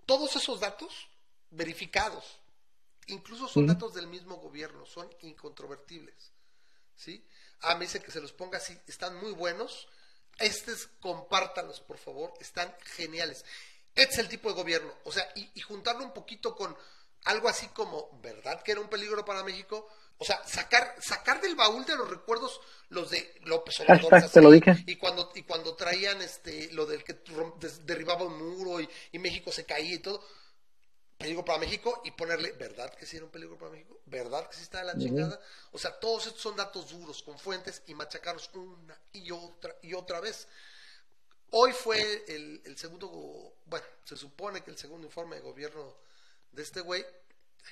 Todos esos datos verificados, incluso son datos del mismo gobierno, son incontrovertibles. ¿sí? Ah, me dice que se los ponga así, están muy buenos. Estos compártanlos, por favor, están geniales. Este es el tipo de gobierno. O sea, y juntarlo un poquito con algo así como, ¿verdad que era un peligro para México? O sea, sacar, sacar del baúl de los recuerdos los de López Obrador. Y cuando, y cuando traían este, lo del que derribaba un muro y, México se caía y todo. Peligro para México y ponerle, ¿verdad que sí era un peligro para México? ¿Verdad que sí está de la chingada? O sea, todos estos son datos duros, con fuentes y machacarlos una y otra y otra vez. Hoy fue el, segundo, bueno, se supone que el segundo informe de gobierno de este güey.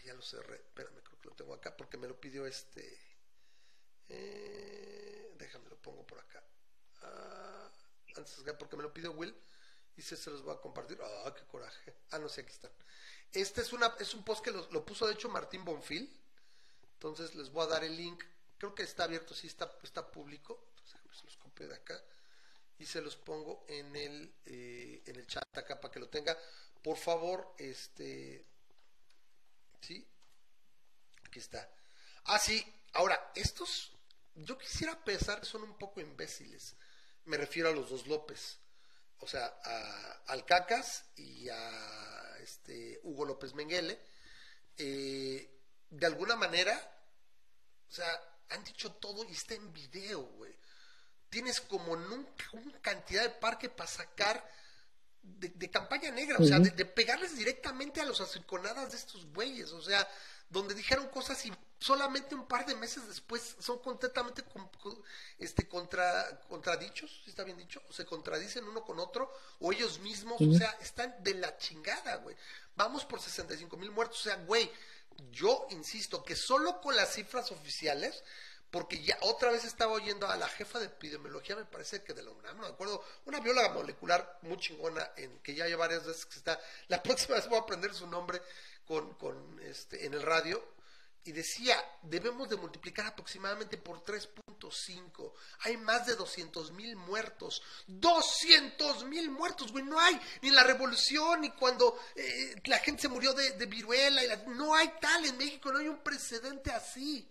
ya lo cerré. Espérame, creo que lo tengo acá porque me lo pidió este. Eh, déjame lo pongo por acá. Ah, antes, porque me lo pidió Will. Y se, se los voy a compartir. ¡Ah, qué coraje! Ah, no sé, aquí están. Este es, una, es un post que lo, puso, de hecho, Martín Bonfil. Entonces les voy a dar el link. Creo que está abierto, sí está, está público. Entonces, se los copio de acá. Y se los pongo en el, eh, en el chat acá para que lo tenga. Por favor, este ¿Sí? Aquí está. Ah, sí. Ahora, estos, yo quisiera pensar que son un poco imbéciles. Me refiero a los dos López. O sea, a, al Cacas y a este, Hugo López Menguele. Eh, de alguna manera, o sea, han dicho todo y está en video, güey. Tienes como nunca una cantidad de parque para sacar de, campaña negra, o sea, de, pegarles directamente a los acinconadas de estos güeyes, o sea, donde dijeron cosas y solamente un par de meses después son completamente este, contra, contradichos, está bien dicho? O se contradicen uno con otro, o ellos mismos, o sea, están de la chingada, güey. Vamos por 65 mil muertos, o sea, güey, yo insisto que solo con las cifras oficiales, porque ya otra vez estaba oyendo a la jefa de epidemiología, me parece que de la UNAM, no me acuerdo, una bióloga molecular muy chingona, en, que ya hay varias veces que está, la próxima vez voy a aprender su nombre con, con este, en el radio, y decía, debemos de multiplicar aproximadamente por 3.5. Hay más de 200 mil muertos. 200 mil muertos, güey. No hay ni la revolución, ni cuando eh, la gente se murió de, viruela. Y no hay tal en México, no hay un precedente así.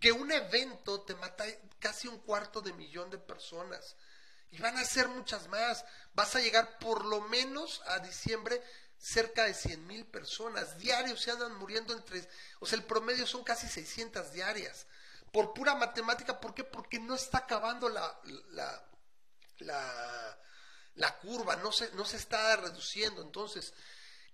Que un evento te mata casi un cuarto de millón de personas. Y van a ser muchas más. Vas a llegar por lo menos a diciembre cerca de 100 mil personas diarios se andan muriendo entre, o sea, el promedio son casi 600 diarias. Por pura matemática, ¿por qué? Porque no está acabando la, la, la, la curva, no se, no se está reduciendo. Entonces,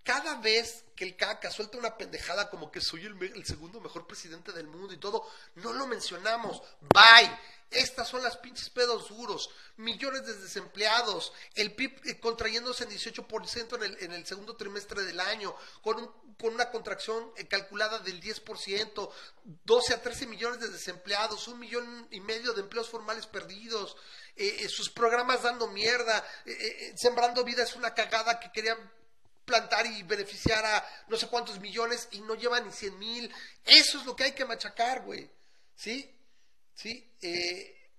cada vez que el caca suelta una pendejada como que soy el, el, segundo mejor presidente del mundo y todo, no lo mencionamos. Bye. Estas son las pinches pedos duros. Millones de desempleados. El PIB eh, contrayéndose en 18% en el, en el segundo trimestre del año. Con, con una contracción eh, calculada del 10%. 12 a 13 millones de desempleados. Un millón y medio de empleos formales perdidos. Eh, sus programas dando mierda. sembrando vida es una cagada que querían plantar y beneficiar a no sé cuántos millones y no lleva ni 100 mil. Eso es lo que hay que machacar, güey. ¿Sí? ¿sí? Eh,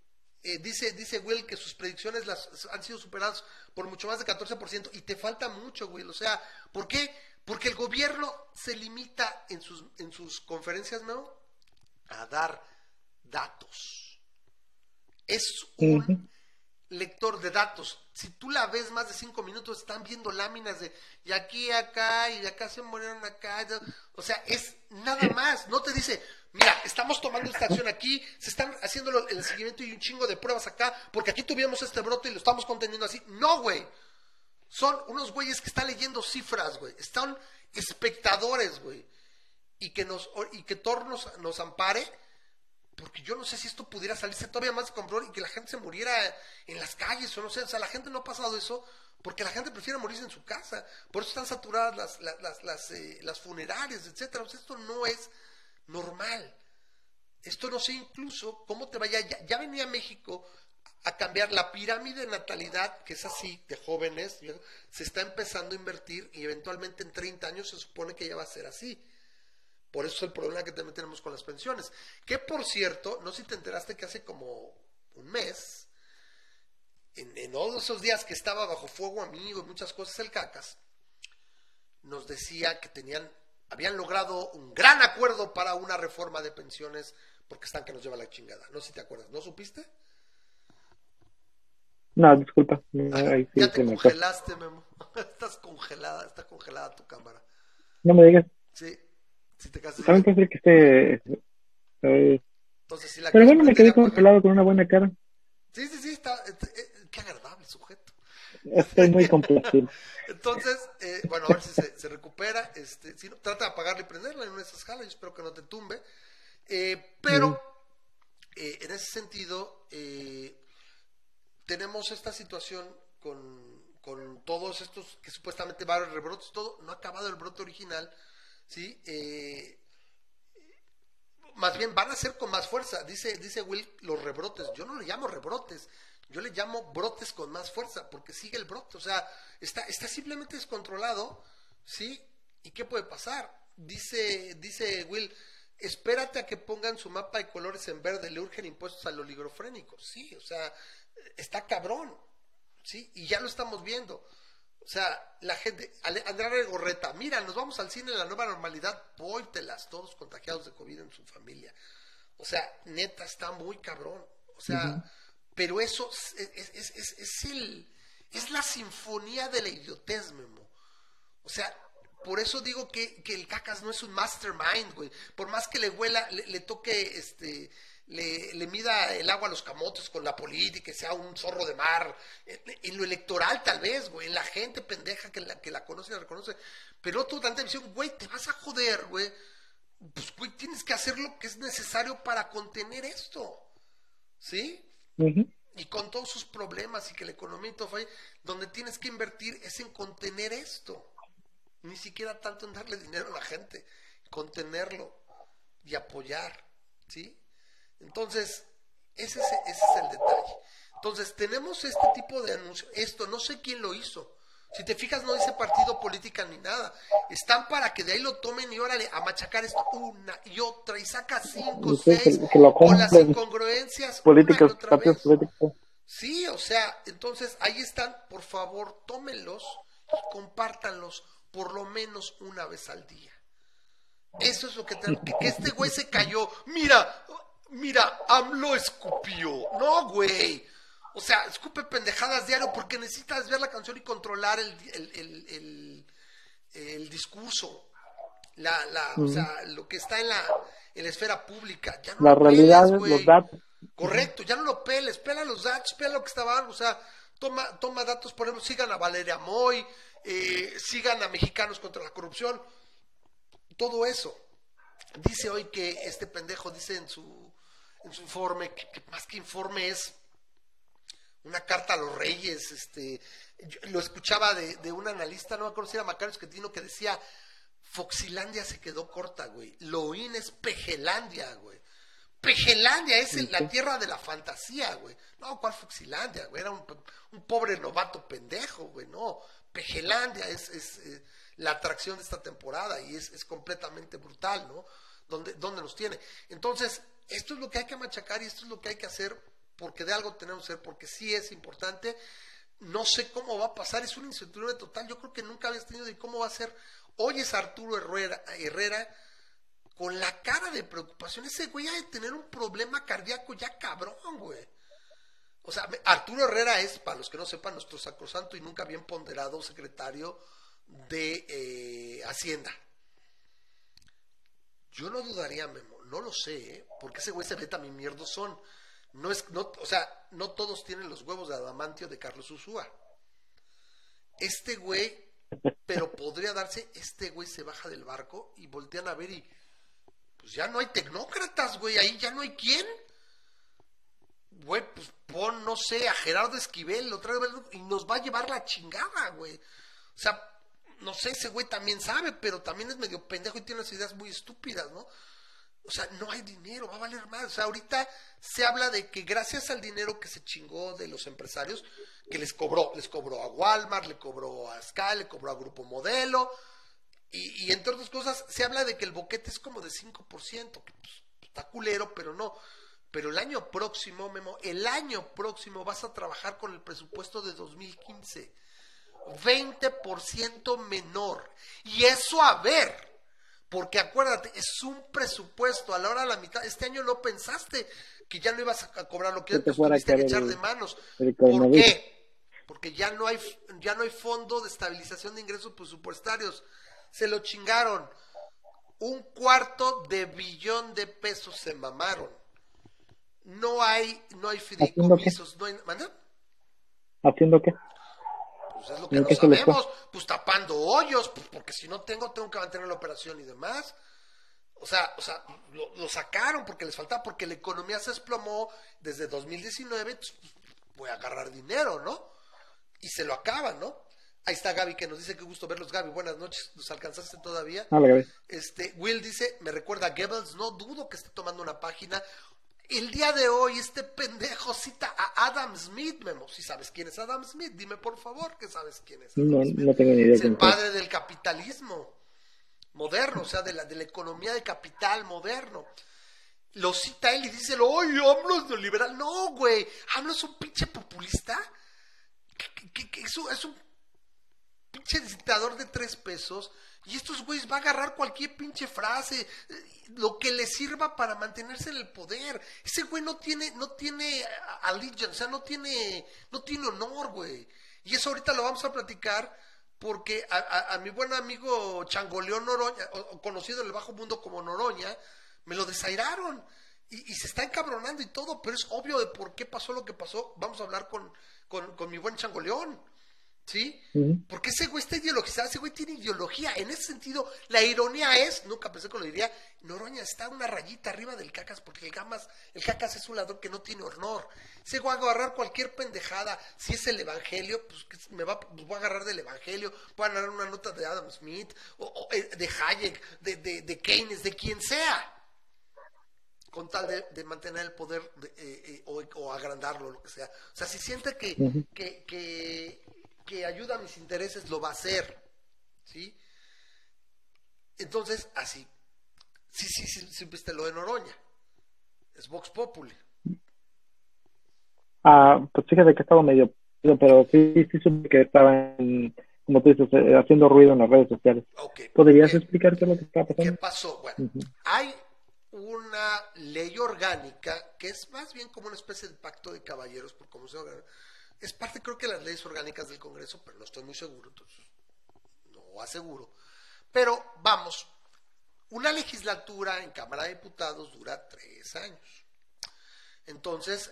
eh, dice, dice Will que sus predicciones las, han sido superadas por mucho más de 14% y te falta mucho, Will. O sea, ¿por qué? Porque el gobierno se limita en sus, en sus conferencias, ¿no? A dar datos. Es un lector de datos. Si tú la ves más de cinco minutos, están viendo láminas de y aquí, acá, y acá se murieron acá. O sea, es nada más. No te dice, mira, estamos tomando esta acción aquí, se están haciendo el seguimiento y un chingo de pruebas acá, porque aquí tuvimos este brote y lo estamos conteniendo así. No, güey. Son unos güeyes que están leyendo cifras, güey. Están espectadores, güey. Y que nos, y que Thor nos, nos ampare porque yo no sé si esto pudiera salirse todavía más de control y que la gente se muriera en las calles o no sé, o sea, la gente no ha pasado eso porque la gente prefiere morirse en su casa, por eso están saturadas las, las, las, eh, las funerarias, etcétera, o sea, esto no es normal. Esto no sé incluso cómo te vaya, ya, venía México a cambiar la pirámide de natalidad, que es así, de jóvenes, se está empezando a invertir y eventualmente en 30 años se supone que ya va a ser así. Por eso es el problema que también tenemos con las pensiones. Que por cierto, no sé si te enteraste que hace como un mes, en, todos esos días que estaba bajo fuego amigo y muchas cosas el cacas, nos decía que tenían, habían logrado un gran acuerdo para una reforma de pensiones porque están que nos lleva la chingada. No sé si te acuerdas, ¿no supiste? No, disculpa. ya te congelaste, Memo. Estás congelada, está congelada tu cámara. No me digas. Sí. También puede ser que esté. Entonces, si la Pero bueno, me quedé congelado con una buena cara. Sí, sí, sí, está. Eh, eh, qué agradable sujeto. Estoy muy complacido. Entonces, eh, bueno, a ver si se, se, recupera. Este, si no, trata de apagarla y prenderla en una de esas jalas. Yo espero que no te tumbe. Eh, pero, eh, en ese sentido, tenemos esta situación con, con todos estos que supuestamente a rebrotes, todo. No ha acabado el brote original ¿sí? Eh, más bien van a ser con más fuerza, dice, dice Will, los rebrotes. Yo no le llamo rebrotes, yo le llamo brotes con más fuerza, porque sigue el brote, o sea, está, está simplemente descontrolado, ¿sí? ¿Y qué puede pasar? Dice, dice Will, espérate a que pongan su mapa de colores en verde, le urgen impuestos al oligofrénico, sí, o sea, está cabrón, ¿sí? Y ya lo estamos viendo. O sea, la gente, Andrea Gorreta, mira, nos vamos al cine en la nueva normalidad, póytelas, todos contagiados de COVID en su familia. O sea, neta, está muy cabrón. O sea, pero eso es, es, es, es, el, es la sinfonía de la idiotez, Memo. O sea, por eso digo que, que el cacas no es un mastermind, güey. Por más que le huela, le, le toque este le, le, mida el agua a los camotes con la política, que sea un zorro de mar, en, lo electoral tal vez, güey, en la gente pendeja que la, que la conoce y la reconoce, pero tú tanta visión, güey, te vas a joder, güey, pues, güey, tienes que hacer lo que es necesario para contener esto, ¿sí? Y con todos sus problemas y que la economía y todo fue, donde tienes que invertir es en contener esto, ni siquiera tanto en darle dinero a la gente contenerlo y apoyar, ¿sí? Entonces, ese es, ese es el detalle. Entonces, tenemos este tipo de anuncio. Esto, no sé quién lo hizo. Si te fijas, no dice partido política ni nada. Están para que de ahí lo tomen y órale, a machacar esto una y otra y saca cinco, seis, con las incongruencias. Políticos, Sí, o sea, entonces ahí están, por favor, tómenlos y compártanlos por lo menos una vez al día. Eso es lo que tenemos, que, que este güey se cayó. Mira, mira, AMLO escupió. No, güey. O sea, escupe pendejadas diario porque necesitas ver la canción y controlar el, el, el, el, discurso. La, la, O sea, lo que está en la, en la esfera pública. Ya no la realidad, los datos. Correcto, ya no lo peles, pela los datos, pela lo que estaba, o sea, toma, toma datos, por ejemplo, sigan a Valeria Moy, eh, sigan a Mexicanos contra la Corrupción, todo eso. Dice hoy que este pendejo dice en su, en su informe, que, más que informe es una carta a los reyes, este, lo escuchaba de, de, un analista, no me acuerdo si era Macario Esquetino, que decía, Foxilandia se quedó corta, güey, Loín es Pejelandia, güey. Pejelandia es la tierra de la fantasía, güey. No, ¿cuál Foxilandia, güey? Era un, pobre novato pendejo, güey. No, Pejelandia es, es eh, la atracción de esta temporada y es, es completamente brutal, ¿no? ¿Dónde, ¿Dónde nos tiene? Entonces, esto es lo que hay que machacar y esto es lo que hay que hacer porque de algo tenemos que ser, porque sí es importante. No sé cómo va a pasar, es una incertidumbre total. Yo creo que nunca habías tenido de cómo va a ser. Hoy es Arturo Herrera, Herrera con la cara de preocupación. Ese güey ha de tener un problema cardíaco ya cabrón, güey. O sea, Arturo Herrera es, para los que no sepan, nuestro sacrosanto y nunca bien ponderado secretario de eh, Hacienda. Yo no dudaría, Memo, no lo sé, ¿eh? porque ese güey se ve también son no es, no, o sea, no todos tienen los huevos de adamantio de Carlos Usúa. Este güey, pero podría darse, este güey se baja del barco y voltean a ver y, pues ya no hay tecnócratas, güey, ahí ya no hay quién. Güey, pues pon, no sé, a Gerardo Esquivel, otra vez, y nos va a llevar la chingada, güey. O sea, no sé, ese güey también sabe, pero también es medio pendejo y tiene unas ideas muy estúpidas, ¿no? O sea, no hay dinero, va a valer más. O sea, ahorita se habla de que gracias al dinero que se chingó de los empresarios, que les cobró, les cobró a Walmart, le cobró a Sky, le cobró a Grupo Modelo, y, entre otras cosas, se habla de que el boquete es como de 5%, que pues, está culero, pero no. Pero el año próximo, Memo, el año próximo vas a trabajar con el presupuesto de 2015. 20% menor. Y eso a ver porque acuérdate, es un presupuesto, a la hora de la mitad, este año no pensaste que ya no ibas a cobrar lo que te tuviste que echar de manos. ¿Por qué? Porque ya no hay ya no hay fondo de estabilización de ingresos presupuestarios. Se lo chingaron. Un cuarto de billón de pesos se mamaron. No hay no hay fideicomisos, no hay ¿Haciendo qué? Pues es lo que no sabemos, pues tapando hoyos, pues porque si no tengo, tengo que mantener la operación y demás. O sea, o sea lo, sacaron porque les faltaba, porque la economía se desplomó desde 2019, pues, voy a agarrar dinero, ¿no? Y se lo acaban, ¿no? Ahí está Gaby que nos dice que gusto verlos, Gaby. Buenas noches, ¿nos alcanzaste todavía? Este, Will dice, me recuerda a Goebbels, no dudo que esté tomando una página el día de hoy este pendejo cita a Adam Smith, Memo. Si sabes quién es Adam Smith, dime por favor que sabes quién es. no, no tengo ni idea. Es el padre del capitalismo moderno, o sea, de la, de la economía de capital moderno. Lo cita él y dice, oye, AMLO es neoliberal. No, güey, AMLO es un pinche populista. Que, es un pinche dictador de tres pesos y estos güeyes va a agarrar cualquier pinche frase, eh, lo que le sirva para mantenerse en el poder. Ese güey no tiene, no tiene allegiance, o sea, no tiene, no tiene honor, güey. Y eso ahorita lo vamos a platicar porque a, mi buen amigo Changoleón Noroña, o, conocido en el bajo mundo como Noroña, me lo desairaron. Y, se está encabronando y todo, pero es obvio de por qué pasó lo que pasó. Vamos a hablar con, con, con mi buen Changoleón. ¿Sí? Porque ese güey está ideologizado, ese güey tiene ideología. En ese sentido, la ironía es, nunca pensé que lo diría, Noroña está una rayita arriba del cacas, porque el gamas, el cacas es un ladrón que no tiene honor. Se va a agarrar cualquier pendejada. Si es el evangelio, pues me va, pues voy a agarrar del evangelio, voy a agarrar una nota de Adam Smith, o, eh, de Hayek, de, de, de, Keynes, de quien sea. Con tal de, mantener el poder eh, eh, o, o, agrandarlo, lo que sea. O sea, si siente que, que, que que ayuda a mis intereses lo va a hacer. ¿Sí? Entonces, así. Sí, sí, sí, sí viste lo de Noroña. Es Vox Populi. Ah, pues fíjate que estaba medio, pero sí, sí supe que estaban, como tú dices, eh, haciendo ruido en las redes sociales. ¿Podrías explicar qué es lo que está pasando? ¿Qué pasó? Bueno, hay una ley orgánica que es más bien como una especie de pacto de caballeros, por cómo se organiza es parte, creo que las leyes orgánicas del Congreso, pero no estoy muy seguro, entonces no aseguro. Pero vamos, una legislatura en Cámara de Diputados dura tres años. Entonces,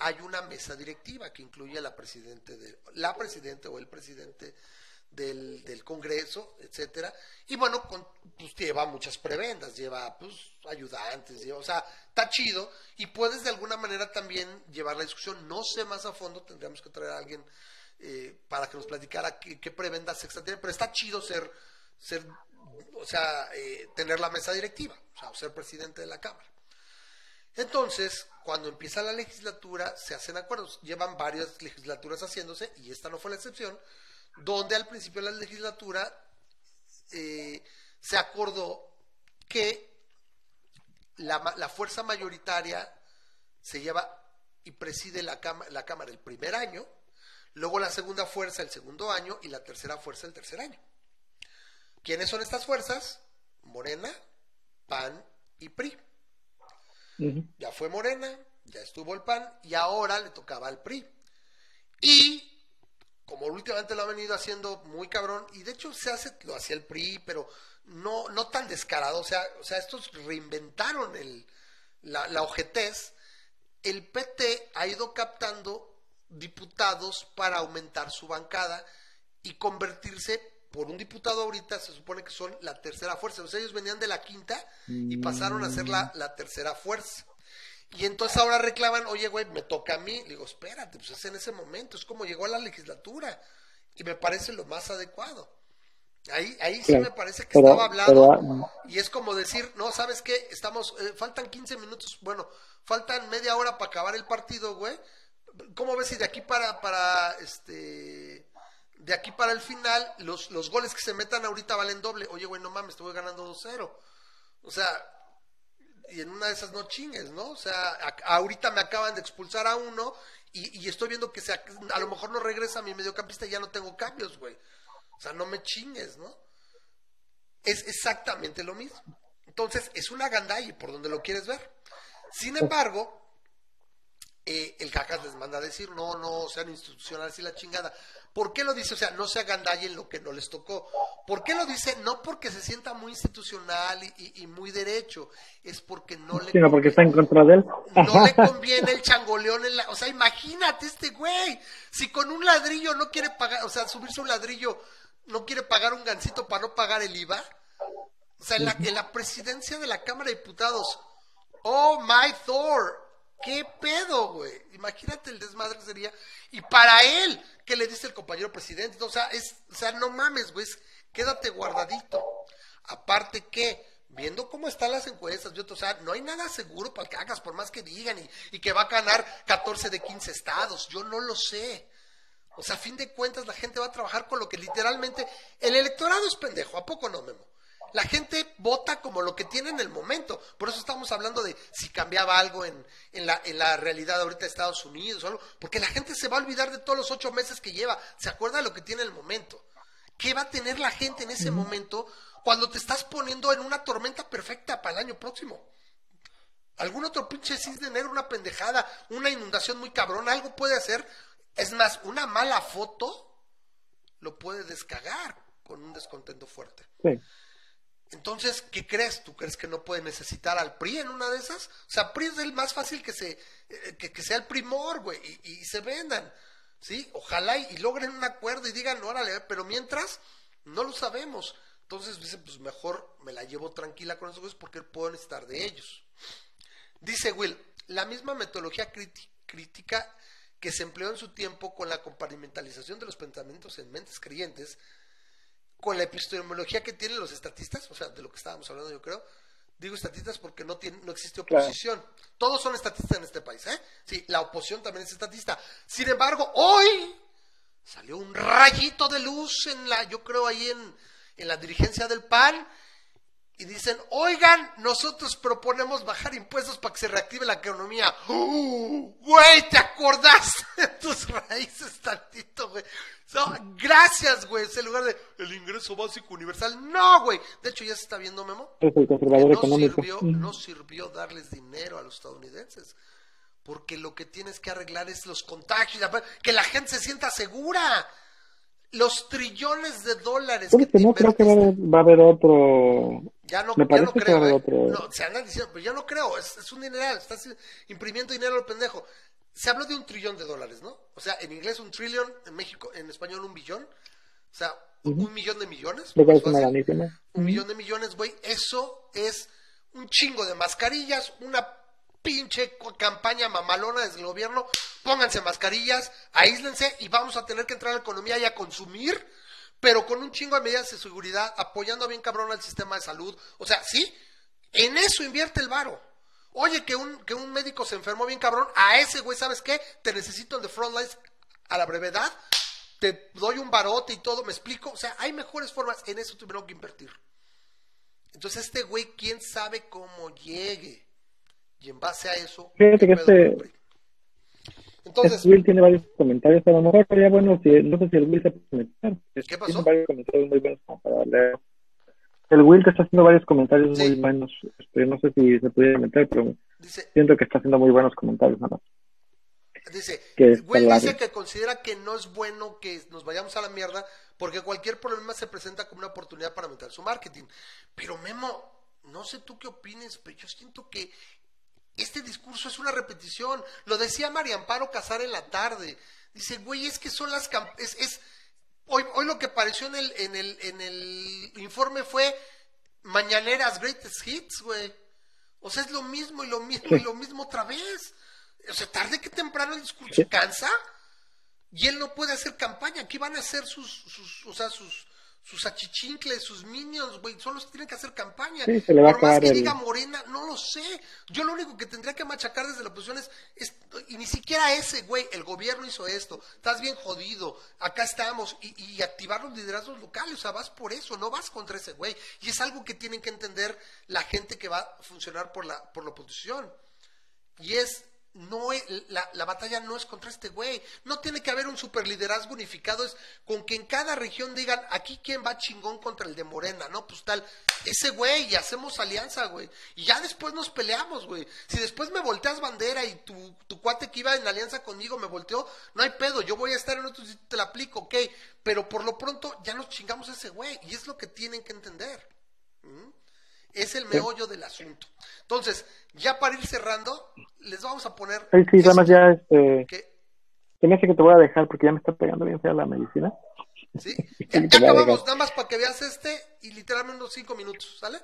hay una mesa directiva que incluye a la presidente de, la presidente o el presidente del, del Congreso, etcétera, y bueno, pues lleva muchas prebendas, lleva pues ayudantes, o sea, está chido, y puedes de alguna manera también llevar la discusión, no sé más a fondo, tendríamos que traer a alguien eh, para que nos platicara qué, prebendas extra tiene, pero está chido ser, ser o sea, eh, tener la mesa directiva, o sea, ser presidente de la Cámara. Entonces, cuando empieza la legislatura, se hacen acuerdos. Llevan varias legislaturas haciéndose, y esta no fue la excepción, donde al principio de la legislatura eh, se acordó que la, fuerza mayoritaria se lleva y preside la, la Cámara el primer año, luego la segunda fuerza el segundo año y la tercera fuerza el tercer año. ¿Quiénes son estas fuerzas? Morena, PAN y PRI. Ya fue Morena, ya estuvo el PAN y ahora le tocaba al PRI. Y como últimamente lo ha venido haciendo muy cabrón, y de hecho se hace, lo hacía el PRI, pero no, no tan descarado, o sea, o sea, estos reinventaron el, la, la ojetez, el PT ha ido captando diputados para aumentar su bancada y convertirse por un diputado ahorita se supone que son la tercera fuerza. O sea, ellos venían de la quinta y pasaron a ser la, la tercera fuerza. Y entonces ahora reclaman, oye, güey, me toca a mí. Le digo, espérate, pues es en ese momento, es como llegó a la legislatura. Y me parece lo más adecuado. Ahí, ahí sí me parece que estaba hablado. Ah, y es como decir, no, ¿sabes qué? Estamos, eh, faltan 15 minutos, bueno, faltan media hora para acabar el partido, güey. ¿Cómo ves si de aquí para, para, este, de aquí para el final, los, los goles que se metan ahorita valen doble? Oye, güey, no mames, te voy ganando 2-0. O sea, y en una de esas no chingues, ¿no? O sea, ahorita me acaban de expulsar a uno y, estoy viendo que se, a lo mejor no regresa mi mediocampista y ya no tengo cambios, güey. O sea, no me chingues, ¿no? Es exactamente lo mismo. Entonces, es una gandalle por donde lo quieres ver. Sin embargo, eh, el cacas les manda a decir, no, no sean institucionales y la chingada. ¿Por qué lo dice? O sea, no se en lo que no les tocó. ¿Por qué lo dice? No porque se sienta muy institucional y, muy derecho, es porque no le... Sino porque está en contra de él. No le conviene el changoleón en la... O sea, imagínate este güey, si con un ladrillo no quiere pagar, o sea, subirse un ladrillo, no quiere pagar un gancito para no pagar el IVA. O sea, en la, en la presidencia de la Cámara de Diputados, oh my Thor, ¿Qué pedo, güey? Imagínate el desmadre que sería. Y para él, ¿qué le dice el compañero presidente? O sea, es, o sea, no mames, güey, quédate guardadito. Aparte que, viendo cómo están las encuestas, o sea, no hay nada seguro para que hagas, por más que digan, y, y que va a ganar 14 de 15 estados. Yo no lo sé. O sea, a fin de cuentas, la gente va a trabajar con lo que literalmente. El electorado es pendejo, ¿a poco no, Memo? La gente vota como lo que tiene en el momento. Por eso estamos hablando de si cambiaba algo en, en, la, en la realidad ahorita de Estados Unidos o algo. Porque la gente se va a olvidar de todos los ocho meses que lleva. Se acuerda de lo que tiene en el momento. ¿Qué va a tener la gente en ese momento cuando te estás poniendo en una tormenta perfecta para el año próximo? Algún otro pinche cisne negro, una pendejada, una inundación muy cabrón, algo puede hacer. Es más, una mala foto lo puede descagar con un descontento fuerte. Sí. Entonces, ¿qué crees? ¿Tú crees que no puede necesitar al PRI en una de esas? O sea, PRI es el más fácil que se eh, que, sea el primor, güey, y, se vendan. ¿sí? Ojalá y, logren un acuerdo y digan, órale, pero mientras, no lo sabemos. Entonces dice, pues mejor me la llevo tranquila con esos güeyes porque puedo estar de ellos. Dice Will, la misma metodología crítica que se empleó en su tiempo con la compartimentalización de los pensamientos en mentes creyentes, con la epistemología que tienen los estatistas, o sea, de lo que estábamos hablando yo creo, digo estatistas porque no, tiene, no existe oposición. Todos son estatistas en este país, ¿eh? Sí, la oposición también es estatista. Sin embargo, hoy salió un rayito de luz en la, yo creo ahí en, en la dirigencia del PAN, y dicen, oigan, nosotros proponemos bajar impuestos para que se reactive la economía. ¡Uh! güey, ¿te acordaste de tus raíces tantito, güey? gracias, güey, es el lugar de el ingreso básico universal. No, güey. De hecho, ya se está viendo, Memo. no, Sirvió, no sirvió darles dinero a los estadounidenses. Porque lo que tienes que arreglar es los contagios, que la gente se sienta segura los trillones de dólares. que, no creo que va a, haber, otro. Ya no, ya no creo. ¿eh? No, se andan diciendo, pero yo no creo. Es, un dineral. Estás imprimiendo dinero al pendejo. Se habló de un trillón de dólares, ¿no? O sea, en inglés un trillón, en México, en español un billón. O sea, un, millón de millones. un millón de millones, güey. Eso es un chingo de mascarillas, una pinche campaña mamalona desde el gobierno, pónganse mascarillas, aíslense y vamos a tener que entrar a la economía y a consumir, pero con un chingo de medidas de seguridad, apoyando bien cabrón al sistema de salud. O sea, sí, en eso invierte el varo. Oye, que un, que un médico se enfermó bien cabrón, a ese güey, ¿sabes qué? Te necesito en the front lines a la brevedad, te doy un barote y todo, ¿me explico? O sea, hay mejores formas, en eso tuvieron que invertir. Entonces este güey, ¿quién sabe cómo llegue? Y en base a eso... Fíjate que este... Entonces, Will tiene varios comentarios, a lo mejor sería bueno si, no sé si el Will se puede comentar. ¿Qué pasó? Tiene varios comentarios muy buenos para leer. El Will te está haciendo varios comentarios muy buenos. Este, no sé si se pudiera meter, pero siento que está haciendo muy buenos comentarios nada más. Dice, que Will dice que considera que no es bueno que nos vayamos a la mierda porque cualquier problema se presenta como una oportunidad para aumentar su marketing. Pero Memo, no sé tú qué opines, pero yo siento que este discurso es una repetición. Lo decía María Amparo Casar en la tarde. Dice, güey, es que son las... Es, es... Hoy, hoy lo que apareció en el, en, el, en el informe fue Mañaneras Greatest Hits, güey. O sea, es lo mismo y lo mismo y lo mismo otra vez. O sea, tarde que temprano el discurso cansa y él no puede hacer campaña. Aquí van a hacer sus, sus o sea, sus, sus achichincles, sus minions, güey, son los que tienen que hacer campaña. Por más que diga Morena, no lo sé. Yo lo único que tendría que machacar desde la oposición es, y ni siquiera ese, güey, el gobierno hizo esto, estás bien jodido, acá estamos, y, y, activar los liderazgos locales, o sea, vas por eso, no vas contra ese güey. Y es algo que tienen que entender la gente que va a funcionar por la, por la oposición. Y es no la, la, batalla no es contra este güey. No tiene que haber un superliderazgo unificado. Es con que en cada región digan, aquí quién va chingón contra el de Morena, ¿no? Pues tal, ese güey, y hacemos alianza, güey. Y ya después nos peleamos, güey. Si después me volteas bandera y tu, tu cuate que iba en alianza conmigo me volteó, no hay pedo, yo voy a estar en otro sitio, te la aplico, ok. Pero por lo pronto ya nos chingamos a ese güey. Y es lo que tienen que entender. ¿Mm? Es el meollo del asunto. Entonces, ya para ir cerrando, les vamos a poner. Sí, sí, además ya este. Se me hace que te voy a dejar porque ya me está pegando bien fea la medicina. Sí, ya, acabamos, nada más para que veas este y literalmente unos cinco minutos, ¿sale?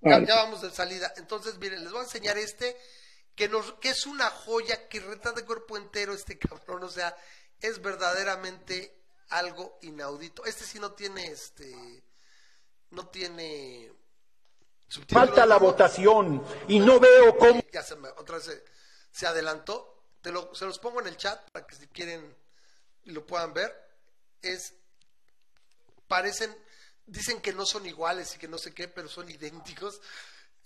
Ya, ya, vamos de salida. Entonces, miren, les voy a enseñar este que, nos, que es una joya que reta de cuerpo entero este cabrón, o sea, es verdaderamente algo inaudito. Este sí no tiene este no tiene Falta la votación y no veo cómo. Se otra vez se, adelantó. Te lo, se los pongo en el chat para que si quieren lo puedan ver. Es. Parecen. Dicen que no son iguales y que no sé qué, pero son idénticos.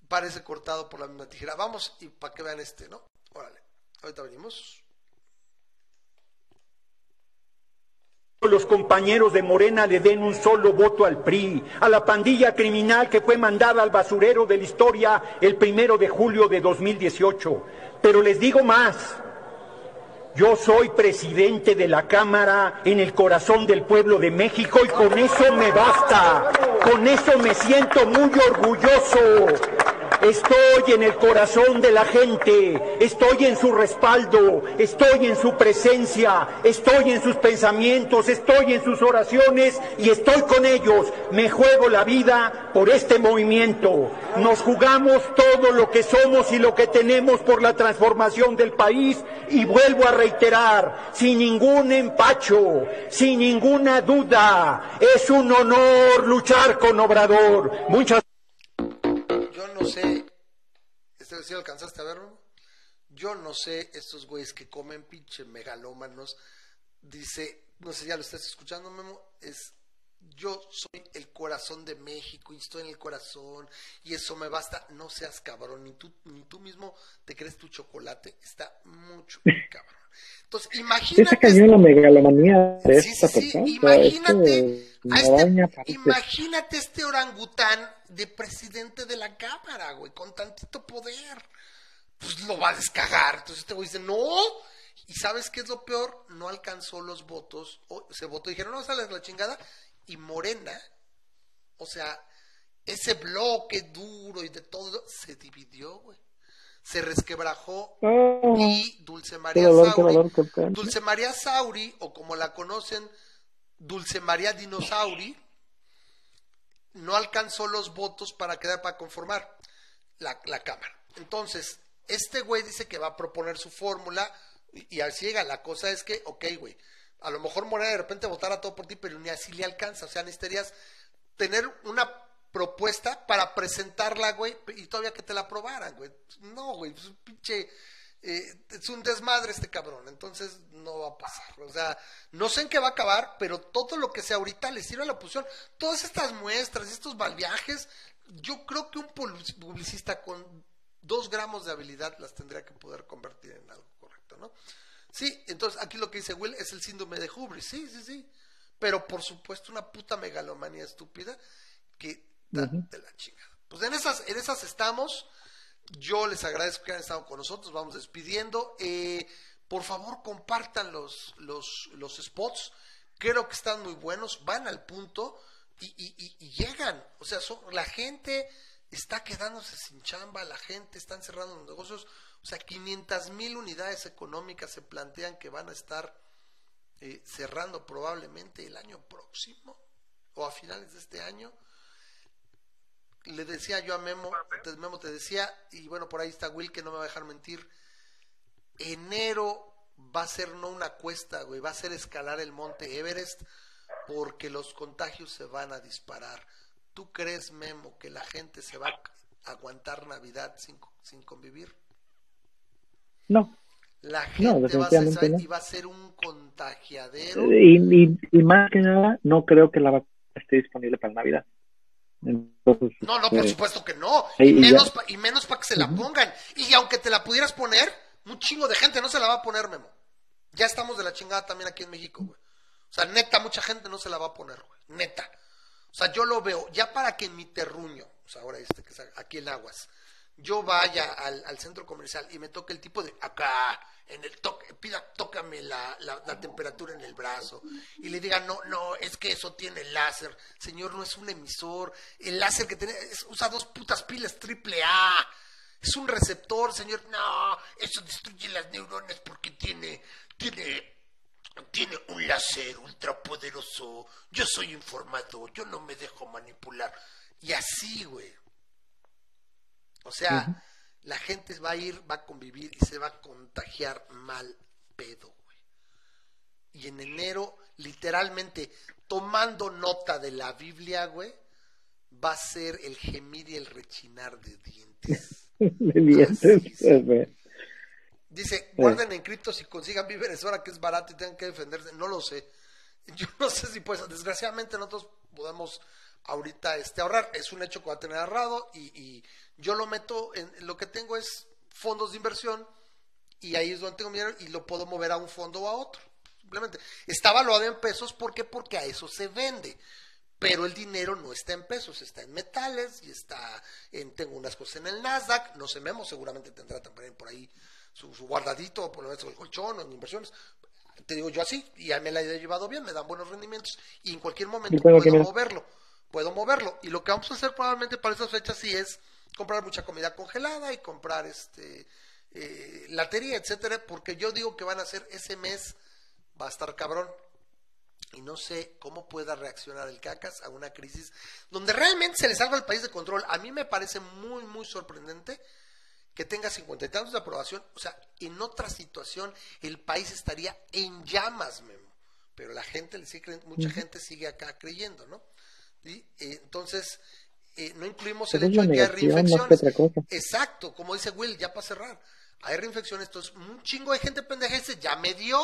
Parece cortado por la misma tijera. Vamos y para que vean este, ¿no? Órale. Ahorita venimos. Los compañeros de Morena le den un solo voto al PRI, a la pandilla criminal que fue mandada al basurero de la historia el primero de julio de 2018. Pero les digo más, yo soy presidente de la Cámara en el corazón del pueblo de México y con eso me basta, con eso me siento muy orgulloso. Estoy en el corazón de la gente, estoy en su respaldo, estoy en su presencia, estoy en sus pensamientos, estoy en sus oraciones y estoy con ellos. Me juego la vida por este movimiento. Nos jugamos todo lo que somos y lo que tenemos por la transformación del país y vuelvo a reiterar, sin ningún empacho, sin ninguna duda, es un honor luchar con Obrador. Muchas ¿este si alcanzaste a verlo? Yo no sé, estos güeyes que comen pinche megalómanos, dice, no sé, ya lo estás escuchando, Memo, es yo soy el corazón de México y estoy en el corazón y eso me basta. No seas cabrón, ni tú, ni tú mismo te crees tu chocolate, está mucho cabrón. Entonces, imagínate. la megalomanía de esta Imagínate, este, imagínate este orangután de presidente de la Cámara, güey, con tantito poder. Pues lo va a descagar. Entonces este güey dice, no. Y sabes qué es lo peor? No alcanzó los votos. O, se votó y dijeron, no, sales la chingada. Y Morena, o sea, ese bloque duro y de todo, se dividió, güey se resquebrajó oh. y Dulce María Sauri, Dulce María Sauri, o como la conocen, Dulce María Dinosauri, no alcanzó los votos para quedar para conformar la, Cámara. Entonces, este güey dice que va a proponer su fórmula y, así llega. La cosa es que, ok, güey, a lo mejor Morena de repente votará todo por ti, pero ni así le alcanza. O sea, necesitarías tener una propuesta para presentarla, güey, y todavía que te la aprobaran, güey. No, güey, es un pinche... Eh, es un desmadre este cabrón, entonces no va a pasar. O sea, no sé en qué va a acabar, pero todo lo que sea ahorita le sirve a la oposición. Todas estas muestras, estos viajes, yo creo que un publicista con dos gramos de habilidad las tendría que poder convertir en algo correcto, ¿no? Sí, entonces aquí lo que dice Will es el síndrome de Hubris, sí, sí, sí. Pero por supuesto una puta megalomanía estúpida que de la chingada. Pues en esas, en esas estamos. Yo les agradezco que hayan estado con nosotros. Vamos despidiendo. Eh, por favor, compartan los, los, los spots. Creo que están muy buenos. Van al punto y, llegan. O sea, la gente está quedándose sin chamba. La gente está cerrando los negocios. O sea, 500 mil unidades económicas se plantean que van a estar eh, cerrando probablemente el año próximo o a finales de este año le decía yo a Memo, Memo te decía, y bueno, por ahí está Will que no me va a dejar mentir, enero va a ser no una cuesta, güey, va a ser escalar el monte Everest porque los contagios se van a disparar. ¿Tú crees, Memo, que la gente se va a aguantar Navidad sin, sin convivir? No. La gente va, a ser, y va a ser un contagiadero. Y, y, más que nada, no creo que la vacuna esté disponible para Navidad no, no, por este, supuesto que no. Y, menos, y menos para que se la pongan. Y aunque te la pudieras poner, un chingo de gente no se la va a poner, Memo. Ya estamos de la chingada también aquí en México, güey. O sea, neta, mucha gente no se la va a poner, güey. Neta. O sea, yo lo veo, ya para que en mi terruño, o sea, ahora este que está aquí en Aguas, yo vaya al, centro comercial y me toque el tipo de acá, en el toque, pida, tócame la, la, temperatura en el brazo y le diga, no, no, es que eso tiene láser, señor, no es un emisor, el láser que tiene, usa dos putas pilas triple A, es un receptor, señor, no, eso destruye las neuronas porque tiene, tiene, tiene un láser ultrapoderoso, yo soy informado, yo no me dejo manipular, y así, güey, o sea, la gente va a ir, va a convivir y se va a contagiar mal pedo, güey. Y en enero, literalmente, tomando nota de la Biblia, güey, va a ser el gemir y el rechinar de dientes. de dientes, Dice, guarden en cripto si consigan víveres ahora que es barato y tengan que defenderse. No lo sé. Yo no sé si pues, desgraciadamente nosotros podemos ahorita este, ahorrar. Es un hecho que va a tener ahorrado y yo lo meto en, lo que tengo es fondos de inversión y ahí es donde tengo mi dinero y lo puedo mover a un fondo o a otro. Simplemente está valuado en pesos, ¿por qué? Porque a eso se vende. Pero el dinero no está en pesos, está en metales y está en, tengo unas cosas en el Nasdaq, no sé, Memo seguramente tendrá también por ahí su, guardadito, por lo menos el colchón o en inversiones. Te digo yo así, y ya me la he llevado bien, me dan buenos rendimientos y en cualquier momento puedo moverlo, puedo moverlo. Y lo que vamos a hacer probablemente para esas fechas sí es comprar mucha comida congelada y comprar este eh, latería, etcétera, porque yo digo que van a ser ese mes va a estar cabrón y no sé cómo pueda reaccionar el CACAS a una crisis donde realmente se le salva el país de control. A mí me parece muy, muy sorprendente que tenga cincuenta y tantos de aprobación. O sea, en otra situación el país estaría en llamas, Memo. Pero la gente, le sigue, mucha gente sigue acá creyendo, ¿no? Y, eh, entonces, eh, no incluimos el hecho de que hay reinfecciones. Exacto, como dice Will, ya para cerrar. Hay reinfecciones, entonces un chingo de gente pendeja dice, ya me dio,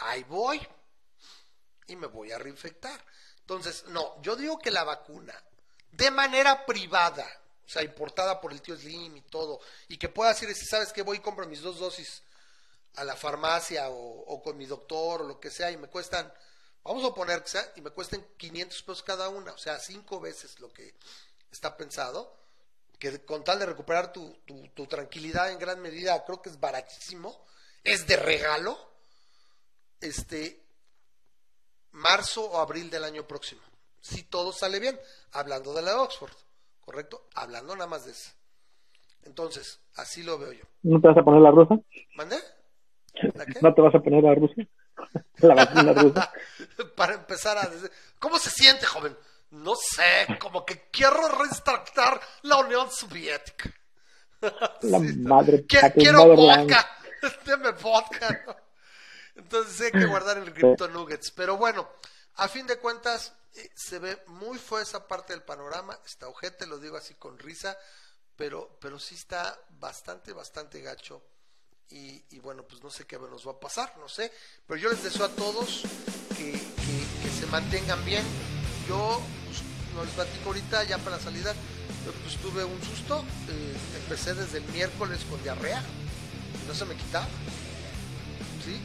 ahí voy y me voy a reinfectar. Entonces, no, yo digo que la vacuna, de manera privada, o sea, importada por el tío Slim y todo, y que pueda decir, si sabes que voy y compro mis dos dosis a la farmacia o, con mi doctor o lo que sea, y me cuestan, vamos a poner que sea, y me cuesten 500 pesos cada una, o sea, cinco veces lo que está pensado, que con tal de recuperar tu, tu, tu tranquilidad en gran medida, creo que es baratísimo, es de regalo, este, marzo o abril del año próximo. Si todo sale bien, hablando de la de Oxford, ¿correcto? Hablando nada más de eso. Entonces, así lo veo yo. ¿No te vas a poner la rusa? ¿Mande? ¿No te vas a poner la rusa? La vacuna rusa. Para empezar a decir, ¿cómo se siente, joven? No sé, como que quiero restartar la Unión Soviética. La madre. Quiero, vodka. Deme vodka. Entonces hay que guardar el Crypto Nuggets. Pero bueno, a fin de cuentas, eh, se ve muy fue esa parte del panorama. Está ojete, lo digo así con risa, pero, pero sí está bastante, bastante gacho. Y, bueno, pues no sé qué nos va a pasar, no sé. Pero yo les deseo a todos que, se mantengan bien. Yo, pues, no les platico ahorita, ya para la salida, pues tuve un susto. Eh, empecé desde el miércoles con diarrea. No se me quitaba. ¿Sí?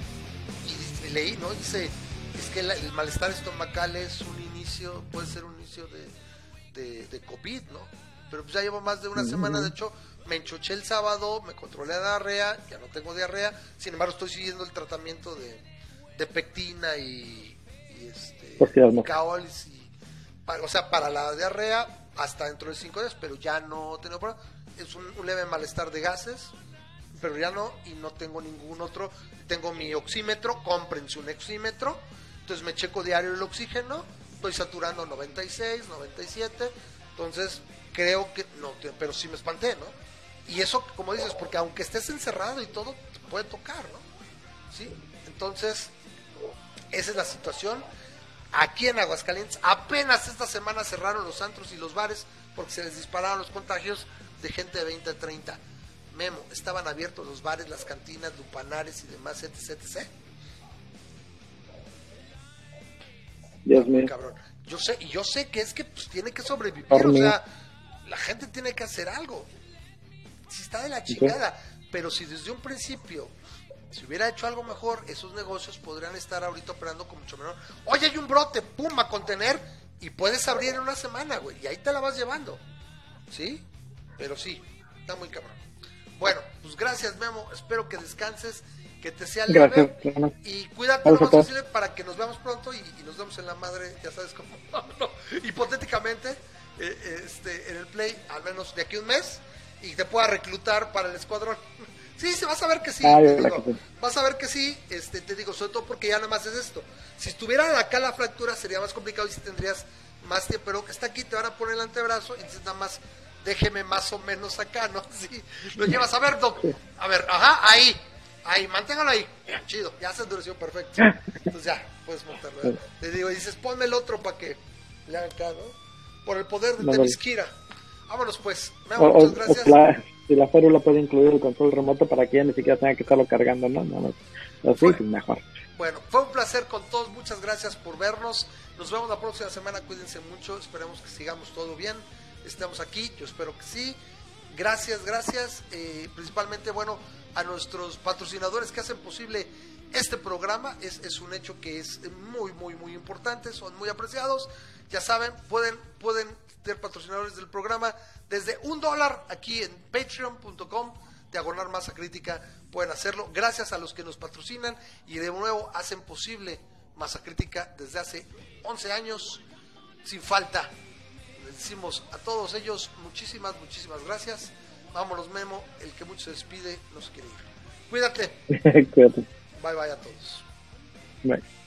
y leí, ¿no? Dice, es que el malestar estomacal es un inicio, puede ser un inicio de, de, COVID, ¿no? Pero pues ya llevo más de una semana, de hecho, me enchoché el sábado, me controlé la diarrea, ya no tengo diarrea, sin embargo estoy siguiendo el tratamiento de, de pectina y, y este, caolis, y, o sea, para la diarrea hasta dentro de cinco días, pero ya no tengo problema. Es un, un leve malestar de gases, pero ya no, y no tengo ningún otro. Tengo mi oxímetro, cómprense un oxímetro, entonces me checo diario el oxígeno, estoy saturando 96, 97, entonces creo que no, pero sí me espanté, ¿no? Y eso, como dices, porque aunque estés encerrado y todo, te puede tocar, ¿no? ¿Sí? Entonces, esa es la situación. Aquí en Aguascalientes, apenas esta semana cerraron los antros y los bares porque se les dispararon los contagios de gente de 20 a 30. Memo, estaban abiertos los bares, las cantinas, lupanares y demás, etc, etc. Dios mío. Cabrón. Yo sé, y yo sé que es que pues, tiene que sobrevivir, o sea, la gente tiene que hacer algo. Si está de la chingada, pero si desde un principio si hubiera hecho algo mejor, esos negocios podrían estar ahorita operando con mucho menor. Oye, hay un brote, pum, a contener y puedes abrir en una semana, güey, y ahí te la vas llevando. ¿Sí? Pero sí, está muy cabrón. Bueno, pues gracias Memo, espero que descanses, que te sea leve y cuídate lo más posible para que nos veamos pronto y, nos vemos en la madre, ya sabes cómo, hipotéticamente, eh, este, en el play, al menos de aquí un mes, y te pueda reclutar para el escuadrón. Sí, sí, vas a ver que sí, vas a ver que sí, este, te digo, sobre todo porque ya nada más es esto. Si estuviera acá la fractura sería más complicado y si tendrías más tiempo, pero que está aquí, te van a poner el antebrazo y entonces nada más déjeme más o menos acá, ¿no? Sí, lo llevas a ver, Doc. A ver, ajá, ahí, ahí, manténgalo ahí. Chido, ya se endureció perfecto. Entonces ya, puedes montarlo. Le digo, dices, ponme el otro para que le haga acá, ¿no? Por el poder de Temisquira. Vámonos pues. muchas gracias. la, si la férula puede incluir el control remoto para que ya ni siquiera tenga que estarlo cargando, ¿no? no, no. Así pues mejor. Bueno, fue un placer con todos. Muchas gracias por vernos. Nos vemos la próxima semana. Cuídense mucho. Esperemos que sigamos todo bien estamos aquí, yo espero que sí. Gracias, gracias. Eh, principalmente, bueno, a nuestros patrocinadores que hacen posible este programa. Es, es, un hecho que es muy, muy, muy importante, son muy apreciados. Ya saben, pueden, pueden ser patrocinadores del programa desde un dólar aquí en patreon.com, diagonal masa crítica, pueden hacerlo. Gracias a los que nos patrocinan y de nuevo hacen posible masa crítica desde hace 11 años sin falta les decimos a todos ellos muchísimas, muchísimas gracias. Vámonos, Memo. El que mucho se despide no se quiere ir. Cuídate. Cuídate. Bye bye a todos. Bye.